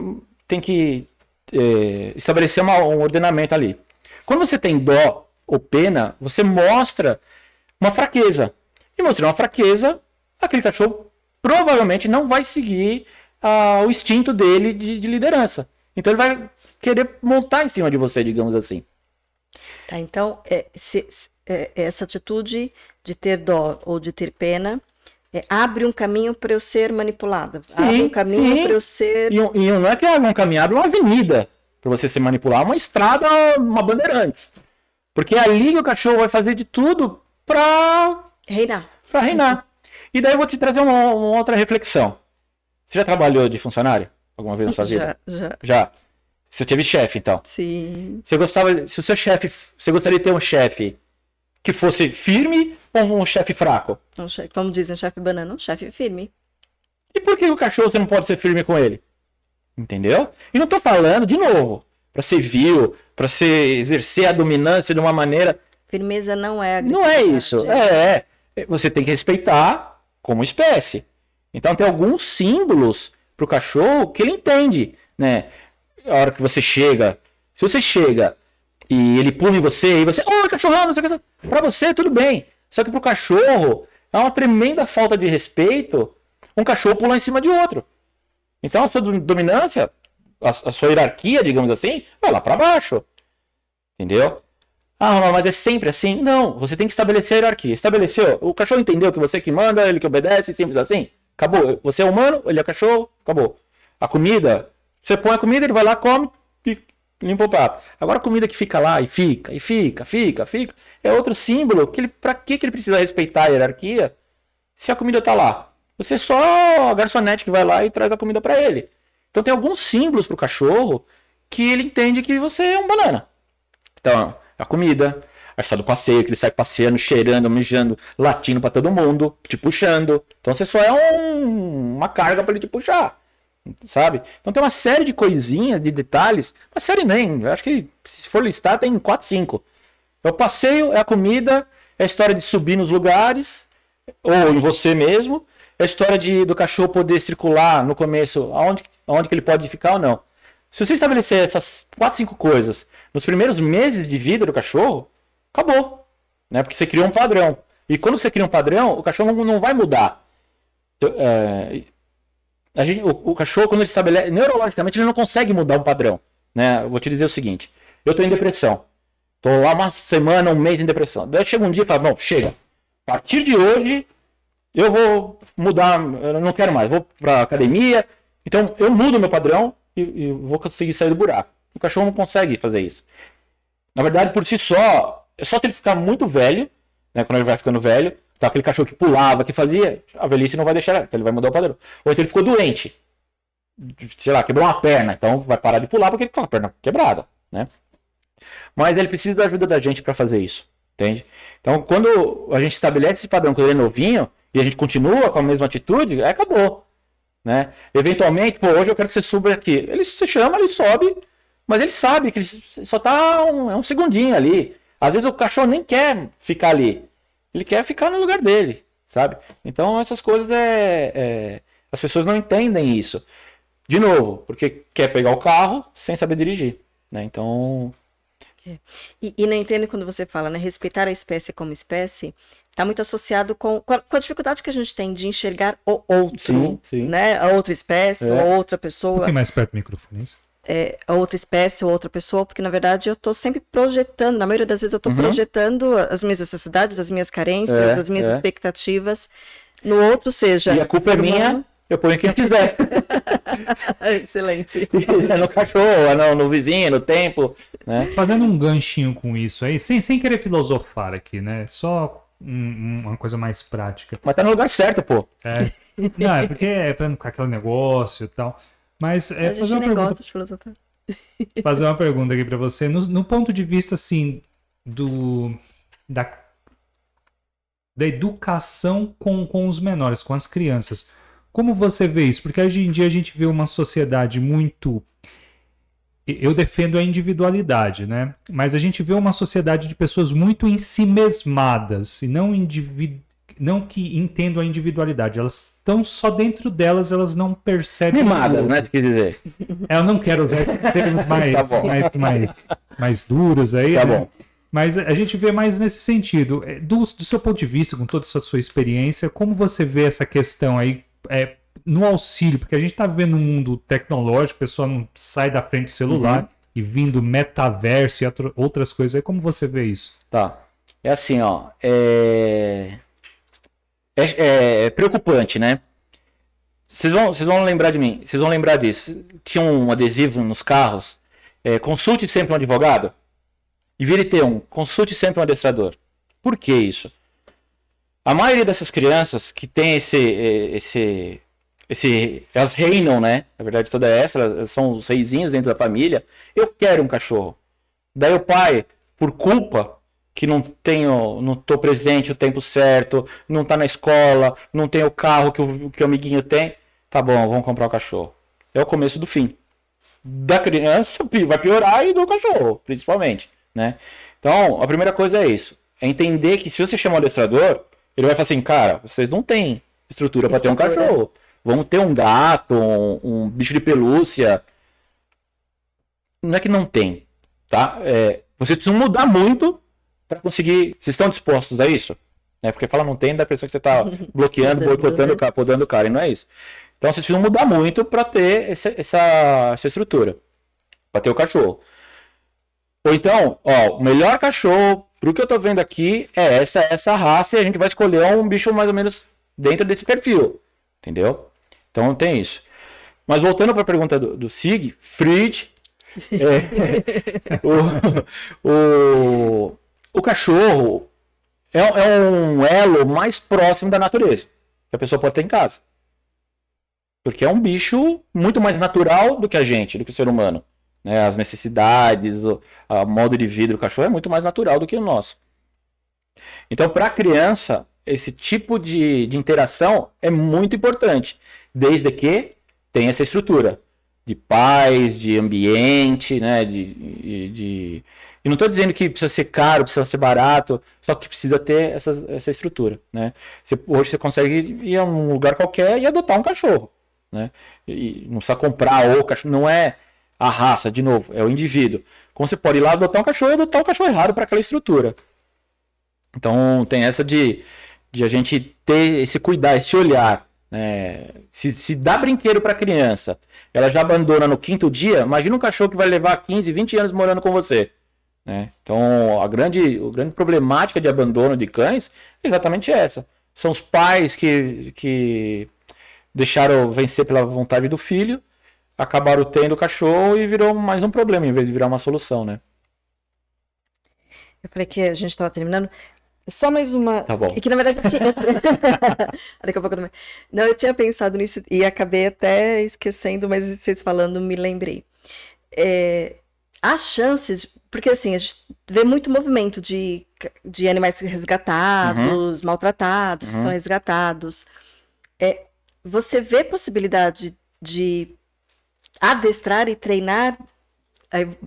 tem que é, estabelecer uma- um ordenamento ali. Quando você tem dó ou pena, você mostra uma fraqueza. E mostrando uma fraqueza, aquele cachorro provavelmente não vai seguir ah, o instinto dele de, de liderança. Então ele vai querer montar em cima de você, digamos assim. Tá, então, é, se, se, é, essa atitude de ter dó ou de ter pena é, abre um caminho para eu ser manipulada. Sim, abre um caminho para eu ser. E, e não é que abre um caminho, abre uma avenida para você se manipular, uma estrada, uma bandeirantes. Porque é ali que o cachorro vai fazer de tudo para Reinar. para reinar. E daí eu vou te trazer uma, uma outra reflexão. Você já trabalhou de funcionário alguma vez na sua vida? Já, já. Já. Você teve chefe, então. Sim. Você gostava, se o seu chefe, você gostaria de ter um chefe que fosse firme ou um chefe fraco? Um chefe, como dizem, chefe banana, um chefe firme. E por que o cachorro você não pode ser firme com ele? Entendeu? E não tô falando, de novo, para ser vil, para ser exercer a dominância de uma maneira. Firmeza não é Não é isso. É, é. Você tem que respeitar como espécie. Então tem alguns símbolos pro cachorro que ele entende, né? A hora que você chega, se você chega e ele pula em você e você, ô cachorrão, não sei o que, pra você tudo bem. Só que pro cachorro é uma tremenda falta de respeito um cachorro pular em cima de outro. Então a sua dom- dominância, a, a sua hierarquia, digamos assim, vai lá pra baixo. Entendeu? Ah, mas é sempre assim? Não, você tem que estabelecer a hierarquia. Estabeleceu? O cachorro entendeu que você que manda, ele que obedece, simples assim? Acabou. Você é humano, ele é cachorro, acabou. A comida, você põe a comida, ele vai lá, come e limpa o prato. Agora a comida que fica lá e fica, e fica, fica, fica, é outro símbolo. Que ele, pra que, que ele precisa respeitar a hierarquia se a comida tá lá? Você é só a garçonete que vai lá e traz a comida para ele. Então tem alguns símbolos pro cachorro que ele entende que você é um banana. Então, a comida, a história do passeio, que ele sai passeando, cheirando, mijando, latindo pra todo mundo, te puxando. Então você só é um- uma carga pra ele te puxar. Sabe? Então tem uma série de coisinhas, de detalhes. Uma série nem, eu acho que se for listar tem 4, 5. É o passeio, é a comida, é a história de subir nos lugares, ou em você mesmo. É a história de, do cachorro poder circular no começo, aonde, aonde que ele pode ficar ou não. Se você estabelecer essas 4, 5 coisas nos primeiros meses de vida do cachorro, acabou. Né? Porque você criou um padrão. E quando você cria um padrão, o cachorro não, vai mudar. Eu, é, a gente- o, o cachorro, quando ele estabelece. Neurologicamente, ele não consegue mudar um padrão. Né? Vou te dizer o seguinte: eu estou em depressão. Estou lá uma semana, um mês em depressão. Daí chega um dia e fala: chega. A partir de hoje, eu vou mudar. Eu não quero mais. Vou para academia. Então, eu mudo meu padrão e, e vou conseguir sair do buraco. O cachorro não consegue fazer isso. Na verdade, por si só, só se ele ficar muito velho, né? Quando ele vai ficando velho, tá aquele cachorro que pulava, que fazia, a velhice não vai deixar, então ele vai mudar o padrão. Ou então ele ficou doente, sei lá, quebrou uma perna, então vai parar de pular porque ele tá com a perna quebrada, né? Mas ele precisa da ajuda da gente para fazer isso, entende? Então, quando a gente estabelece esse padrão quando ele é novinho e a gente continua com a mesma atitude, aí acabou, né? Eventualmente, pô, hoje eu quero que você suba aqui. Ele se chama, ele sobe, mas ele sabe que ele só tá um, é um segundinho ali. Às vezes o cachorro nem quer ficar ali. Ele quer ficar no lugar dele, sabe? Então essas coisas é, é- As pessoas não entendem isso. De novo, porque quer pegar o carro sem saber dirigir. Né? Então. E, e não entendo quando você fala, né? Respeitar a espécie como espécie está muito associado com, com, a, com a dificuldade que a gente tem de enxergar o outro, Sim, sim. né? A outra espécie, É. ou outra pessoa, pouquinho mais perto do microfone. isso. É, a outra espécie ou outra pessoa, porque na verdade eu estou sempre projetando, na maioria das vezes eu estou Uhum. projetando as minhas necessidades, as minhas carências, É, as minhas é. expectativas no outro, seja. E a culpa é minha, humano- eu ponho quem eu quiser. *laughs* Excelente. *laughs* É no cachorro, é no, no vizinho, no tempo. Né? Fazendo um ganchinho com isso aí, sem, sem querer filosofar aqui, né? Só um- uma coisa mais prática. Mas tá no lugar certo, pô. É, não, é porque é pra não ficar aquele negócio e tal. Mas é, fazer, uma pergunta, *laughs* fazer uma pergunta aqui pra você. No, no ponto de vista, assim, do. Da, da educação com, com os menores, com as crianças. Como você vê isso? Porque hoje em dia a gente vê uma sociedade muito. Eu defendo a individualidade, né? Mas a gente vê uma sociedade de pessoas muito em si mesmadas e não indivi... não que entendam a individualidade. Elas estão só dentro delas, elas não percebem. Mimadas, né? Se quer dizer. Eu não quero usar termos *laughs* mais, Tá mais, mais, mais duros aí. Tá né? bom. Mas a gente vê mais nesse sentido. É, Do, do seu ponto de vista, com toda essa sua experiência, como você vê essa questão aí é, no auxílio? Porque a gente está vivendo um mundo tecnológico, a pessoa não sai da frente do celular, e vindo metaverso e outras coisas. Aí como você vê isso? Tá. É assim, ó. É... É, é preocupante, né? Vocês vão, vocês vão lembrar de mim. Vocês vão lembrar disso. Tinha um adesivo nos carros. é, consulte sempre um advogado. E vire ter um. Consulte sempre um adestrador. Por que isso? A maioria dessas crianças que tem esse, eh, esse, esse, elas reinam, né? Na verdade toda essa, elas são os reizinhos dentro da família. Eu quero um cachorro. Daí o pai, por culpa que não tenho, não tô presente o tempo certo, não tá na escola, não tem o carro que o, que o amiguinho tem, tá bom, vamos comprar o cachorro. É o começo do fim. Da criança vai piorar e do cachorro, principalmente, né? Então, a primeira coisa é isso. É entender que se você chamar o adestrador, ele vai falar assim, cara, vocês não têm estrutura para ter um cachorro. Vamos ter um gato, um, um bicho de pelúcia. Não é que não tem, tá? É, vocês precisam mudar muito para conseguir. Vocês estão dispostos a isso? Né? Porque fala não tem, dá a impressão que você está *laughs* bloqueando, boicotando, né? o cara, podando o cara, e não é isso. Então vocês precisam mudar muito para ter esse- essa, essa estrutura, para ter o cachorro. Ou então, ó, o melhor cachorro, pro que eu tô vendo aqui, é essa, essa raça, e a gente vai escolher um bicho mais ou menos dentro desse perfil. Entendeu? Então tem isso. Mas voltando para a pergunta do, do Sig, Fried, *laughs* é, *laughs* o, o, o cachorro é, é um elo mais próximo da natureza que a pessoa pode ter em casa. Porque é um bicho muito mais natural do que a gente, do que o ser humano. Né? As necessidades, o modo de vida do cachorro é muito mais natural do que o nosso. Então, para a criança, esse tipo de, de interação é muito importante, desde que tenha essa estrutura de paz, de ambiente, né? De, de, de- E não estou dizendo que precisa ser caro, precisa ser barato, só que precisa ter essa, essa estrutura, né? Você- hoje você consegue ir a um lugar qualquer e adotar um cachorro, né? E não precisa comprar o cachorro, não é a raça, de novo, é o indivíduo. Como você pode ir lá adotar um cachorro e adotar um cachorro errado para aquela estrutura. Então tem essa de, de a gente ter esse cuidar, esse olhar. né? Se, se dá brinquedo para criança, ela já abandona no quinto dia, imagina um cachorro que vai levar 15, 20 anos morando com você. Né? Então a grande, a grande problemática de abandono de cães é exatamente essa. São os pais que, que deixaram vencer pela vontade do filho, acabaram tendo o cachorro e virou mais um problema em vez de virar uma solução, né? Eu falei que a gente estava terminando. Só mais uma. Tá bom. E que na verdade eu tinha. *laughs* Daqui a pouco eu também. Não, eu tinha pensado nisso e acabei até esquecendo, mas vocês falando me lembrei. É, há chances, porque assim, a gente vê muito movimento de, de animais resgatados, maltratados, Uhum. estão resgatados. É, você vê possibilidade de adestrar e treinar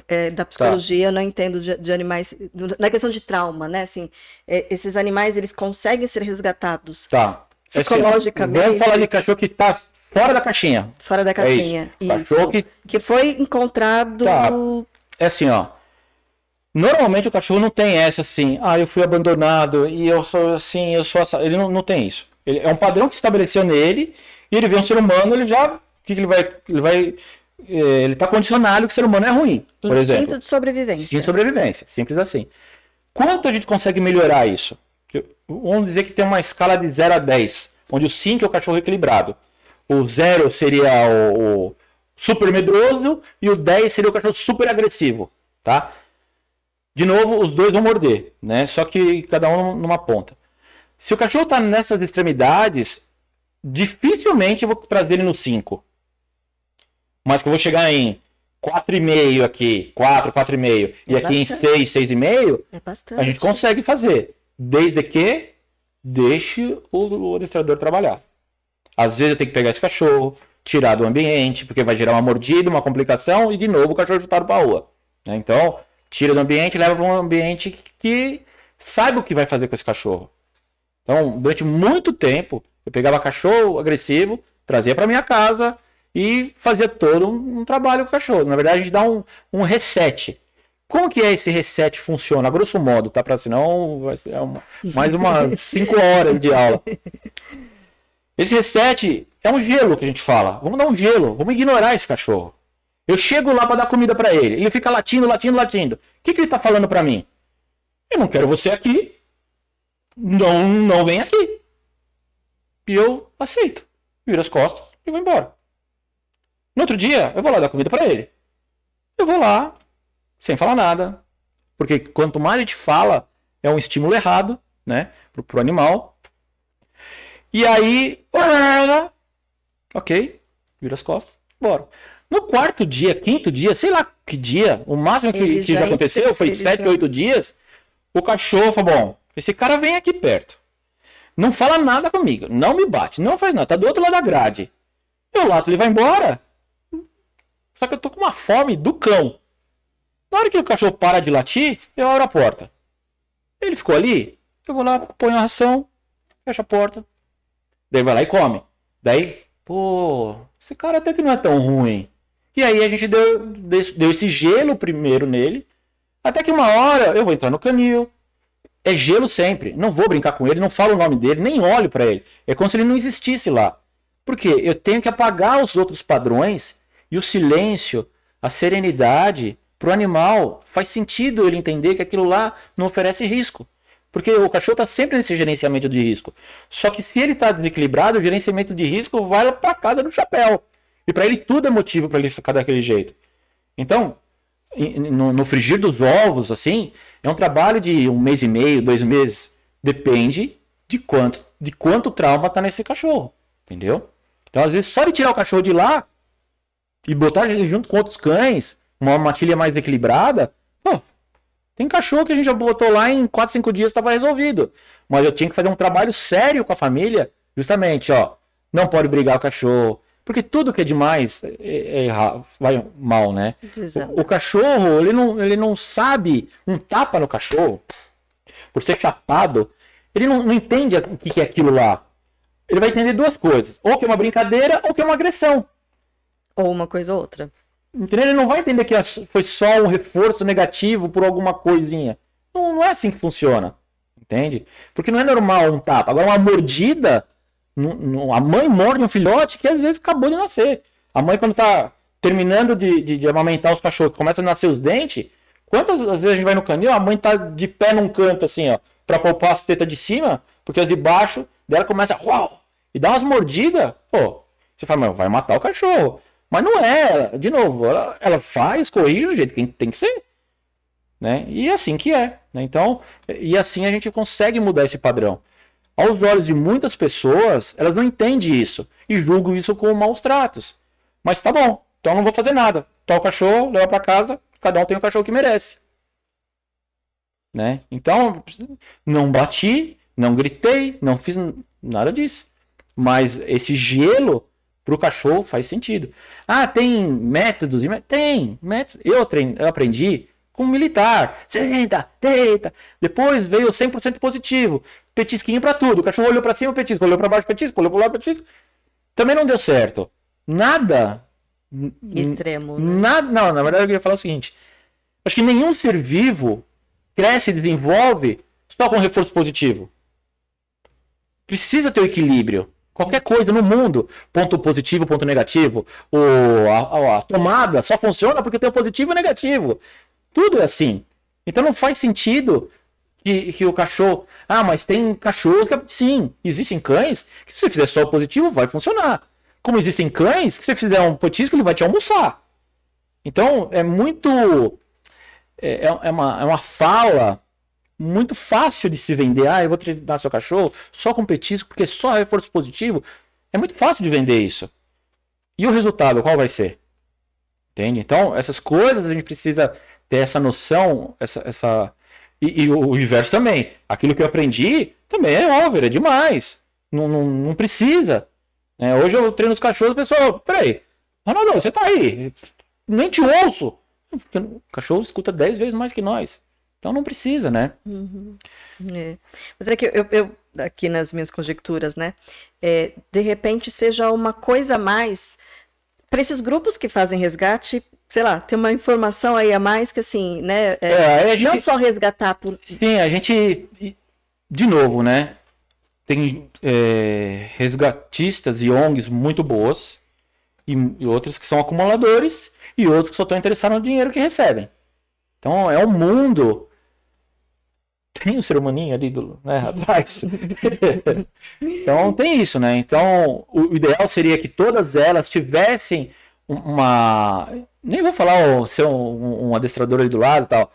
é, da psicologia, eu não entendo de, de animais, do- na questão de trauma, né? Assim, é, esses animais, eles conseguem ser resgatados Tá. Psicologicamente. Vamos falar de cachorro que tá fora da caixinha. fora da É caixinha. isso. Cachorro que Que foi encontrado. Tá. é assim, ó. Normalmente o cachorro não tem essa assim, ah, eu fui abandonado e eu sou assim, eu sou essa. Ele não, não tem isso. Ele, é um padrão que se estabeleceu nele e ele vê um ser humano, ele já. O que, que ele vai. Ele vai. eh, Ele tá condicionado que o ser humano é ruim, por exemplo. Instinto de sobrevivência. Instinto de sobrevivência, simples assim. Quanto a gente consegue melhorar isso? Vamos dizer que tem uma escala de 0 a 10, onde o 5 é o cachorro equilibrado. O 0 seria o, o super medroso e o 10 seria o cachorro super agressivo, tá? De novo, os dois vão morder, né? Só que cada um numa ponta. Se o cachorro tá nessas extremidades, dificilmente eu vou trazer ele no 5. Mas que eu vou chegar em 4,5 aqui, 4, 4,5 e É aqui em bastante. 6, 6,5, É bastante. a gente consegue fazer. Desde que deixe o, o adestrador trabalhar. Às vezes eu tenho que pegar esse cachorro, tirar do ambiente, porque vai gerar uma mordida, uma complicação, e de novo o cachorro chutado para a rua. Então, tira do ambiente, leva para um ambiente que saiba o que vai fazer com esse cachorro. Então, durante muito tempo, eu pegava cachorro agressivo, trazia para minha casa e fazia todo um, um trabalho com o cachorro. Na verdade, a gente dá um, um reset. Como que é esse reset funciona? A grosso modo, tá? Para senão vai ser uma- mais umas *laughs* 5 horas de aula. Esse reset é um gelo que a gente fala. Vamos dar um gelo, vamos ignorar esse cachorro. Eu chego lá para dar comida para ele. Ele fica latindo, latindo, latindo. O que, que ele tá falando para mim? Eu não quero você aqui. Não, não vem aqui. E eu aceito. Viro as costas e vou embora. No outro dia, eu vou lá dar comida para ele. Eu vou lá, sem falar nada. Porque quanto mais a gente fala, é um estímulo errado, né? Pro, pro animal. E aí, ok, vira as costas, bora. No quarto dia, quinto dia, sei lá que dia, o máximo que, que já, já aconteceu foi sete, já... oito dias. O cachorro falou: bom, esse cara vem aqui perto. Não fala nada comigo, não me bate, não faz nada, tá do outro lado da grade. Eu lato, ele vai embora. Só que eu tô com uma fome do cão. Na hora que o cachorro para de latir, eu abro a porta. Ele ficou ali, eu vou lá, ponho a ração, fecho a porta. Daí vai lá e come. Daí, pô, esse cara até que não é tão ruim. E aí a gente deu, deu esse gelo primeiro nele. Até que uma hora eu vou entrar no canil. É gelo sempre. Não vou brincar com ele, não falo o nome dele, nem olho para ele. É como se ele não existisse lá. Porque eu tenho que apagar os outros padrões e o silêncio, a serenidade para o animal. Faz sentido ele entender que aquilo lá não oferece risco. Porque o cachorro está sempre nesse gerenciamento de risco. Só que se ele está desequilibrado, o gerenciamento de risco vai para casa do chapéu. E para ele tudo é motivo para ele ficar daquele jeito. Então, no, no, frigir dos ovos, assim, é um trabalho de um mês e meio, dois meses. Depende de quanto, de quanto trauma está nesse cachorro. Entendeu? Então, às vezes, só de tirar o cachorro de lá e botar ele junto com outros cães, uma matilha mais equilibrada, pô, tem cachorro que a gente já botou lá em 4, 5 dias estava resolvido. Mas eu tinha que fazer um trabalho sério com a família, justamente, ó. Não pode brigar o cachorro. Porque tudo que é demais é, é, é vai mal, né? O, o, cachorro, ele não, ele não sabe um tapa no cachorro, por ser chapado, ele não, não entende o que é aquilo lá. Ele vai entender duas coisas: ou que é uma brincadeira, ou que é uma agressão. Ou uma coisa ou outra. Entendeu? Ele não vai entender que foi só um reforço negativo por alguma coisinha. Não, não é assim que funciona. Entende? Porque não é normal um tapa. Agora, uma mordida. A mãe morde um filhote que às vezes acabou de nascer. A mãe, quando tá terminando de, de, de amamentar os cachorros, começa a nascer os dentes. Quantas vezes a gente vai no canil, a mãe tá de pé num canto, assim, ó, pra poupar as tetas de cima, porque as de baixo dela começa, uau, e dá umas mordidas, pô, você fala, mas vai matar o cachorro. Mas não é, de novo, ela, ela faz, corrige do jeito que tem que ser. Né? E é assim que é. Né? Então, e assim a gente consegue mudar esse padrão. Aos olhos de muitas pessoas, elas não entendem isso e julgam isso como maus tratos. Mas tá bom, então não vou fazer nada. Toca o cachorro, leva para casa, cada um tem o cachorro que merece. Né? Então, não bati, não gritei, não fiz nada disso. Mas esse gelo para o cachorro faz sentido. Ah, tem métodos? Tem métodos. Eu, treino, eu aprendi com militar. Senta, deita. Depois veio 100% positivo. Petisquinho para tudo. O cachorro olhou para cima, petisco. Olhou para baixo, petisco. Olhou para lado, petisco. Também não deu certo. Nada. Extremo. Né? Nada, não, na verdade eu ia falar o seguinte. Acho que nenhum ser vivo cresce e desenvolve só com reforço positivo. Precisa ter o equilíbrio. Qualquer coisa no mundo, ponto positivo, ponto negativo. O, a, a, tomada só funciona porque tem o positivo e o negativo. Tudo é assim. Então não faz sentido que, que o cachorro. Ah, mas tem cachorros que. Sim, existem cães que se você fizer só o positivo vai funcionar. Como existem cães que se você fizer um petisco ele vai te almoçar. Então é muito. É, é, é uma, é uma fala muito fácil de se vender. Ah, eu vou treinar seu cachorro só com petisco, porque só reforço positivo. É muito fácil de vender isso. E o resultado, qual vai ser? Entende? Então, essas coisas a gente precisa ter essa noção, essa. essa... E, e o inverso também. Aquilo que eu aprendi também é over, é demais. Não, não, não precisa. É, hoje eu treino os cachorros, o pessoal, peraí, Ronaldo, você tá aí, nem te ouço. Porque o cachorro escuta 10 vezes mais que nós. Então não precisa, né? Uhum. É. Mas é que eu, eu, aqui nas minhas conjecturas, né? É, de repente seja uma coisa a mais para esses grupos que fazem resgate, sei lá, tem uma informação aí a mais que assim, né? É, é, gente, não só resgatar por. Sim, a gente. De novo, né? Tem é, resgatistas e ONGs muito boas e, e outras que são acumuladores e outros que só estão interessados no dinheiro que recebem. Então é um mundo. Tem um ser humaninho ali do, né, *laughs* atrás. então tem isso, né? Então o ideal seria que todas elas tivessem uma. Nem vou falar ser um, um adestrador ali do lado e tal.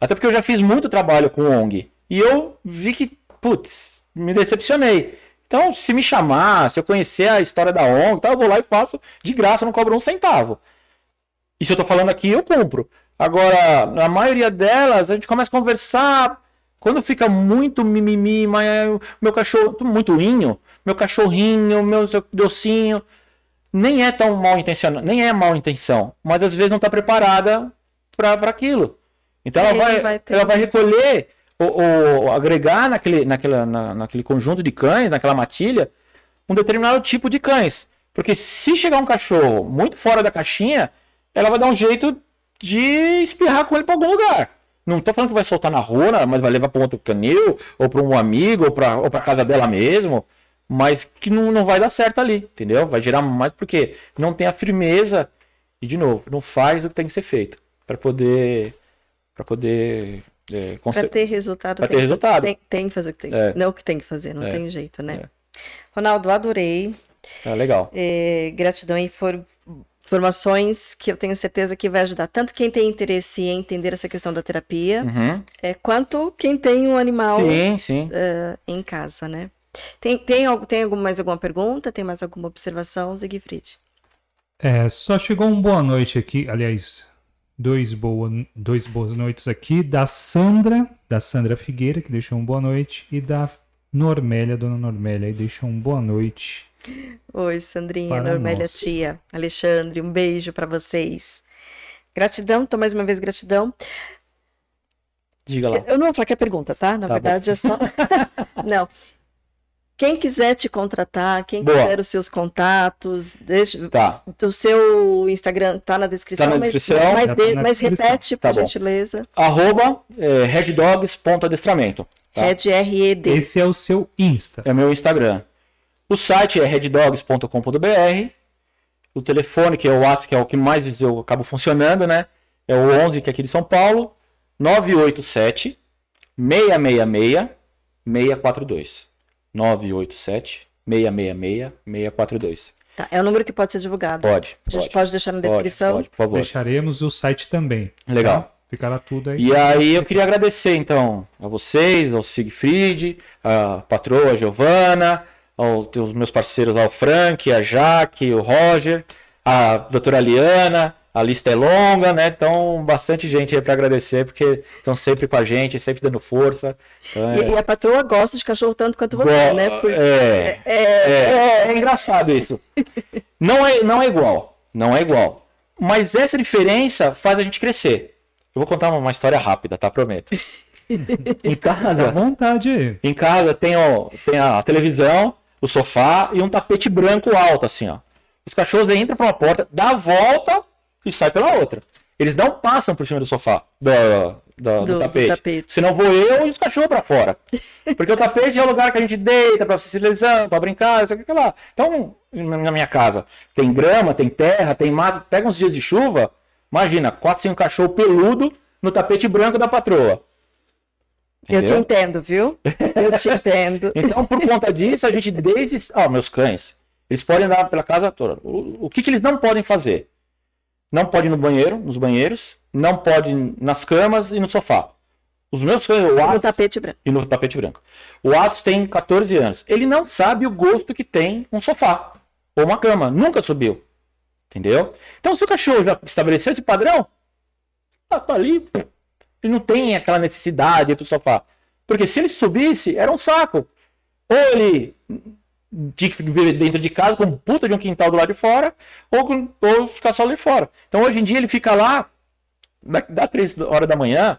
Até porque eu já fiz muito trabalho com ONG. E eu vi que, putz, me decepcionei. Então, se me chamar, se eu conhecer a história da ONG, tá, eu vou lá e faço de graça, não cobro um centavo. E se eu tô falando aqui, eu compro. Agora, na maioria delas, a gente começa a conversar. Quando fica muito mimimi, meu cachorro, muito inho, meu cachorrinho, meu docinho, nem é tão mal intencionado, nem é mal intenção, mas às vezes não está preparada para aquilo. Então ela vai, vai ela vai recolher ou, ou, agregar naquele, naquela, na, naquele conjunto de cães, naquela matilha, um determinado tipo de cães. Porque se chegar um cachorro muito fora da caixinha, ela vai dar um jeito de espirrar com ele para algum lugar. Não tô falando que vai soltar na rua, mas vai levar para um outro canil, ou para um amigo, ou para casa dela mesmo. Mas que não, não vai dar certo ali, entendeu? Vai gerar mais porque não tem a firmeza. E, de novo, não faz o que tem que ser feito para poder para poder é, para ter resultado. Para ter resultado. Tem, tem, que fazer o que tem. É. Não o que tem que fazer, não é. tem jeito, né? É. Ronaldo, adorei. Legal. É, gratidão e for, informações que eu tenho certeza que vai ajudar tanto quem tem interesse em entender essa questão da terapia, uhum. é, quanto quem tem um animal sim, sim. Uh, em casa, né? Tem, tem, algo, tem algum, mais alguma pergunta? Tem mais alguma observação, Siegfried? É, só chegou um boa noite aqui, aliás, dois, boa, dois boas noites aqui da Sandra, da Sandra Figueira, que deixou um boa noite, e da Normélia, dona Normélia, que deixou um boa noite. Oi, Sandrinha, Normélia, nós. tia, Alexandre, um beijo para vocês. Gratidão, então mais uma vez gratidão. Diga lá. Eu não vou falar que é pergunta, tá? Na tá verdade bom. é só. *laughs* *laughs* não. Quem quiser te contratar, quem Boa. quiser os seus contatos, deixa, tá. o seu Instagram tá na descrição. Tá na descrição. Mas, mas, de, mas repete, tá por bom. gentileza. Arroba é, reddogs.adestramento. Tá? Red R-E-D. Esse é o seu Insta. É meu Instagram. O site é reddogs.com.br. O telefone, que é o WhatsApp, que é o que mais eu acabo funcionando, né? É o 11, que é aqui de São Paulo. 987 666 642. 987 666 642. Tá, é o número que pode ser divulgado. Pode. A gente pode, pode deixar na descrição. Pode, pode, por favor. Deixaremos o site também. Legal. Tá? Ficará tudo aí. E aí eu queria agradecer então a vocês, ao Siegfried, a patroa Giovana, aos meus parceiros ao Frank, a Jaque, o Roger, a doutora Liana, a lista é longa, né? Então, bastante gente aí para agradecer, porque estão sempre com a gente, sempre dando força. Então, é... e, e, a patroa gosta de cachorro tanto quanto você, Go... né? Porque... É, é, é, é, engraçado isso. não, é, não é igual, não é igual. Mas essa diferença faz a gente crescer. Eu vou contar uma, uma história rápida, tá? Prometo. *laughs* em casa, à vontade. Em casa tem, ó, tem a televisão, o sofá e um tapete branco alto, assim, ó. Os cachorros entram para uma porta, dá a volta e sai pela outra. Eles não passam por cima do sofá, do, do, do, tapete. do tapete. Senão vou eu e os cachorros para fora. *laughs* Porque o tapete é o lugar que a gente deita para socializar, para brincar, isso aqui lá. Então, na minha casa, tem grama, tem terra, tem mato. Pega uns dias de chuva, imagina, quatro, cinco cachorros peludo no tapete branco da patroa. Entendeu? Eu te entendo, viu? Eu te *laughs* entendo. então, por conta disso, a gente desde. Ó, oh, meus cães, eles podem andar pela casa toda. O, o que, que eles não podem fazer? Não pode ir no banheiro, nos banheiros, não pode nas camas e no sofá. Os meus cães, o Atos, no tapete branco. E no tapete branco. O Atos tem 14 anos. Ele não sabe o gosto que tem um sofá ou uma cama. Nunca subiu. Entendeu? Então, se o cachorro já estabeleceu esse padrão, ah, tá ali. Ele não tem aquela necessidade do sofá. Porque se ele subisse, era um saco. Ou ele tinha que viver dentro de casa com um puta de um quintal do lado de fora, ou, ou ficar só ali fora. Então hoje em dia ele fica lá, dá três horas da manhã,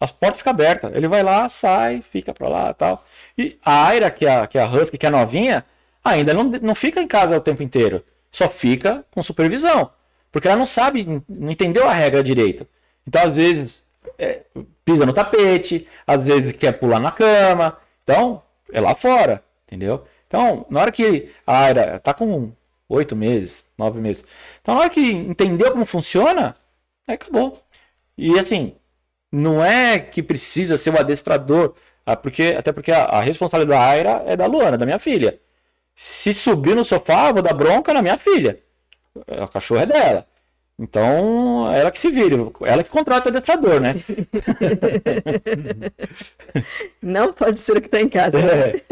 as portas ficam abertas. Ele vai lá, sai, fica pra lá tal. E a Aira, que é a, que é a Husky, que é novinha, ainda não, não fica em casa o tempo inteiro. Só fica com supervisão. Porque ela não sabe, não entendeu a regra direito. Então, às vezes, é, pisa no tapete, às vezes quer pular na cama. Então, é lá fora, entendeu? Então, na hora que a Aira tá com oito meses, nove meses. Então, na hora que entendeu como funciona, aí acabou. E assim, não é que precisa ser o adestrador, ah, porque, até porque a, a responsabilidade da Aira é da Luana, da minha filha. Se subir no sofá, vou dar bronca na minha filha. A cachorra é dela. Então, ela que se vire, ela que contrata o adestrador, né? *laughs* Não pode ser o que está em casa. É.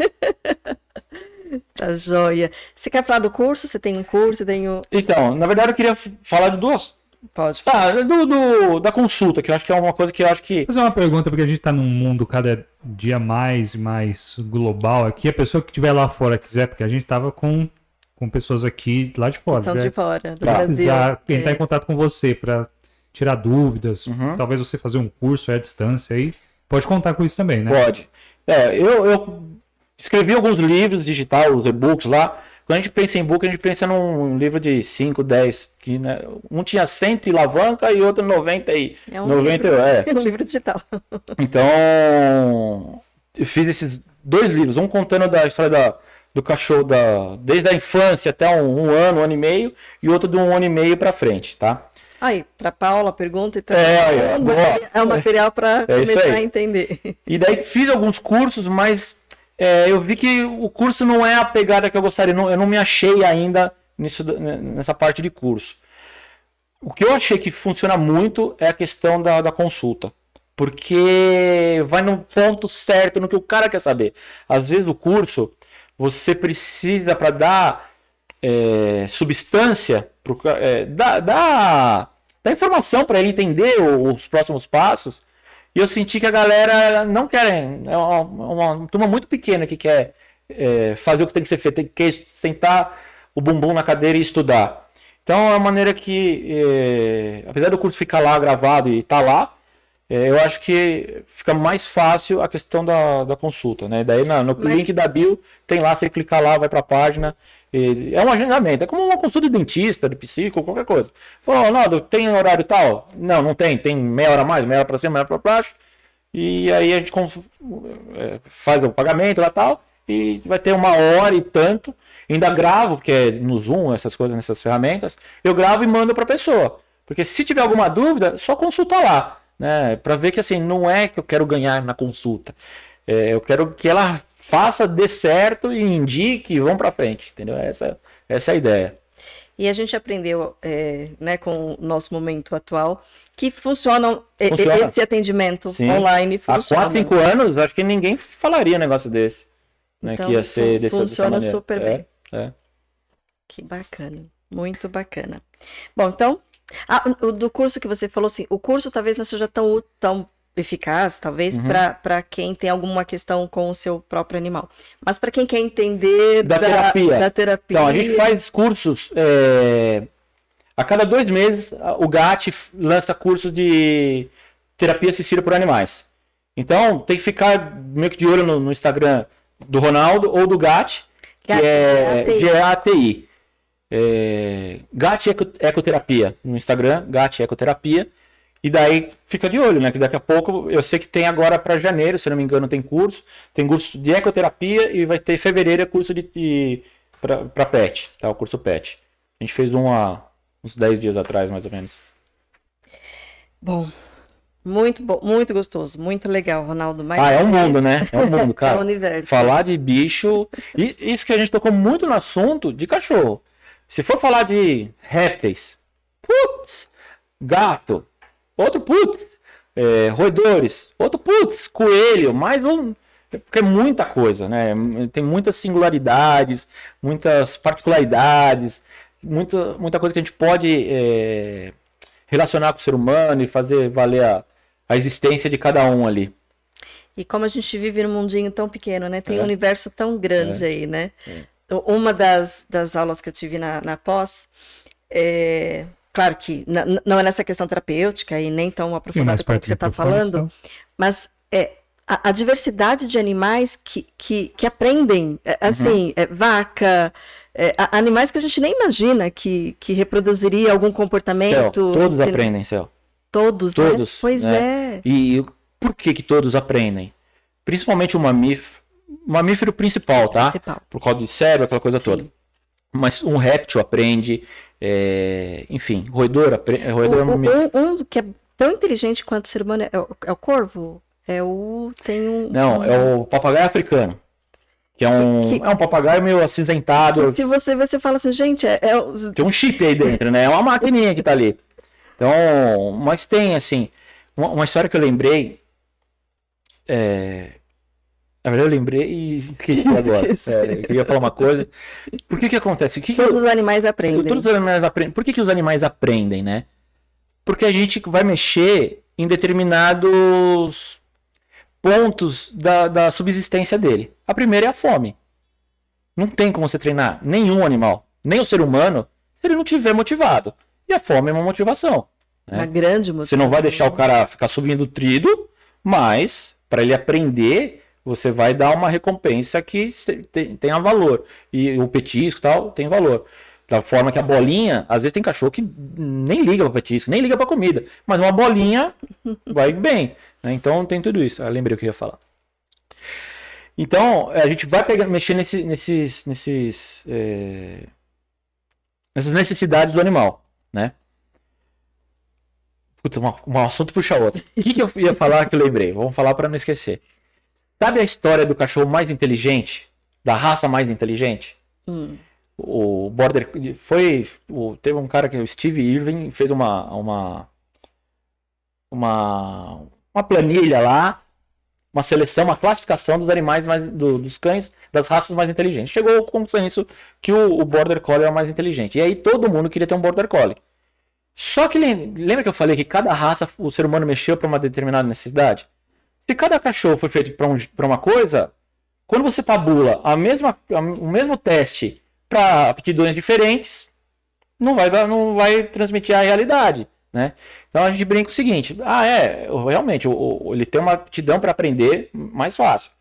*laughs* Tá joia. Você quer falar do curso? Você tem um curso? Você tem o... Então, na verdade, eu queria falar de duas. Pode. Ah, do, do- da consulta, que eu acho que é uma coisa que eu acho que. Vou fazer uma pergunta, porque a gente tá num mundo cada dia mais e mais global aqui. A pessoa que estiver lá fora quiser, porque a gente tava com, com pessoas aqui lá de fora. São né? de fora, do Tá. Brasil. precisar entrar em É. contato com você para tirar dúvidas, Uhum. talvez você fazer um curso à distância aí, pode contar com isso também, né? Pode. É, eu, eu escrevi alguns livros digitais, os e-books lá. Quando a gente pensa em e-book, a gente pensa num livro de 5, 10, que né, um tinha 100 e alavanca e outro 90 e É um 90, livro. é. *laughs* um livro digital. Então, eu fiz esses dois livros, um contando da história da, do cachorro da, desde a infância até um, um ano, um ano e meio, e outro de um ano e meio para frente, tá? Aí, para Paula, pergunta então. É, material- é um material para É começar a entender. E daí fiz alguns cursos, mas é, eu vi que o curso não é a pegada que eu gostaria. não- eu não me achei ainda nisso, nessa parte de curso. O que eu achei que funciona muito é a questão da, da consulta. Porque vai no ponto certo, no que o cara quer saber. Às vezes o curso, você precisa para dar é, substância, pro, é, dar, dar, dar informação para ele entender os próximos passos. E eu senti que a galera não quer. É uma, uma turma muito pequena que quer é, fazer o que tem que ser feito, tem que sentar o bumbum na cadeira e estudar. Então é uma maneira que, é, apesar do curso ficar lá gravado e estar lá, é, eu acho que fica mais fácil a questão da, da consulta, né? Daí na- no Mas- link da bio tem lá, você clicar lá, vai para a página. É um agendamento, é como uma consulta de dentista, de psico, qualquer coisa. Ô, Ronaldo, tem horário tal? Não, não tem. Tem meia hora a mais, meia hora para cima, meia hora para baixo. E aí a gente é, faz o pagamento lá tal. E vai ter uma hora e tanto. Ainda gravo, porque é no Zoom, essas coisas, nessas ferramentas. Eu gravo e mando para a pessoa. Porque se tiver alguma dúvida, só consulta lá. Né? Para ver que assim, não é que eu quero ganhar na consulta. É, eu quero que ela faça, dê certo e indique e vão para frente. Entendeu? Essa, essa é a ideia. E a gente aprendeu, é, né, com o nosso momento atual, que funciona, e- Funciona. esse atendimento Sim. online Há funciona. 4, 5 anos, acho que ninguém falaria um negócio desse. Né? Então, que ia ser desse, funciona dessa super É, bem. é. Que bacana, muito bacana. Bom, então, ah, do curso que você falou, assim, o curso talvez não seja tão, tão eficaz, talvez, Uhum. para quem tem alguma questão com o seu próprio animal. Mas para quem quer entender Da terapia. da terapia. Então, a gente faz cursos. é, A cada dois meses, o GAT lança curso de terapia assistida por animais. Então, tem que ficar meio que de olho no, no Instagram do Ronaldo ou do GAT, que GAT, é GATI. É, GAT Eco- Ecoterapia no Instagram, GAT Ecoterapia. E daí fica de olho, né? Que daqui a pouco eu sei que tem agora para janeiro, se não me engano, tem curso. Tem curso de ecoterapia e vai ter em fevereiro curso de, de para pet, tá? O curso pet. A gente fez um há uns 10 dias atrás, mais ou menos. Bom, muito bom, muito gostoso, muito legal, Ronaldo. Mais Ah, é um mundo, né? É um mundo, *laughs* É o cara. universo. Falar de bicho. E isso que a gente tocou muito no assunto de cachorro. Se for falar de répteis, putz, gato, outro putz, é, roedores, outro putz, coelho, mais um. Porque é muita coisa, né? Tem muitas singularidades, muitas particularidades, muita, muita coisa que a gente pode é, relacionar com o ser humano e fazer valer a, a existência de cada um ali. E como a gente vive num mundinho tão pequeno, né? Tem É. um universo tão grande aí, né? Uma das, das aulas que eu tive na, na pós, é, claro que não é nessa questão terapêutica e nem tão aprofundada como que você está falando, mas é, a, a diversidade de animais que, que, que aprendem, é, assim, é, vaca, é, a- animais que a gente nem imagina que, que reproduziria algum Céu, comportamento. todos que- aprendem, Céu. Todos, né? Todos, Pois né? é. E por que que todos aprendem? Principalmente o mamífero, o mamífero principal, tá? Principal. Por causa de cérebro, aquela coisa Sim. toda. Mas um réptil aprende, é, enfim, roedor aprende. Roedor Um, é um- um que é tão inteligente quanto o ser humano é o, é o corvo? É o. Tem um. Não, é o papagaio africano. Que é um, Que- é um papagaio meio acinzentado. Se você você fala assim, gente, é, é Tem um chip aí dentro, né? É uma maquininha que tá ali. Então, mas tem, assim, uma, uma história que eu lembrei. É... Na verdade, eu lembrei e esqueci *laughs* agora. É, eu queria falar uma coisa. Por que que acontece? O que que- todos os animais aprendem. Todos os animais aprendem. Por que, que os animais aprendem, né? Porque a gente vai mexer em determinados pontos da, da subsistência dele. A primeira é a fome. Não tem como você treinar nenhum animal, nem o ser humano, se ele não tiver motivado. E a fome é uma motivação. né? Uma grande Você não vai deixar o cara ficar subindo trido, mas para ele aprender, você vai dar uma recompensa que tenha valor. E o petisco e tal tem valor. Da forma que a bolinha, às vezes tem cachorro que nem liga para petisco, nem liga para comida, mas uma bolinha *laughs* vai bem. né? Então tem tudo isso. Ah, lembrei o que eu ia falar. Então a gente vai pegar, mexer nesse- nesses, nesses, é, nessas necessidades do animal, né? Putz, uma- um assunto puxa outro. O que, que eu ia falar que eu lembrei? Vamos falar para não esquecer. Sabe a história do cachorro mais inteligente? Da raça mais inteligente? Hum. O Border. Foi. o- teve um cara que o Steve Irving fez uma. Uma. Uma, uma planilha lá. Uma seleção, uma classificação dos animais mais. do- dos cães, das raças mais inteligentes. Chegou ao consenso que o, o Border Collie é o mais inteligente. E aí todo mundo queria ter um Border Collie. Só que lem- lembra que eu falei que cada raça o ser humano mexeu para uma determinada necessidade? Se cada cachorro foi feito para um, pra uma coisa, quando você tabula a mesma, a- o mesmo teste para aptidões diferentes, não vai, não vai transmitir a realidade. Né? Então a gente brinca o seguinte: ah, é, realmente, o, o- ele tem uma aptidão para aprender mais fácil.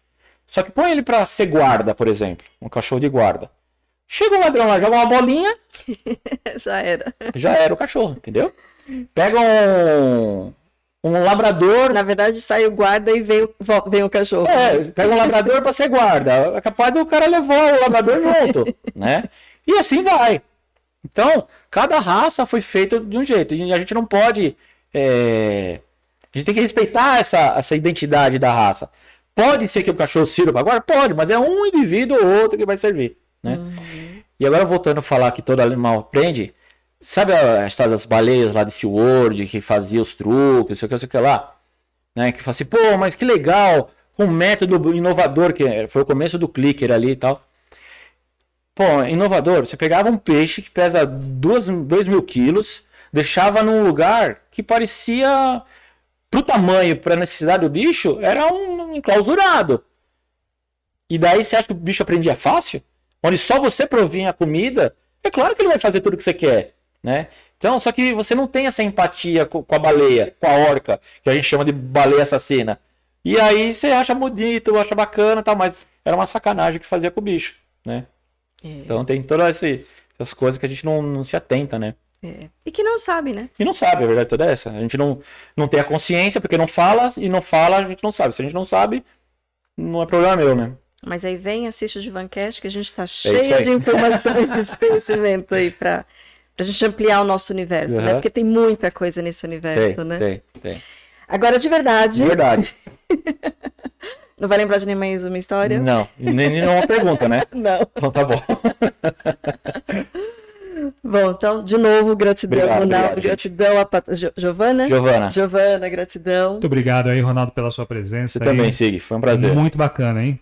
Só que põe ele para ser guarda, por exemplo, um cachorro de guarda. Chega um ladrão lá, joga uma bolinha, *laughs* Já era. já era o cachorro, entendeu? Pega um, um labrador. Na verdade, sai o guarda e vem, vem o cachorro. É, pega um labrador para ser guarda. É capaz do cara levar o labrador junto, *laughs* né? E assim vai. Então, cada raça foi feita de um jeito. E a gente não pode. é, A gente tem que respeitar essa, essa identidade da raça. Pode ser que o cachorro sirva para guarda? Pode, mas é um indivíduo ou outro que vai servir, né? E agora voltando a falar que todo animal aprende, sabe a história das baleias lá de SeaWorld, que fazia os truques, sei o que, sei o que lá? Né? Que fala assim, pô, mas que legal, um método inovador, que foi o começo do clicker ali e tal. Pô, inovador, você pegava um peixe que pesa 2 mil quilos, deixava num lugar que parecia, pro tamanho, pra necessidade do bicho, era um enclausurado. E daí você acha que o bicho aprendia fácil? Onde só você provinha a comida, é claro que ele vai fazer tudo que você quer, né? Então, só que você não tem essa empatia co- com a baleia, com a orca, que a gente chama de baleia assassina. E aí você acha bonito, acha bacana e tal, mas era uma sacanagem que fazia com o bicho, né? É, Então tem todas essas coisas que a gente não, não se atenta, né? é. E que não sabe, né? E não sabe, a verdade toda é essa. A gente não, não tem a consciência porque não fala, e não fala, a gente não sabe. Se a gente não sabe, não é problema meu, né? Mas aí vem, assiste o Divancast, que a gente está cheio de informações e de *laughs* conhecimento aí para a gente ampliar o nosso universo, né? Uhum. Porque tem muita coisa nesse universo, Tem, né? tem, tem. Agora, de verdade, De verdade. *laughs* não vai lembrar de nem mais uma história? Não, nem, nem uma pergunta, né? *laughs* Não. Então tá bom. *laughs* Bom, então, de novo, gratidão, Obrigado, Ronaldo, obrigado, gratidão a Pat... Jo- Giovana. Giovana, Giovana, gratidão. Muito obrigado aí, Ronaldo, pela sua presença. você também, aí. Sig. Foi um prazer. Muito bacana, hein?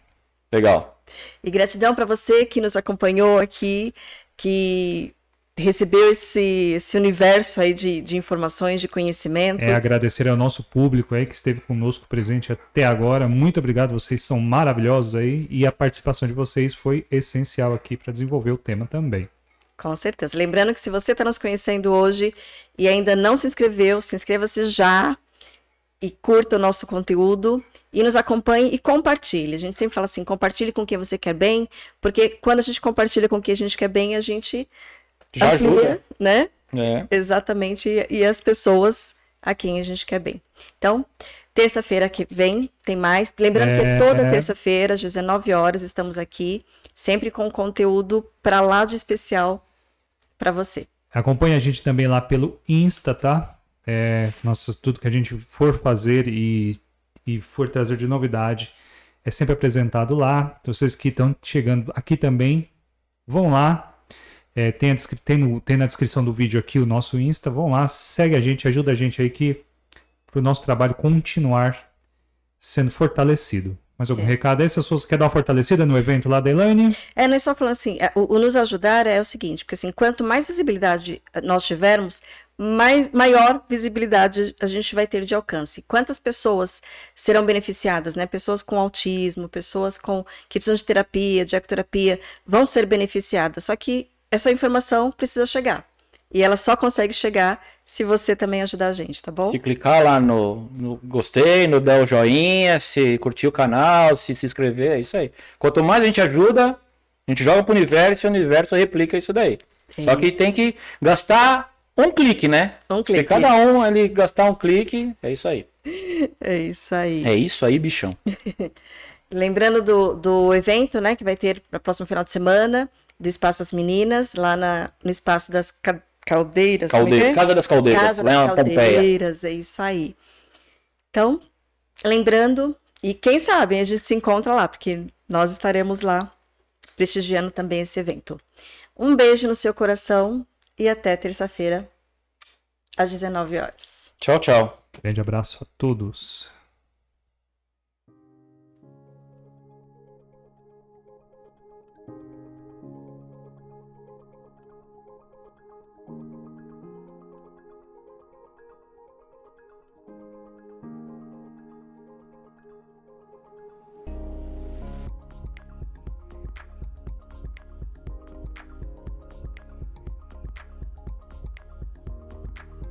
Legal. E gratidão para você que nos acompanhou aqui, que recebeu esse, esse universo aí de, de informações, de conhecimentos. É agradecer ao nosso público aí que esteve conosco presente até agora. Muito obrigado, vocês são maravilhosos aí e a participação de vocês foi essencial aqui para desenvolver o tema também. Com certeza. Lembrando que se você está nos conhecendo hoje e ainda não se inscreveu, se inscreva-se já e curta o nosso conteúdo e nos acompanhe e compartilhe. A gente sempre fala assim, compartilhe com quem você quer bem, porque quando a gente compartilha com quem a gente quer bem, a gente Já amplia, ajuda. né? É. Exatamente, e- e as pessoas a quem a gente quer bem. Então, Terça-feira que vem tem mais. Lembrando é... que toda terça-feira, às 19 horas, estamos aqui, sempre com conteúdo para lá de especial para você. Acompanhe a gente também lá pelo Insta, tá? É, nossa, tudo que a gente for fazer e, e for trazer de novidade é sempre apresentado lá. Então, vocês que estão chegando aqui também, vão lá. É, tem, a, tem, no, tem, na descrição do vídeo aqui o nosso Insta. Vão lá, segue a gente, ajuda a gente aí que para o nosso trabalho continuar sendo fortalecido. Mais algum é. recado aí? Se você quer dar uma fortalecida no evento lá da Elaine? É, não é só falando assim, é, o, o, nos ajudar é o seguinte, porque assim, quanto mais visibilidade nós tivermos, mais, maior visibilidade a gente vai ter de alcance. Quantas pessoas serão beneficiadas, né? Pessoas com autismo, pessoas com que precisam de terapia, de ecoterapia, vão ser beneficiadas. Só que essa informação precisa chegar. E ela só consegue chegar se você também ajudar a gente, tá bom? Se clicar lá no, no gostei, no dar o joinha, se curtir o canal, se se inscrever, é isso aí. Quanto mais a gente ajuda, a gente joga pro universo e o universo replica isso daí. Sim. Só que tem que gastar um clique, né? Um clique. Se cada um ali gastar um clique, é isso aí. *laughs* É isso aí. É isso aí, bichão. *laughs* Lembrando do, do evento, né, que vai ter no próximo final de semana, do Espaço das Meninas, lá na, no Espaço das Caldeiras. Caldeira, é? Casa das Caldeiras, Casa das Caldeiras, Pompeia. é isso aí. Então, lembrando, e quem sabe a gente se encontra lá, porque nós estaremos lá prestigiando também esse evento. Um beijo no seu coração e até terça-feira, às 19 horas. Tchau, tchau. Grande abraço a todos.